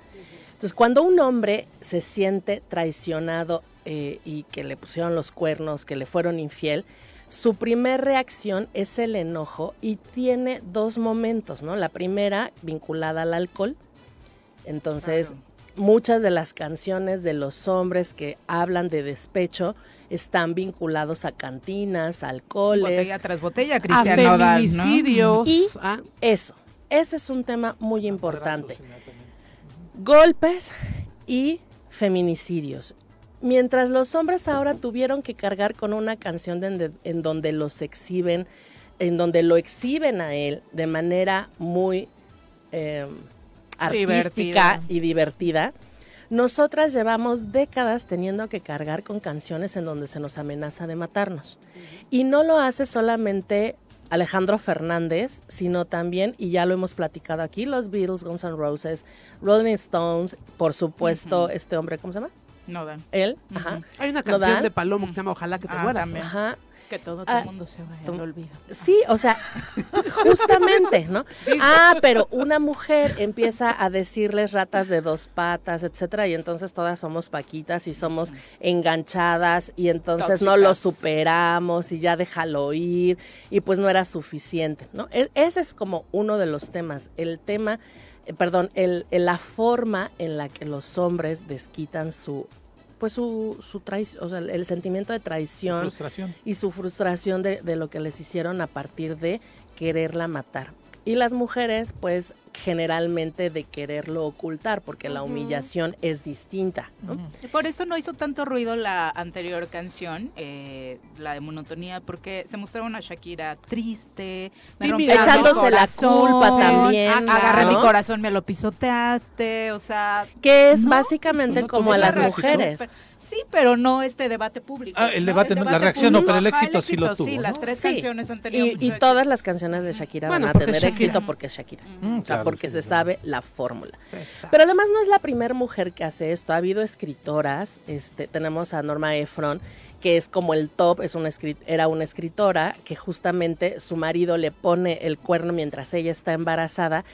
Entonces, cuando un hombre se siente traicionado eh, y que le pusieron los cuernos, que le fueron infiel, su primer reacción es el enojo y tiene dos momentos, ¿no? La primera vinculada al alcohol. Entonces, muchas de las canciones de los hombres que hablan de despecho están vinculados a cantinas, alcoholes. Botella tras botella, Cristian ¿no? feminicidios. Y Ah. eso, ese es un tema muy importante. Golpes y feminicidios. Mientras los hombres ahora tuvieron que cargar con una canción de- en donde los exhiben, en donde lo exhiben a él de manera muy eh, artística Divertida. y divertida, nosotras llevamos décadas teniendo que cargar con canciones en donde se nos amenaza de matarnos. Y no lo hace solamente Alejandro Fernández, sino también, y ya lo hemos platicado aquí, los Beatles, Guns N' Roses, Rolling Stones, por supuesto, este hombre, ¿cómo se llama? Nodal. Él, Ujú. ajá. Hay una canción de Palomo que se llama Ojalá que te Ah, mueras. también. Ajá. Que todo Ah, el mundo se vaya al olvido. Sí, o sea, [laughs] justamente, ¿no? Ah, pero una mujer empieza a decirles ratas de dos patas, etcétera, y entonces todas somos paquitas y somos enganchadas y entonces no lo superamos y ya déjalo ir y pues no era suficiente, ¿no? E- ese es como uno de los temas, el tema, eh, perdón, el, el- la forma en la que los hombres desquitan su pues su, su traición, o sea, el, sentimiento de traición y su frustración de, de lo que les hicieron a partir de quererla matar. Y las mujeres, pues generalmente de quererlo ocultar, porque la humillación es distinta. ¿no? Por eso no hizo tanto ruido la anterior canción, eh, la de monotonía, porque se mostraba una Shakira triste, me echándose la culpa también, a- agarré ¿no? mi corazón, me lo pisoteaste, o sea... Que es ¿no? básicamente como a las mujeres. pero- Sí, pero no este debate público. Ah, el ¿no? debate no, la reacción no, pero el éxito sí lo tuvo, Sí, ¿no? las tres Sí. canciones han tenido Y, mucho y éxito. todas las canciones de Shakira Bueno, van a tener Shakira. éxito porque es Shakira. Mm, o sea, claro, porque sí, se sabe la fórmula. Pero además no es la primera mujer que hace esto. Ha habido escritoras. Este, tenemos a Norma Efron, que es como el top, es una escrit- era una escritora que justamente su marido le pone el cuerno mientras ella está embarazada.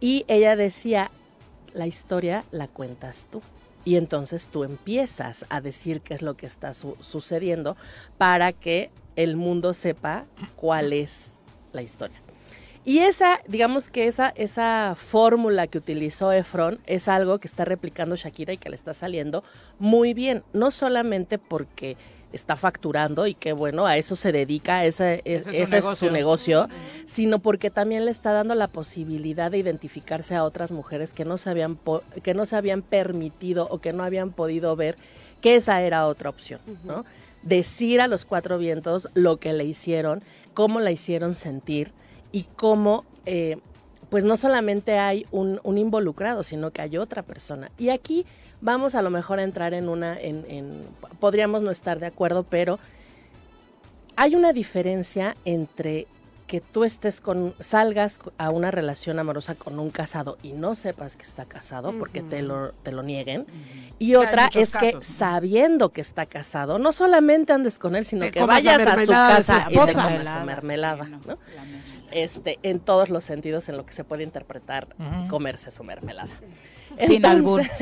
Y ella decía, la historia la cuentas tú. Y entonces tú empiezas a decir qué es lo que está su- sucediendo para que el mundo sepa cuál es la historia. Y esa, digamos que esa, esa fórmula que utilizó Efron es algo que está replicando Shakira y que le está saliendo muy bien. No solamente porque está facturando y que bueno, a eso se dedica, ese, es, Ese es su ese es su negocio. sino porque también le está dando la posibilidad de identificarse a otras mujeres que no se habían, po- que no se habían permitido o que no habían podido ver que esa era otra opción, ¿no? Decir a los cuatro vientos lo que le hicieron, cómo la hicieron sentir y cómo, eh, pues no solamente hay un, un involucrado, sino que hay otra persona. Y aquí vamos a lo mejor a entrar en una, en, en- podríamos no estar de acuerdo, pero hay una diferencia entre que tú estés con, salgas a una relación amorosa con un casado y no sepas que está casado porque te lo, te lo nieguen. Y otra es que sabiendo que está casado, no solamente andes con él, sino Te que vayas a su casa y te comas su mermelada, ¿no? Este, en todos los sentidos en lo que se puede interpretar comerse su mermelada. Sin albur. [laughs]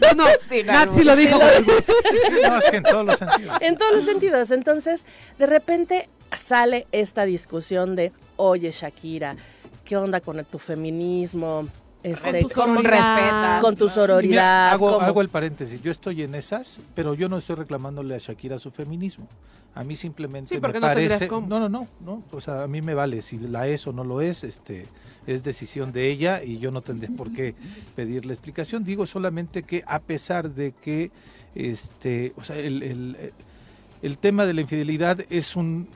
No, no, Nat sí lo dijo. No, es que en todos los sentidos. En todos los sentidos. Entonces, de repente sale esta discusión de, oye, Shakira, ¿qué onda con tu feminismo? Este, tu ¿cómo- sororidad. Con tu Mira, sororidad. hago, ¿cómo? hago el paréntesis. Yo estoy en esas, pero yo no estoy reclamándole a Shakira su feminismo. A mí simplemente Sí, me no parece. No, no, no, no. O sea, a mí me vale si la es o no lo es. Este es decisión de ella y yo no tendré por qué pedirle explicación. Digo solamente que a pesar de que, este, o sea, el, el, el tema de la infidelidad es un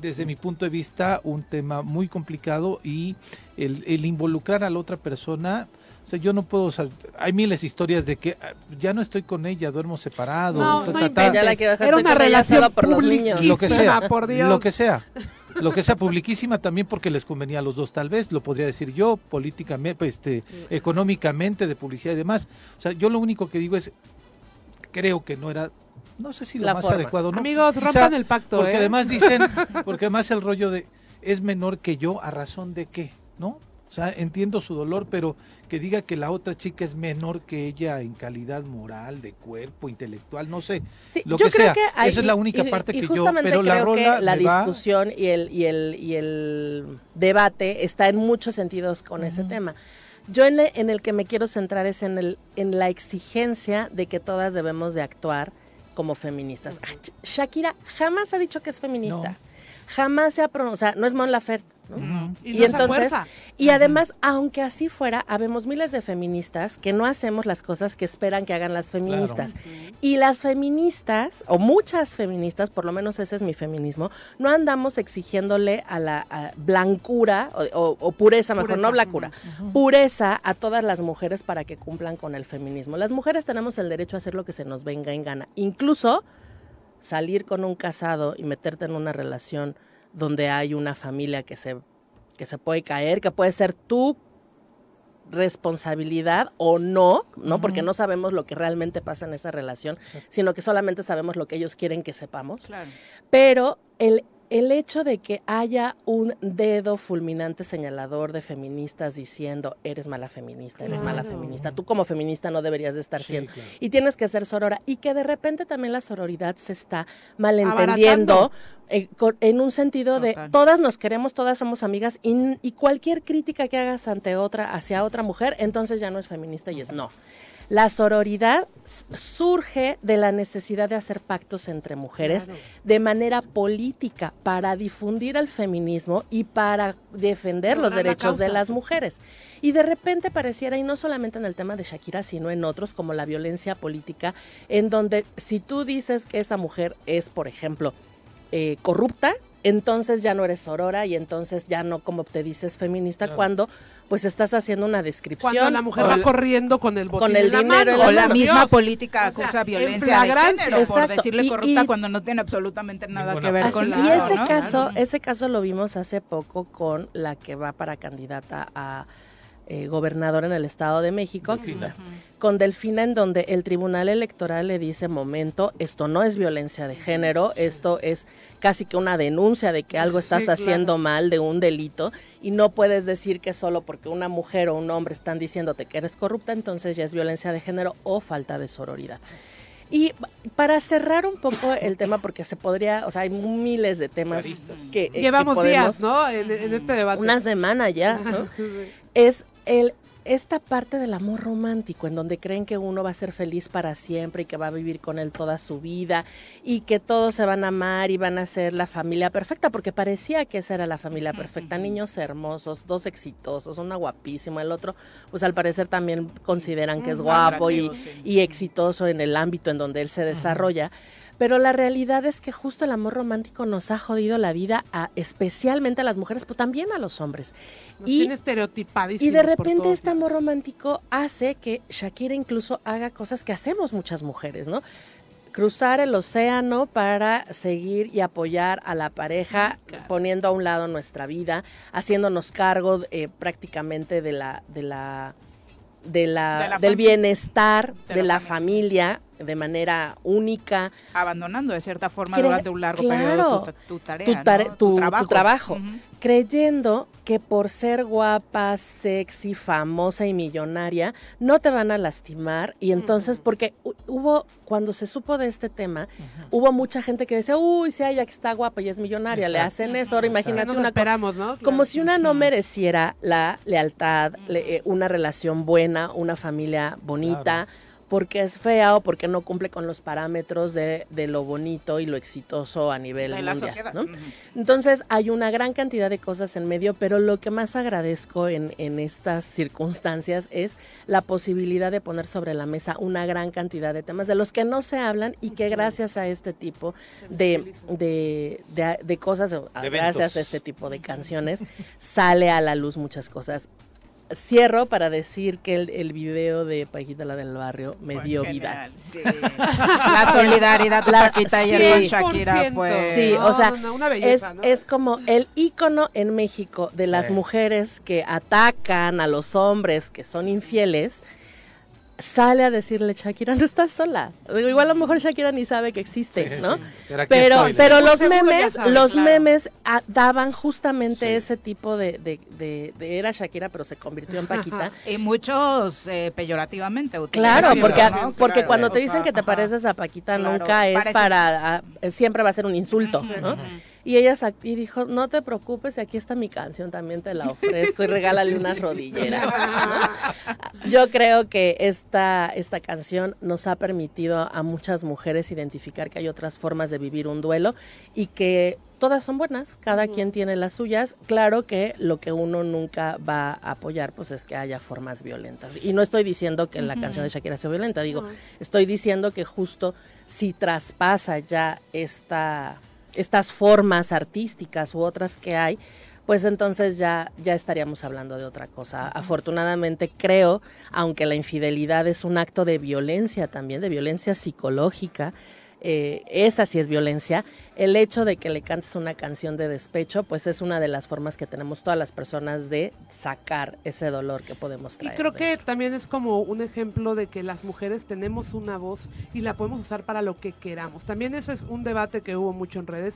desde mi punto de vista, un tema muy complicado y el, el involucrar a la otra persona, o sea, yo no puedo, hay miles de historias de que ah, ya no estoy con ella, duermo separado, No, ta, no ta. Ya la quiero dejar, Era una relación por los niños. lo que sea, [laughs] por Dios. lo que sea, lo que sea publiquísima también porque les convenía a los dos tal vez, lo podría decir yo, políticamente, pues, este, económicamente, de publicidad y demás. O sea, yo lo único que digo es, creo que no era, no sé si lo La más forma. adecuado, ¿no? Amigos, Quizá rompan el pacto, Porque ¿eh? además dicen, [laughs] porque además el rollo de, es menor que yo, ¿a razón de qué? ¿No? O sea, entiendo su dolor, pero que diga que la otra chica es menor que ella en calidad moral, de cuerpo, intelectual, no sé, Sí, lo yo que creo sea. que hay- Esa es la única y- parte y que yo, pero la creo que rola la va- discusión y el y el y el debate está en muchos sentidos con ese tema. Yo en, el- en el que me quiero centrar es en el en la exigencia de que todas debemos de actuar como feministas. Ah, Sh- Shakira jamás ha dicho que es feminista. Jamás se ha pronunciado, no es Mon Laferte. ¿No? Y no entonces, fuerza. y además, aunque así fuera, habemos miles de feministas que no hacemos las cosas que esperan que hagan las feministas. Y las feministas, o muchas feministas, por lo menos ese es mi feminismo, no andamos exigiéndole a la a blancura o, o- o pureza, mejor, Pureza, no blancura, pureza a todas las mujeres para que cumplan con el feminismo. Las mujeres tenemos el derecho a hacer lo que se nos venga en gana, incluso salir con un casado y meterte en una relación donde hay una familia que se, que se puede caer, que puede ser tu responsabilidad o no, ¿no? Porque no sabemos lo que realmente pasa en esa relación, sino que solamente sabemos lo que ellos quieren que sepamos. Pero el, el hecho de que haya un dedo fulminante señalador de feministas diciendo, eres mala feminista, eres mala feminista, tú como feminista no deberías de estar Sí, siendo, claro. y tienes que ser sorora, y que de repente también la sororidad se está malentendiendo. Eh, en un sentido de todas nos queremos, todas somos amigas y, y cualquier crítica que hagas ante otra, hacia otra mujer, entonces ya no es feminista y es no. La sororidad surge de la necesidad de hacer pactos entre mujeres Claro. de manera política para difundir el feminismo y para defender los la derechos de las mujeres. Y de repente pareciera, y no solamente en el tema de Shakira, sino en otros, como la violencia política, en donde si tú dices que esa mujer es, por ejemplo, eh, corrupta, entonces ya no eres sorora y entonces ya no como te dices feminista cuando pues estás haciendo una descripción Cuando la mujer o va la- corriendo con el botín con el en la dinero mano. O la misma Dios. política O sea, acusa en violencia de género por Exacto. decirle Y- corrupta y- cuando no tiene absolutamente nada que Así- ver con y la ese ¿no? caso, ese caso lo vimos hace poco con la que va para candidata a eh, gobernadora en el Estado de México, Delfina. con Delfina, en donde el Tribunal Electoral le dice, momento, esto no es violencia de género, esto es casi que una denuncia de que algo estás Sí, claro. haciendo mal, de un delito, y no puedes decir que solo porque una mujer o un hombre están diciéndote que eres corrupta, entonces ya es violencia de género o falta de sororidad. Y para cerrar un poco el tema, porque se podría, o sea, hay miles de temas que eh, que Llevamos podemos- días, ¿no? En, en este debate. Una semana ya, ¿no? [laughs] es el esta parte del amor romántico en donde creen que uno va a ser feliz para siempre y que va a vivir con él toda su vida y que todos se van a amar y van a ser la familia perfecta porque parecía que esa era la familia perfecta, niños hermosos, dos exitosos, una guapísima, el otro pues al parecer también consideran que es guapo y, y exitoso en el ámbito en donde él se desarrolla. Pero la realidad es que justo el amor romántico nos ha jodido la vida, a, especialmente a las mujeres, pero también a los hombres. Nos y, y de repente este amor romántico hace que Shakira incluso haga cosas que hacemos muchas mujeres, ¿no? Cruzar el océano para seguir y apoyar a la pareja, poniendo a un lado nuestra vida, haciéndonos cargo eh, prácticamente de la, de la, de la, De la del bienestar de de, la la familia de manera única. abandonando de cierta forma Cre- durante un largo claro, periodo tu, tu tarea, tu, tare- ¿no? tu- tu trabajo, creyendo que por ser guapa, sexy, famosa y millonaria no te van a lastimar. Y entonces porque hu- hubo cuando se supo de este tema hubo mucha gente que decía uy si ella que está guapa y es millonaria le hacen eso ahora imagínate Nos una co- esperamos, ¿no? como Claro. si una no mereciera la lealtad le- eh, una relación buena una familia bonita porque es fea o porque no cumple con los parámetros de, de lo bonito y lo exitoso a nivel De la mundial, sociedad. ¿no? Ujú. Entonces hay una gran cantidad de cosas en medio, pero lo que más agradezco en, en estas circunstancias es la posibilidad de poner sobre la mesa una gran cantidad de temas de los que no se hablan y que gracias a este tipo de, de, de- de cosas, gracias eventos. a este tipo de canciones, sale a la luz muchas cosas. Cierro para decir que el, el video de Paquita la del barrio me dio vida. [laughs] La solidaridad de Paquita ayer con Shakira fue- Sí, No, o sea, no, no, una belleza, es, ¿no? es como el ícono en México de las Sí. mujeres que atacan a los hombres que son infieles. Sale a decirle, Shakira, no estás sola. Digo, igual a lo mejor Shakira ni sabe que existe, Sí, ¿no? sí. Pero Pero, estoy. pero Seguro los memes, sabe, los claro. memes ah, daban justamente ese tipo de, de, de- de- era Shakira, pero se convirtió en Paquita. Y muchos eh, peyorativamente Claro, porque, ¿no? porque Claro. cuando te O dicen sea, que te pareces a Paquita, Claro, nunca es parece- para, ah, siempre va a ser un insulto, ¿no? Y ella y dijo, no te preocupes, aquí está mi canción, también te la ofrezco y regálale unas [laughs] rodilleras. ¿no? [laughs] Yo creo que esta, esta canción nos ha permitido a muchas mujeres identificar que hay otras formas de vivir un duelo y que todas son buenas, cada quien tiene las suyas. Claro que lo que uno nunca va a apoyar pues es que haya formas violentas. Y no estoy diciendo que la canción de Shakira sea violenta, digo, estoy diciendo que justo si traspasa ya esta, estas formas artísticas u otras que hay, pues entonces ya, ya estaríamos hablando de otra cosa. Afortunadamente creo, aunque la infidelidad es un acto de violencia también, de violencia psicológica, eh, esa sí es violencia. El hecho de que le cantes una canción de despecho, pues es una de las formas que tenemos todas las personas de sacar ese dolor que podemos Y traer. creo que también es como un ejemplo de que las mujeres tenemos una voz y la podemos usar para lo que queramos. También ese es un debate que hubo mucho en redes.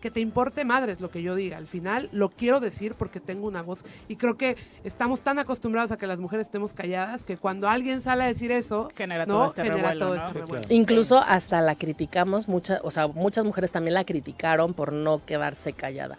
Que te importe madres lo que yo diga. Al final lo quiero decir porque tengo una voz. Y creo que estamos tan acostumbrados a que las mujeres estemos calladas que cuando alguien sale a decir eso, Genera ¿no? todo este genera revuelo, todo ¿no? este revuelo. Incluso hasta la criticamos, muchas, o sea, muchas mujeres también la criticaron por no quedarse callada.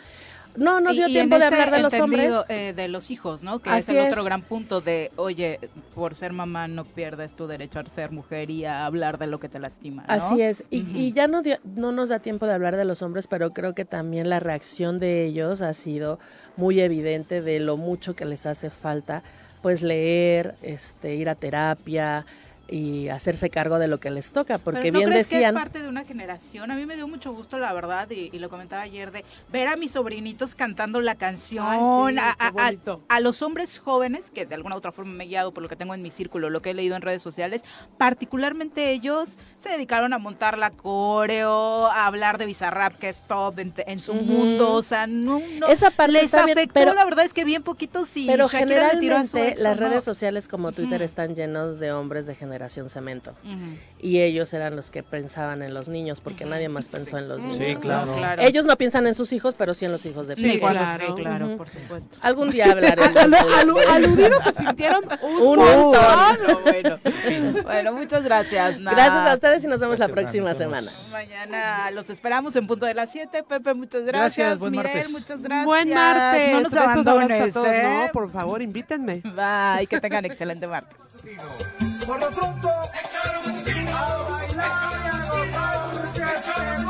No nos dio Y- tiempo de este hablar de los hombres. eh, de los hijos, ¿no? Que Así es el es. otro gran punto de, oye, por ser mamá no pierdes tu derecho a ser mujer y a hablar de lo que te lastima, ¿no? Así es, y, y ya no, dio- no nos da tiempo de hablar de los hombres, pero creo que también la reacción de ellos ha sido muy evidente de lo mucho que les hace falta, pues leer, este, ir a terapia y hacerse cargo de lo que les toca, porque Pero ¿no bien crees que decían... es parte de una generación? A mí me dio mucho gusto, la verdad, y, y lo comentaba ayer, de ver a mis sobrinitos cantando la canción, Ay, sí, a, a los hombres jóvenes, que de alguna u otra forma me he guiado por lo que tengo en mi círculo, lo que he leído en redes sociales, particularmente ellos se dedicaron a montar la coreo, a hablar de Bizarrap, que es top en, en su mundo, o sea, no, no Esa parte les está bien, afectó, pero- la verdad es que bien poquitos sí. Pero Shakira le tiró a su generalmente ex, ¿o las no? redes sociales como Twitter están llenos de hombres de generación cemento. Y ellos eran los que pensaban en los niños, porque nadie más pensó en los Sí, niños. ¿no? claro. Claro. Ellos no piensan en sus hijos, pero sí en los hijos de Sí, Piqué. claro, sí, claro, Ujú. por supuesto. Algún día hablaremos. [laughs] Aludidos se sintieron un, Un montón. montón. [laughs] bueno, bueno, muchas gracias. Gracias a ustedes y nos vemos la Gracias, próxima Nat, nos semana. Mañana los esperamos en punto de las 7. Pepe, muchas gracias. Gracias, buen Mirel, martes. muchas gracias. Buen martes. No nos abandones, todos. ¿eh? No, por favor, invítenme. Bye, que tengan excelente martes. Por lo pronto, echaron un tiro a bailar y a gozar,